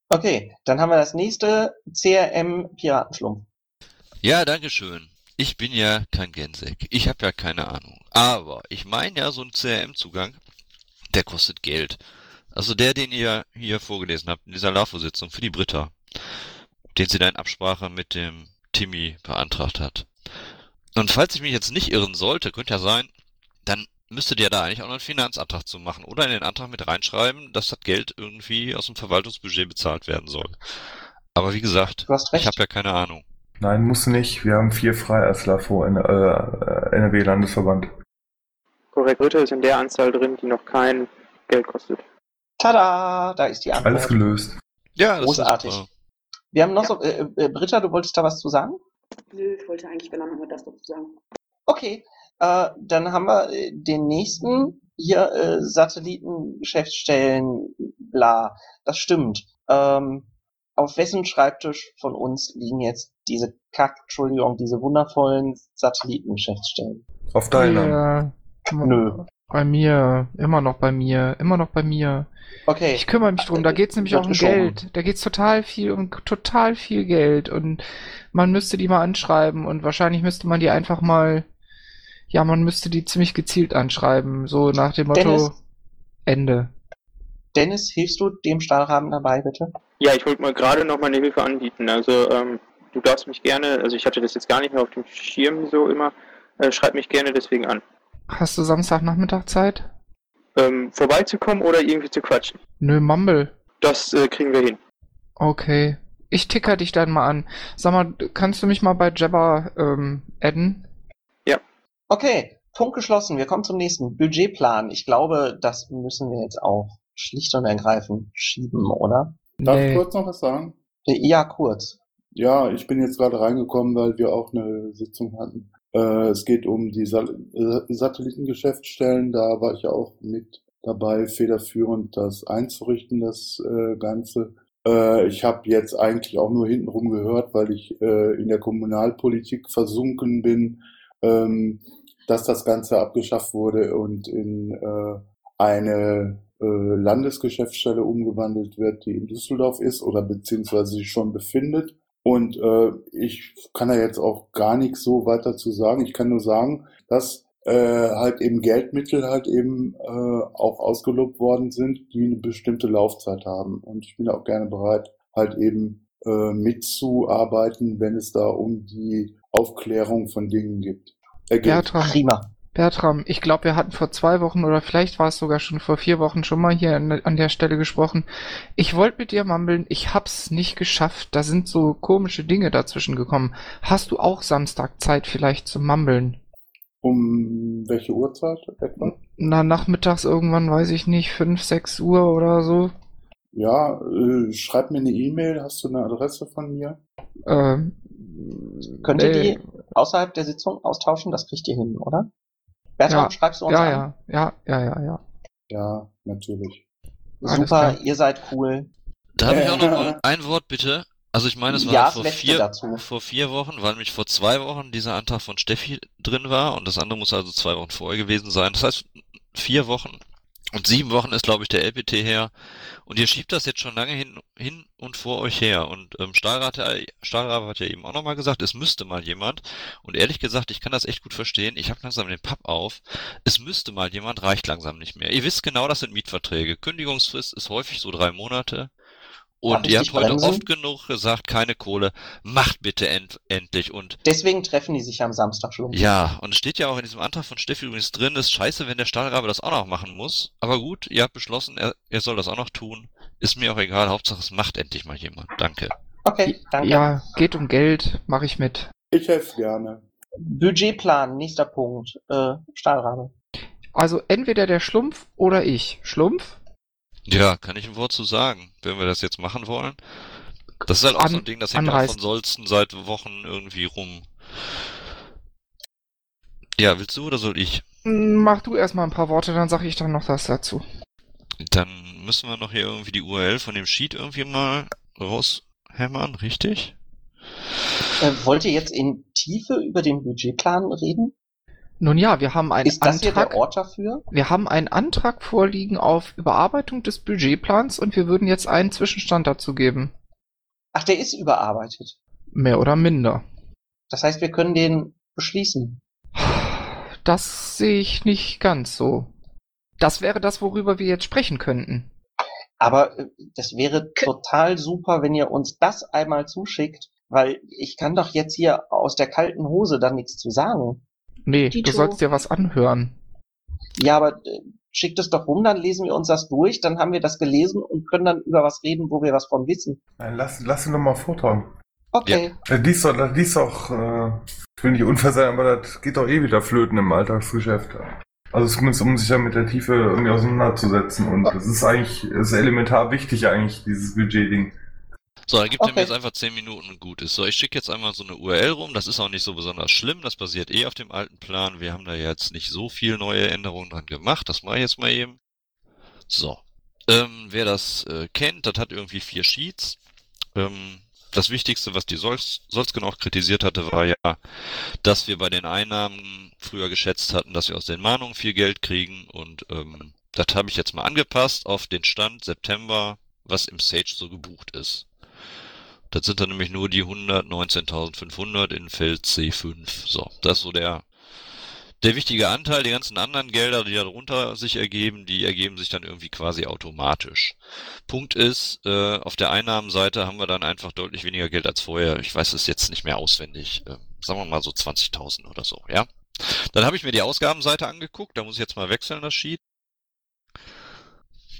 Okay, dann haben wir das nächste CRM Piratenschlumpf. Ja, danke schön. Ich bin ja kein Gensek. Ich habe ja keine Ahnung. Aber ich meine ja, so ein CRM-Zugang, der kostet Geld. Also der, den ihr hier vorgelesen habt in dieser LAFO-Sitzung für die Britta, den sie da in Absprache mit dem Timmy beantragt hat. Und falls ich mich jetzt nicht irren sollte, könnte ja sein, dann müsstet ihr da eigentlich auch noch einen Finanzantrag zu machen oder in den Antrag mit reinschreiben, dass das Geld irgendwie aus dem Verwaltungsbudget bezahlt werden soll. Aber wie gesagt, ich habe ja keine Ahnung. Nein, muss nicht. Wir haben vier frei als LAFO in, äh, NRW-Landesverband. Korrekt, Ritter ist in der Anzahl drin, die noch kein Geld kostet. Tada, da ist die Antwort. Alles gelöst. Ja, das Großartig. ist super. Wir haben noch so, äh, äh, Britta, du wolltest da was zu sagen? Nö, ich wollte eigentlich, dann nochmal das dazu sagen. Okay, äh, dann haben wir äh, den nächsten hier äh, Satellitengeschäftsstellen, bla. Das stimmt. Ähm, auf wessen Schreibtisch von uns liegen jetzt diese Kack, Entschuldigung, diese wundervollen Satellitengeschäftsstellen? Auf deiner. Ja, Nö. Bei mir, immer noch bei mir, immer noch bei mir. Okay. Ich kümmere mich drum, da geht's nämlich auch um geschoben. Geld. Da geht's total viel um total viel Geld und man müsste die mal anschreiben und wahrscheinlich müsste man die einfach mal, ja, man müsste die ziemlich gezielt anschreiben, so nach dem Motto Dennis? Ende. Dennis, hilfst du dem Stahlrahmen dabei, bitte? Ja, ich wollte mal gerade noch meine Hilfe anbieten. Also, ähm, du darfst mich gerne, also ich hatte das jetzt gar nicht mehr auf dem Schirm so immer, äh, schreib mich gerne deswegen an. Hast du Samstagnachmittag Zeit? Ähm, vorbeizukommen oder irgendwie zu quatschen. Nö, Mumble. Das äh, kriegen wir hin. Okay. Ich ticker dich dann mal an. Sag mal, kannst du mich mal bei Jabba ähm, adden? Ja. Okay, Punkt geschlossen. Wir kommen zum nächsten. Budgetplan. Ich glaube, das müssen wir jetzt auch schlicht und ergreifend schieben, oder? Darf ich kurz noch was sagen? Ja, kurz. Ja, ich bin jetzt gerade reingekommen, weil wir auch eine Sitzung hatten. Äh, es geht um die äh, Satellitengeschäftsstellen. Da war ich ja auch mit dabei, federführend das einzurichten, das äh, Ganze. Ich habe jetzt eigentlich auch nur hintenrum gehört, weil ich in der Kommunalpolitik versunken bin, ähm, dass das Ganze abgeschafft wurde und in eine Landesgeschäftsstelle umgewandelt wird, die in Düsseldorf ist oder beziehungsweise sich schon befindet. Und äh, ich kann da jetzt auch gar nichts so weiter zu sagen. Ich kann nur sagen, dass äh, halt eben Geldmittel halt eben äh, auch ausgelobt worden sind, die eine bestimmte Laufzeit haben. Und ich bin auch gerne bereit, halt eben äh, mitzuarbeiten, wenn es da um die Aufklärung von Dingen gibt. Äh, geht. Bertram. Bertram, ich glaube, wir hatten vor zwei Wochen oder vielleicht war es sogar schon vor vier Wochen schon mal hier an, an der Stelle gesprochen. Ich wollte mit dir mumbeln, ich hab's nicht geschafft. Da sind so komische Dinge dazwischen gekommen. Hast du auch Samstag Zeit vielleicht zum Mumbeln? Um welche Uhrzeit etwa? Na, nachmittags irgendwann, weiß ich nicht, fünf, sechs Uhr oder so. Ja, äh, schreib mir eine E-Mail. Hast du eine Adresse von mir? Ähm, Könnt ihr nee. die außerhalb der Sitzung austauschen? Das kriegt ihr hin, oder? Bertram, Ja, schreibst du uns ja, an? ja, ja, ja, ja, ja. Ja, natürlich. Alles Super, klar. ihr seid cool. Da habe ich auch noch mal ein Wort bitte. Also ich meine, es war Ja, vor vier, dazu. vor vier Wochen, weil nämlich vor zwei Wochen dieser Antrag von Steffi drin war und das andere muss also zwei Wochen vorher gewesen sein. Das heißt vier Wochen und sieben Wochen ist glaube ich der LPT her und ihr schiebt das jetzt schon lange hin, hin und vor euch her und ähm, Stahlrat, Stahlrabe hat ja eben auch nochmal gesagt, es müsste mal jemand und ehrlich gesagt, ich kann das echt gut verstehen, ich habe langsam den Papp auf, es müsste mal jemand, reicht langsam nicht mehr. Ihr wisst genau, das sind Mietverträge. Kündigungsfrist ist häufig so drei Monate. Und ihr habt heute bremsen? oft genug gesagt, keine Kohle, macht bitte end endlich. Und Deswegen treffen die sich am Samstag schon. ja, und es steht ja auch in diesem Antrag von Steffi übrigens drin, ist scheiße, wenn der Stahlrabe das auch noch machen muss. Aber gut, ihr habt beschlossen, er, er soll das auch noch tun. Ist mir auch egal, Hauptsache es macht endlich mal jemand. Danke. Okay, danke. Ja, geht um Geld, mache ich mit. Ich helfe gerne. Budgetplan, nächster Punkt. Äh, Stahlrabe. Also entweder der Schlumpf oder ich. Schlumpf? Ja, kann ich ein Wort zu sagen, wenn wir das jetzt machen wollen. Das ist halt auch so ein An- Ding, das hängt auch anreißen. von Solzen seit Wochen irgendwie rum. Ja, willst du oder soll ich? Mach du erstmal ein paar Worte, dann sage ich dann noch das dazu. Dann müssen wir noch hier irgendwie die URL von dem Sheet irgendwie mal raushämmern, richtig? Äh, wollt ihr jetzt in Tiefe über den Budgetplan reden? Nun ja, wir haben einen Ist das hier Antrag. der Ort dafür? Wir haben einen Antrag vorliegen auf Überarbeitung des Budgetplans und wir würden jetzt einen Zwischenstand dazu geben. Ach, der ist überarbeitet. Mehr oder minder. Das heißt, wir können den beschließen. Das sehe ich nicht ganz so. Das wäre das, worüber wir jetzt sprechen könnten. Aber äh, das wäre total super, wenn ihr uns das einmal zuschickt, weil ich kann doch jetzt hier aus der kalten Hose da nichts zu sagen. Nee, Dito. du sollst dir was anhören. Ja, aber äh, schickt es doch rum, dann lesen wir uns das durch, dann haben wir das gelesen und können dann über was reden, wo wir was von wissen. Nein, lass, lass ihn doch mal vortragen. Okay. Ja. Lies doch, das liest doch, äh, ich will nicht unfair sein, aber das geht doch eh wieder flöten im Alltagsgeschäft. Also zumindest um sich ja mit der Tiefe irgendwie auseinanderzusetzen und das ist eigentlich, das ist elementar wichtig eigentlich, dieses Budget-Ding. So, dann gibt er mir Okay. jetzt einfach 10 Minuten und gut ist. So, ich schicke jetzt einmal so eine URL rum. Das ist auch nicht so besonders schlimm. Das basiert eh auf dem alten Plan. Wir haben da jetzt nicht so viel neue Änderungen dran gemacht. Das mache ich jetzt mal eben. So. Ähm, wer das äh, kennt, das hat irgendwie vier Sheets. Ähm, das Wichtigste, was die Solz, Solzgen auch kritisiert hatte, war ja, dass wir bei den Einnahmen früher geschätzt hatten, dass wir aus den Mahnungen viel Geld kriegen. Und ähm, das habe ich jetzt mal angepasst auf den Stand September, was im Sage so gebucht ist. Das sind dann nämlich nur die 119.500 in Feld C5. So, das ist so der, der wichtige Anteil. Die ganzen anderen Gelder, die darunter sich ergeben, die ergeben sich dann irgendwie quasi automatisch. Punkt ist, äh, auf der Einnahmenseite haben wir dann einfach deutlich weniger Geld als vorher. Ich weiß es jetzt nicht mehr auswendig. Äh, sagen wir mal so 20.000 oder so, ja? Dann habe ich mir die Ausgabenseite angeguckt. Da muss ich jetzt mal wechseln, das Sheet.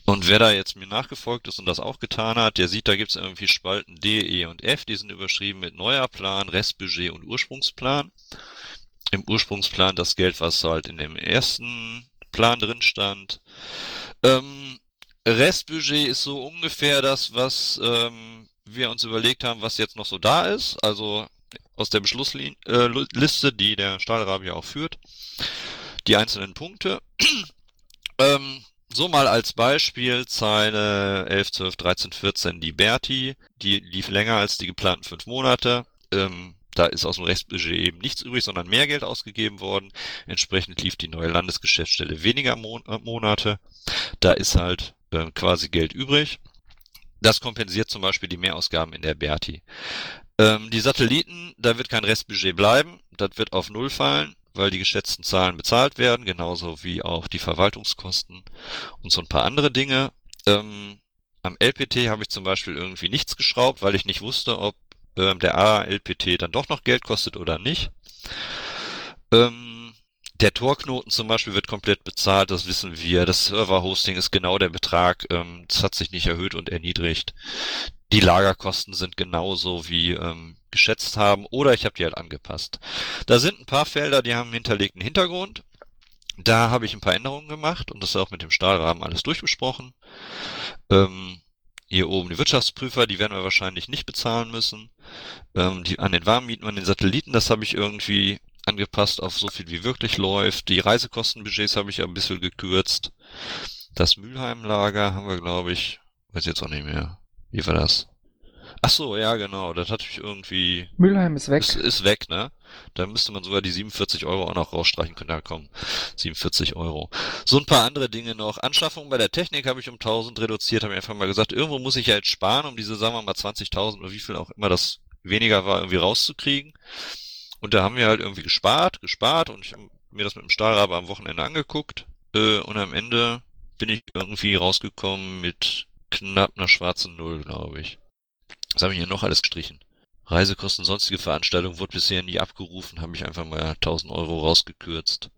Und wer da jetzt mir nachgefolgt ist und das auch getan hat, der sieht, da gibt's irgendwie Spalten D, E und F, die sind überschrieben mit neuer Plan, Restbudget und Ursprungsplan. Im Ursprungsplan das Geld, was halt in dem ersten Plan drin stand. Ähm, Restbudget ist so ungefähr das, was ähm, wir uns überlegt haben, was jetzt noch so da ist. Also aus der Beschlussliste, äh, die der Stahlrabi auch führt. Die einzelnen Punkte. ähm, so mal als Beispiel Zeile 11, 12, 13, 14 die Berti, die lief länger als die geplanten fünf Monate. Ähm, da ist aus dem Restbudget eben nichts übrig, sondern mehr Geld ausgegeben worden. Entsprechend lief die neue Landesgeschäftsstelle weniger Mon äh, Monate. Da ist halt äh, quasi Geld übrig. Das kompensiert zum Beispiel die Mehrausgaben in der Berti. Ähm, die Satelliten, da wird kein Restbudget bleiben. Das wird auf Null fallen weil die geschätzten Zahlen bezahlt werden, genauso wie auch die Verwaltungskosten und so ein paar andere Dinge. Ähm, am LPT habe ich zum Beispiel irgendwie nichts geschraubt, weil ich nicht wusste, ob ähm, der ALPT dann doch noch Geld kostet oder nicht. Ähm, der Torknoten zum Beispiel wird komplett bezahlt, das wissen wir. Das Server-Hosting ist genau der Betrag, ähm, das hat sich nicht erhöht und erniedrigt. Die Lagerkosten sind genauso wie ähm, geschätzt haben oder ich habe die halt angepasst. Da sind ein paar Felder, die haben einen hinterlegten Hintergrund. Da habe ich ein paar Änderungen gemacht und das ist auch mit dem Stahlrahmen alles durchbesprochen. Ähm, hier oben die Wirtschaftsprüfer, die werden wir wahrscheinlich nicht bezahlen müssen. Ähm, die, an den Warmmieten, an den Satelliten, das habe ich irgendwie angepasst auf so viel wie wirklich läuft. Die Reisekostenbudgets habe ich ein bisschen gekürzt. Das Mülheimlager haben wir, glaube ich, weiß jetzt auch nicht mehr. Wie war das? Ach so, ja, genau. Das hatte ich irgendwie. Mülheim ist weg. Ist, ist weg, ne? Da müsste man sogar die 47 Euro auch noch rausstreichen können. Ja, komm. 47 Euro. So ein paar andere Dinge noch. Anschaffung bei der Technik habe ich um 1000 reduziert. Habe ich einfach mal gesagt, irgendwo muss ich ja jetzt sparen, um diese, sagen wir mal, 20.000 oder wie viel auch immer das weniger war, irgendwie rauszukriegen. Und da haben wir halt irgendwie gespart, gespart und ich habe mir das mit dem Stahlrabe am Wochenende angeguckt. Äh, und am Ende bin ich irgendwie rausgekommen mit knapp einer schwarzen Null, glaube ich. Was habe ich hier noch alles gestrichen? Reisekosten, sonstige Veranstaltungen wurde bisher nie abgerufen, habe ich einfach mal 1000 Euro rausgekürzt.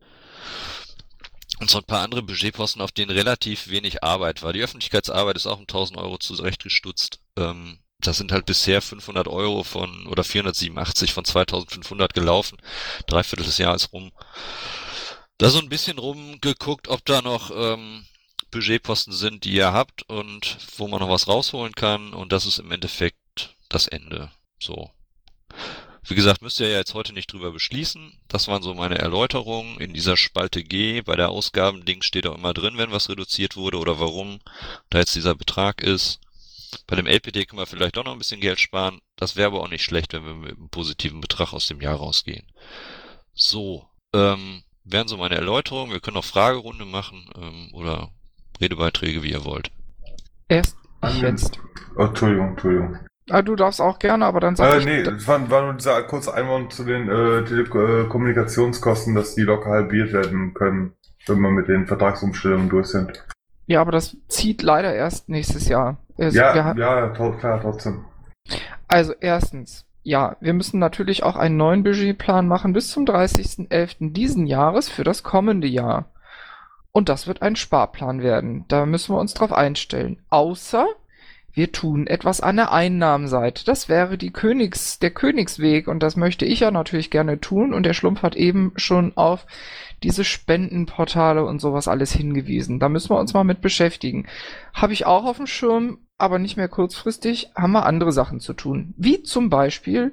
Und so ein paar andere Budgetposten, auf denen relativ wenig Arbeit war. Die Öffentlichkeitsarbeit ist auch um 1000 Euro zurechtgestutzt. Ähm, das sind halt bisher 500 Euro von oder 487 von 2500 gelaufen. Dreiviertel des Jahres rum. Da so ein bisschen rumgeguckt, ob da noch ähm, Budgetposten sind, die ihr habt und wo man noch was rausholen kann. Und das ist im Endeffekt das Ende. So. Wie gesagt, müsst ihr ja jetzt heute nicht drüber beschließen. Das waren so meine Erläuterungen. In dieser Spalte G bei der Ausgabending steht auch immer drin, wenn was reduziert wurde oder warum da jetzt dieser Betrag ist. Bei dem LPD können wir vielleicht doch noch ein bisschen Geld sparen. Das wäre aber auch nicht schlecht, wenn wir mit einem positiven Betrag aus dem Jahr rausgehen. So, ähm, wären so meine Erläuterungen. Wir können auch Fragerunde machen ähm, oder Redebeiträge, wie ihr wollt. Erst jetzt. Oh, Entschuldigung, Entschuldigung. Ah, du darfst auch gerne, aber dann sag Äh, ich. nee, das war, war nur dieser kurze Einwand zu den äh, Telekommunikationskosten, dass die locker halbiert werden können, wenn wir mit den Vertragsumstellungen durch sind. Ja, aber das zieht leider erst nächstes Jahr. Also, ja, ja, to- klar, trotzdem. Also erstens, ja, wir müssen natürlich auch einen neuen Budgetplan machen bis zum 30.11. diesen Jahres für das kommende Jahr. Und das wird ein Sparplan werden. Da müssen wir uns drauf einstellen. Außer wir tun etwas an der Einnahmenseite. Das wäre die Königs, der Königsweg und das möchte ich ja natürlich gerne tun. Und der Schlumpf hat eben schon auf diese Spendenportale und sowas alles hingewiesen. Da müssen wir uns mal mit beschäftigen. Habe ich auch auf dem Schirm, aber nicht mehr kurzfristig, haben wir andere Sachen zu tun. Wie zum Beispiel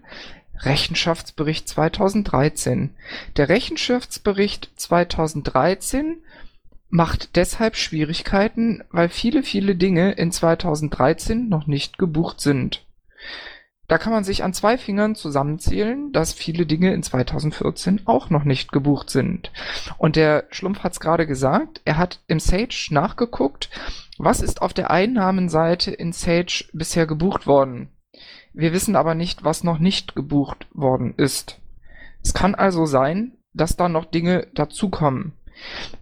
Rechenschaftsbericht 2013. Der Rechenschaftsbericht 2013 macht deshalb Schwierigkeiten, weil viele, viele Dinge in 2013 noch nicht gebucht sind. Da kann man sich an zwei Fingern zusammenzählen, dass viele Dinge in 2014 auch noch nicht gebucht sind. Und der Schlumpf hat es gerade gesagt, er hat im Sage nachgeguckt, was ist auf der Einnahmenseite in Sage bisher gebucht worden. Wir wissen aber nicht, was noch nicht gebucht worden ist. Es kann also sein, dass da noch Dinge dazukommen.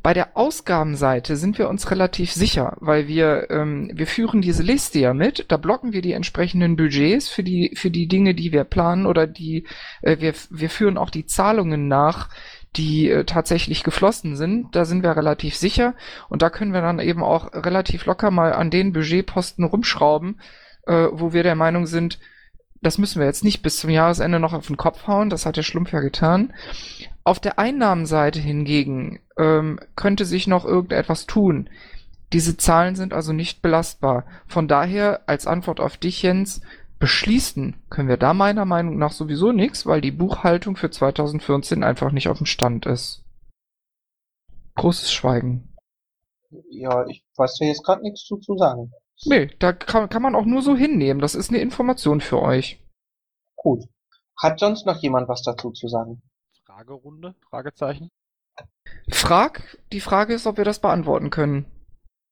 Bei der Ausgabenseite sind wir uns relativ sicher, weil wir, ähm, wir führen diese Liste ja mit, da blocken wir die entsprechenden Budgets für die, für die Dinge, die wir planen oder die, äh, wir, wir führen auch die Zahlungen nach, die äh, tatsächlich geflossen sind. Da sind wir relativ sicher und da können wir dann eben auch relativ locker mal an den Budgetposten rumschrauben, äh, wo wir der Meinung sind, das müssen wir jetzt nicht bis zum Jahresende noch auf den Kopf hauen, das hat der Schlumpf ja getan. Auf der Einnahmenseite hingegen ähm, könnte sich noch irgendetwas tun. Diese Zahlen sind also nicht belastbar. Von daher, als Antwort auf dich, Jens, beschließen können wir da meiner Meinung nach sowieso nichts, weil die Buchhaltung für 2014 einfach nicht auf dem Stand ist. Großes Schweigen. Ja, ich weiß da jetzt gerade nichts zu, zu sagen. Nee, da kann, kann man auch nur so hinnehmen. Das ist eine Information für euch. Gut. Hat sonst noch jemand was dazu zu sagen? Fragerunde? Fragezeichen? Frag, die Frage ist, ob wir das beantworten können.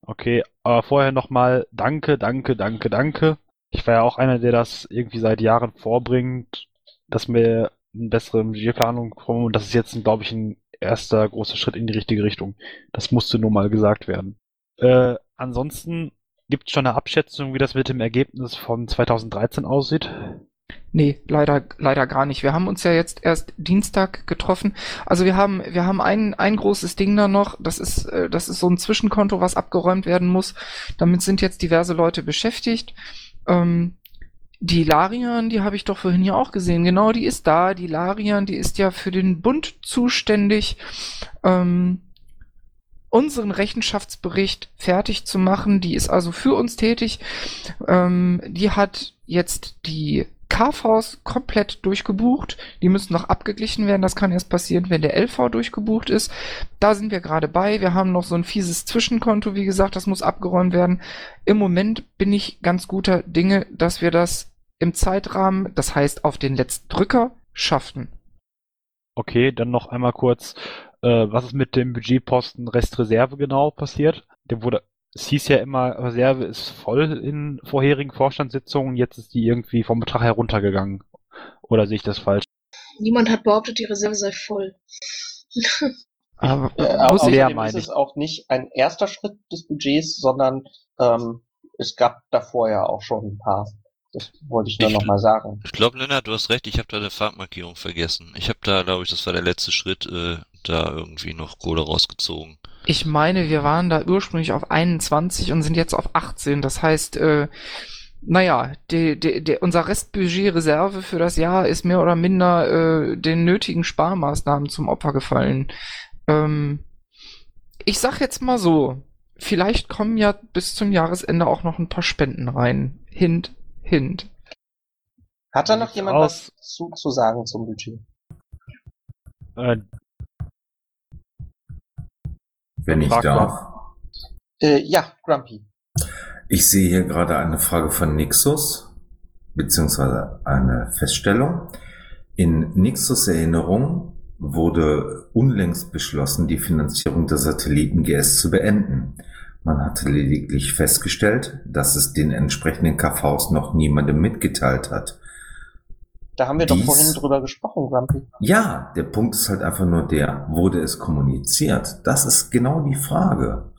Okay, aber vorher nochmal danke, danke, danke, danke. Ich war ja auch einer, der das irgendwie seit Jahren vorbringt, dass wir eine bessere Budgetplanung kommen und das ist jetzt, glaube ich, ein erster großer Schritt in die richtige Richtung. Das musste nur mal gesagt werden. Äh, ansonsten gibt es schon eine Abschätzung, wie das mit dem Ergebnis von 2013 aussieht? Nee, leider, leider gar nicht. Wir haben uns ja jetzt erst Dienstag getroffen. Also wir haben, wir haben ein, ein großes Ding da noch. Das ist, äh, das ist so ein Zwischenkonto, was abgeräumt werden muss. Damit sind jetzt diverse Leute beschäftigt. Ähm, die Larian, die habe ich doch vorhin ja auch gesehen. Genau, die ist da. Die Larian, die ist ja für den Bund zuständig. Ähm, unseren Rechenschaftsbericht fertig zu machen. Die ist also für uns tätig. Ähm, die hat jetzt die KVs komplett durchgebucht. Die müssen noch abgeglichen werden. Das kann erst passieren, wenn der LV durchgebucht ist. Da sind wir gerade bei. Wir haben noch so ein fieses Zwischenkonto. Wie gesagt, das muss abgeräumt werden. Im Moment bin ich ganz guter Dinge, dass wir das im Zeitrahmen, das heißt auf den letzten Drücker, schaffen. Okay, dann noch einmal kurz, äh, was ist mit dem Budgetposten Restreserve genau passiert? Der wurde, es hieß ja immer, Reserve ist voll in vorherigen Vorstandssitzungen, jetzt ist die irgendwie vom Betrag heruntergegangen. Oder sehe ich das falsch? Niemand hat behauptet, die Reserve sei voll. Aber Äh, muss ich, außerdem ist es auch nicht ein erster Schritt des Budgets, sondern ähm, es gab davor ja auch schon ein paar. Das wollte ich nur nochmal sagen. Ich glaube, Lennart, du hast recht, ich habe da eine Farbmarkierung vergessen. Ich habe da, glaube ich, das war der letzte Schritt, äh, da irgendwie noch Kohle rausgezogen. Ich meine, wir waren da ursprünglich auf 21 und sind jetzt auf 18. Das heißt, äh, naja, die, die, die, unser Restbudget-Reserve für das Jahr ist mehr oder minder äh, den nötigen Sparmaßnahmen zum Opfer gefallen. Ähm, ich sag jetzt mal so, vielleicht kommen ja bis zum Jahresende auch noch ein paar Spenden rein. Hint, hint. Hat da noch jemand aus? was zu, zu sagen zum Budget? Äh, Wenn ich Frag darf. Äh, ja, Grumpy. Ich sehe hier gerade eine Frage von Nixus, beziehungsweise eine Feststellung. In Nixus Erinnerung wurde unlängst beschlossen, die Finanzierung der Satelliten-GS zu beenden. Man hatte lediglich festgestellt, dass es den entsprechenden KVs noch niemandem mitgeteilt hat. Da haben wir doch Dies- vorhin drüber gesprochen, Grumpy. Ja, der Punkt ist halt einfach nur der, wurde es kommuniziert? Das ist genau die Frage.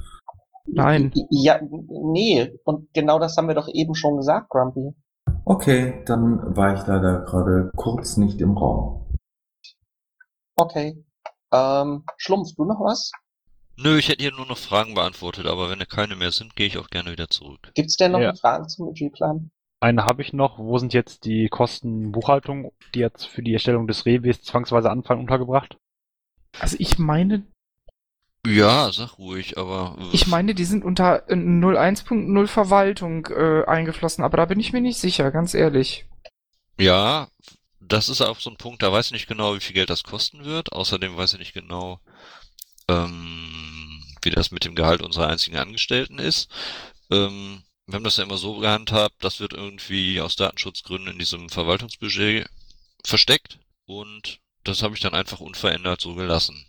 Nein. Ja, nee. Und genau das haben wir doch eben schon gesagt, Grumpy. Okay, dann war ich leider gerade kurz nicht im Raum. Okay. Ähm, Schlumpf, du noch was? Nö, ich hätte hier nur noch Fragen beantwortet, aber wenn da keine mehr sind, gehe ich auch gerne wieder zurück. Gibt's denn noch Ja. Fragen zum Budgetplan? Eine habe ich noch. Wo sind jetzt die Kosten Buchhaltung, die jetzt für die Erstellung des Rehwes zwangsweise anfallen, untergebracht? Also ich meine, Ja, sag ruhig, aber ich meine, die sind unter äh, 01.0 Verwaltung äh, eingeflossen, aber da bin ich mir nicht sicher, ganz ehrlich. ja, das ist auch so ein Punkt, da weiß ich nicht genau, wie viel Geld das kosten wird. Außerdem weiß ich nicht genau, ähm, wie das mit dem Gehalt unserer einzigen Angestellten ist. Ähm, wir haben das ja immer so gehandhabt, das wird irgendwie aus Datenschutzgründen in diesem Verwaltungsbudget versteckt und das habe ich dann einfach unverändert so gelassen.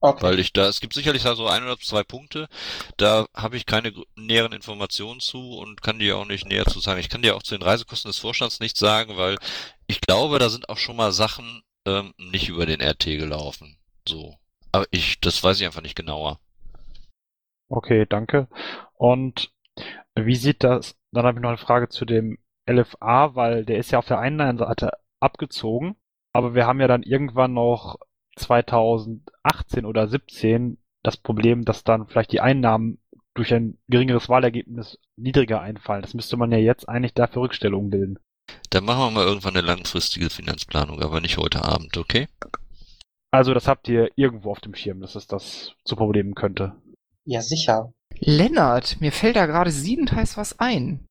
Okay. Weil ich da, es gibt sicherlich da so ein oder zwei Punkte, da habe ich keine näheren Informationen zu und kann dir auch nicht näher zu sagen. Ich kann dir auch zu den Reisekosten des Vorstands nichts sagen, weil ich glaube, da sind auch schon mal Sachen ähm, nicht über den RT gelaufen. So. Aber ich, das weiß ich einfach nicht genauer. Okay, danke. Und wie sieht das, dann habe ich noch eine Frage zu dem LFA, weil der ist ja auf der einen Seite abgezogen, aber wir haben ja dann irgendwann noch 2018 oder 17 das Problem, dass dann vielleicht die Einnahmen durch ein geringeres Wahlergebnis niedriger einfallen. Das müsste man ja jetzt eigentlich dafür Rückstellungen bilden. Dann machen wir mal irgendwann eine langfristige Finanzplanung, aber nicht heute Abend, okay? Also das habt ihr irgendwo auf dem Schirm, dass es das zu Problemen könnte. Ja, sicher. Lennart, mir fällt da gerade siedendheiß was ein.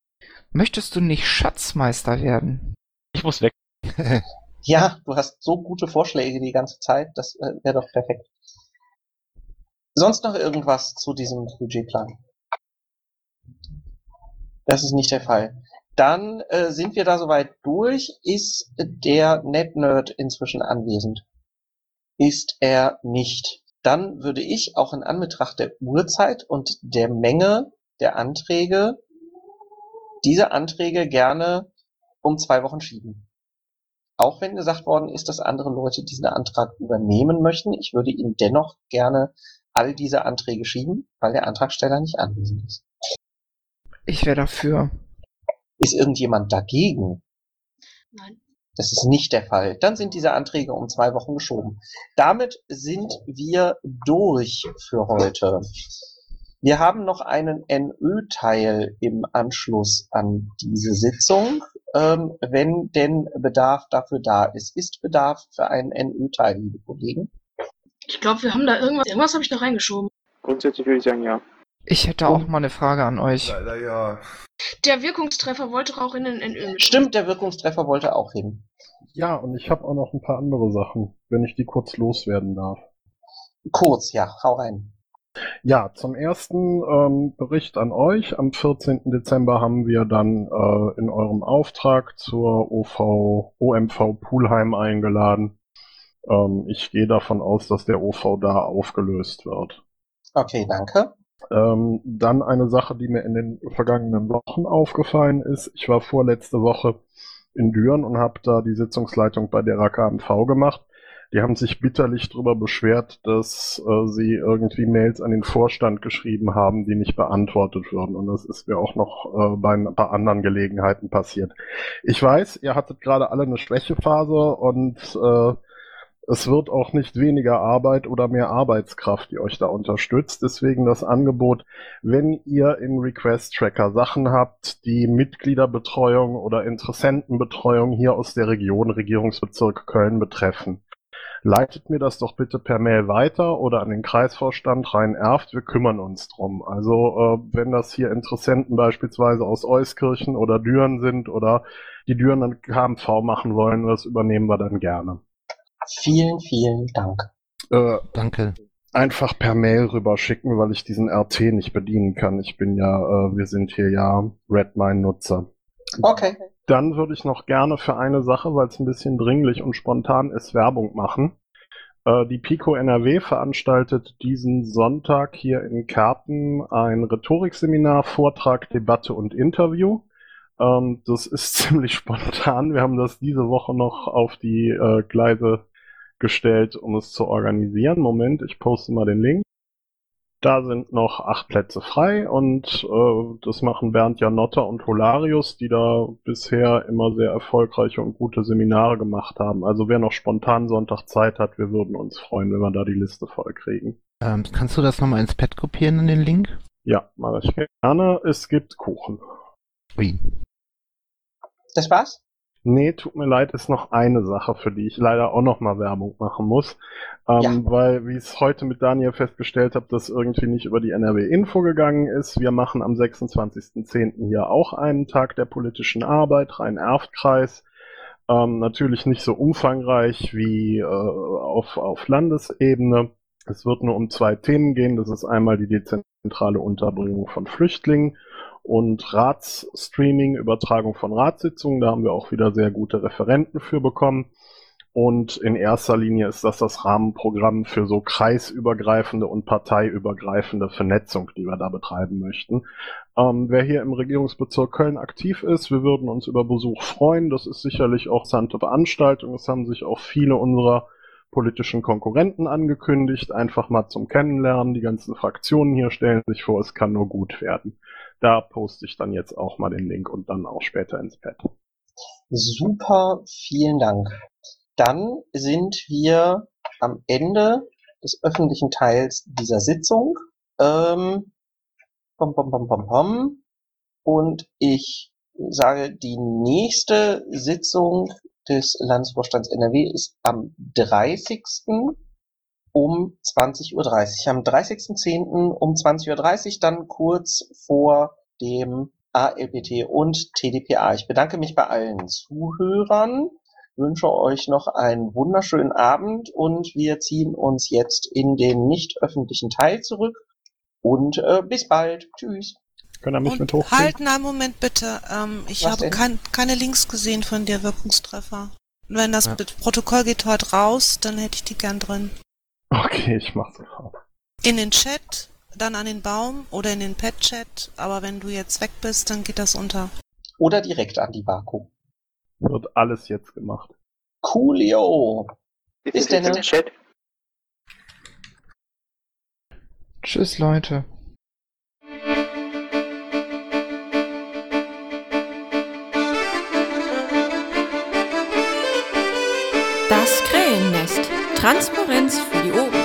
Möchtest du nicht Schatzmeister werden? Ich muss weg. Ja, du hast so gute Vorschläge die ganze Zeit, das äh, wäre doch perfekt. Sonst noch irgendwas zu diesem Budgetplan? Das ist nicht der Fall. Dann äh, sind wir da soweit durch. Ist der NetNerd inzwischen anwesend? Ist er nicht? Dann würde ich auch in Anbetracht der Uhrzeit und der Menge der Anträge diese Anträge gerne um zwei Wochen schieben. Auch wenn gesagt worden ist, dass andere Leute diesen Antrag übernehmen möchten, ich würde Ihnen dennoch gerne all diese Anträge schieben, weil der Antragsteller nicht anwesend ist. Ich wäre dafür. Ist irgendjemand dagegen? Nein. Das ist nicht der Fall. Dann sind diese Anträge um zwei Wochen geschoben. Damit sind wir durch für heute. Wir haben noch einen NÖ-Teil im Anschluss an diese Sitzung, ähm, wenn denn Bedarf dafür da ist. Ist Bedarf für einen NÖ-Teil, liebe Kollegen? Ich glaube, wir haben da irgendwas, irgendwas habe ich da reingeschoben. Grundsätzlich würde ich sagen, ja. Ich hätte auch mal eine Frage an euch. Leider ja. Der Wirkungstreffer wollte auch in den NÖ. Stimmt, der Wirkungstreffer wollte auch hin. Ja, und ich habe auch noch ein paar andere Sachen, wenn ich die kurz loswerden darf. Kurz, ja, hau rein. Ja, zum ersten ähm, Bericht an euch. Am 14. Dezember haben wir dann äh, in eurem Auftrag zur OV, OMV Poolheim eingeladen. Ähm, ich gehe davon aus, dass der OV da aufgelöst wird. Okay, danke. Ähm, dann eine Sache, die mir in den vergangenen Wochen aufgefallen ist. Ich war vorletzte Woche in Düren und habe da die Sitzungsleitung bei der RKMV gemacht. Die haben sich bitterlich darüber beschwert, dass äh, sie irgendwie Mails an den Vorstand geschrieben haben, die nicht beantwortet würden. Und das ist mir auch noch äh, bei ein paar anderen Gelegenheiten passiert. Ich weiß, ihr hattet gerade alle eine Schwächephase und äh, es wird auch nicht weniger Arbeit oder mehr Arbeitskraft, die euch da unterstützt. Deswegen das Angebot, wenn ihr in Request Tracker Sachen habt, die Mitgliederbetreuung oder Interessentenbetreuung hier aus der Region Regierungsbezirk Köln betreffen. Leitet mir das doch bitte per Mail weiter oder an den Kreisvorstand Rhein-Erft. Wir kümmern uns drum. Also äh, wenn das hier Interessenten beispielsweise aus Euskirchen oder Düren sind oder die Düren dann KMV machen wollen, das übernehmen wir dann gerne. Vielen, vielen Dank. Äh, Danke. Einfach per Mail rüberschicken, weil ich diesen RT nicht bedienen kann. Ich bin ja, äh, wir sind hier ja Redmine-Nutzer. Okay. Dann würde ich noch gerne für eine Sache, weil es ein bisschen dringlich und spontan ist, Werbung machen. Äh, die Pico NRW veranstaltet diesen Sonntag hier in Kerpen ein Rhetorikseminar, Vortrag, Debatte und Interview. Ähm, das ist ziemlich spontan. Wir haben das diese Woche noch auf die äh, Gleise gestellt, um es zu organisieren. Moment, ich poste mal den Link. Da sind noch acht Plätze frei und äh, das machen Bernd Janotta und Holarius, die da bisher immer sehr erfolgreiche und gute Seminare gemacht haben. Also wer noch spontan Sonntag Zeit hat, wir würden uns freuen, wenn wir da die Liste voll kriegen. Ähm, kannst du das nochmal ins Pad kopieren in den Link? Ja, mache ich gerne. Es gibt Kuchen. Ui. Das war's? Nee, tut mir leid, ist noch eine Sache, für die ich leider auch noch mal Werbung machen muss. Ähm, Ja. Weil, wie ich es heute mit Daniel festgestellt habe, das irgendwie nicht über die NRW-Info gegangen ist. Wir machen am 26.10. hier auch einen Tag der politischen Arbeit, Rhein-Erft-Kreis. Ähm, natürlich nicht so umfangreich wie äh, auf, auf Landesebene. Es wird nur um zwei Themen gehen. Das ist einmal die dezentrale Unterbringung von Flüchtlingen und Ratsstreaming, Übertragung von Ratssitzungen. Da haben wir auch wieder sehr gute Referenten für bekommen. Und in erster Linie ist das das Rahmenprogramm für so kreisübergreifende und parteiübergreifende Vernetzung, die wir da betreiben möchten. Ähm, wer hier im Regierungsbezirk Köln aktiv ist, wir würden uns über Besuch freuen. Das ist sicherlich auch sante Veranstaltung. Es haben sich auch viele unserer politischen Konkurrenten angekündigt, einfach mal zum Kennenlernen. Die ganzen Fraktionen hier stellen sich vor, es kann nur gut werden. Da poste ich dann jetzt auch mal den Link und dann auch später ins Pad. Super, vielen Dank. Dann sind wir am Ende des öffentlichen Teils dieser Sitzung. Ähm, pom, pom, pom, pom, pom. Und ich sage, die nächste Sitzung des Landesvorstands NRW ist am 30. um 20.30 Uhr. Am 30.10. um 20.30 Uhr dann kurz vor dem ALPT und TDPA. Ich bedanke mich bei allen Zuhörern, wünsche euch noch einen wunderschönen Abend und wir ziehen uns jetzt in den nicht öffentlichen Teil zurück und äh, bis bald. Tschüss. Können er mich mit hochziehen? Halt, nein, Moment bitte. Ähm, ich Was habe kein, keine Links gesehen von der Wirkungstreffer. Und wenn das Ja. Protokoll geht heute raus, dann hätte ich die gern drin. Okay, ich mach's sofort. In den Chat, dann an den Baum oder in den Pet-Chat. Aber wenn du jetzt weg bist, dann geht das unter. Oder direkt an die Vaku. Wird alles jetzt gemacht. Coolio. Bis jetzt denn. im Chat? Tschüss, Leute. Transparenz für die Ohren.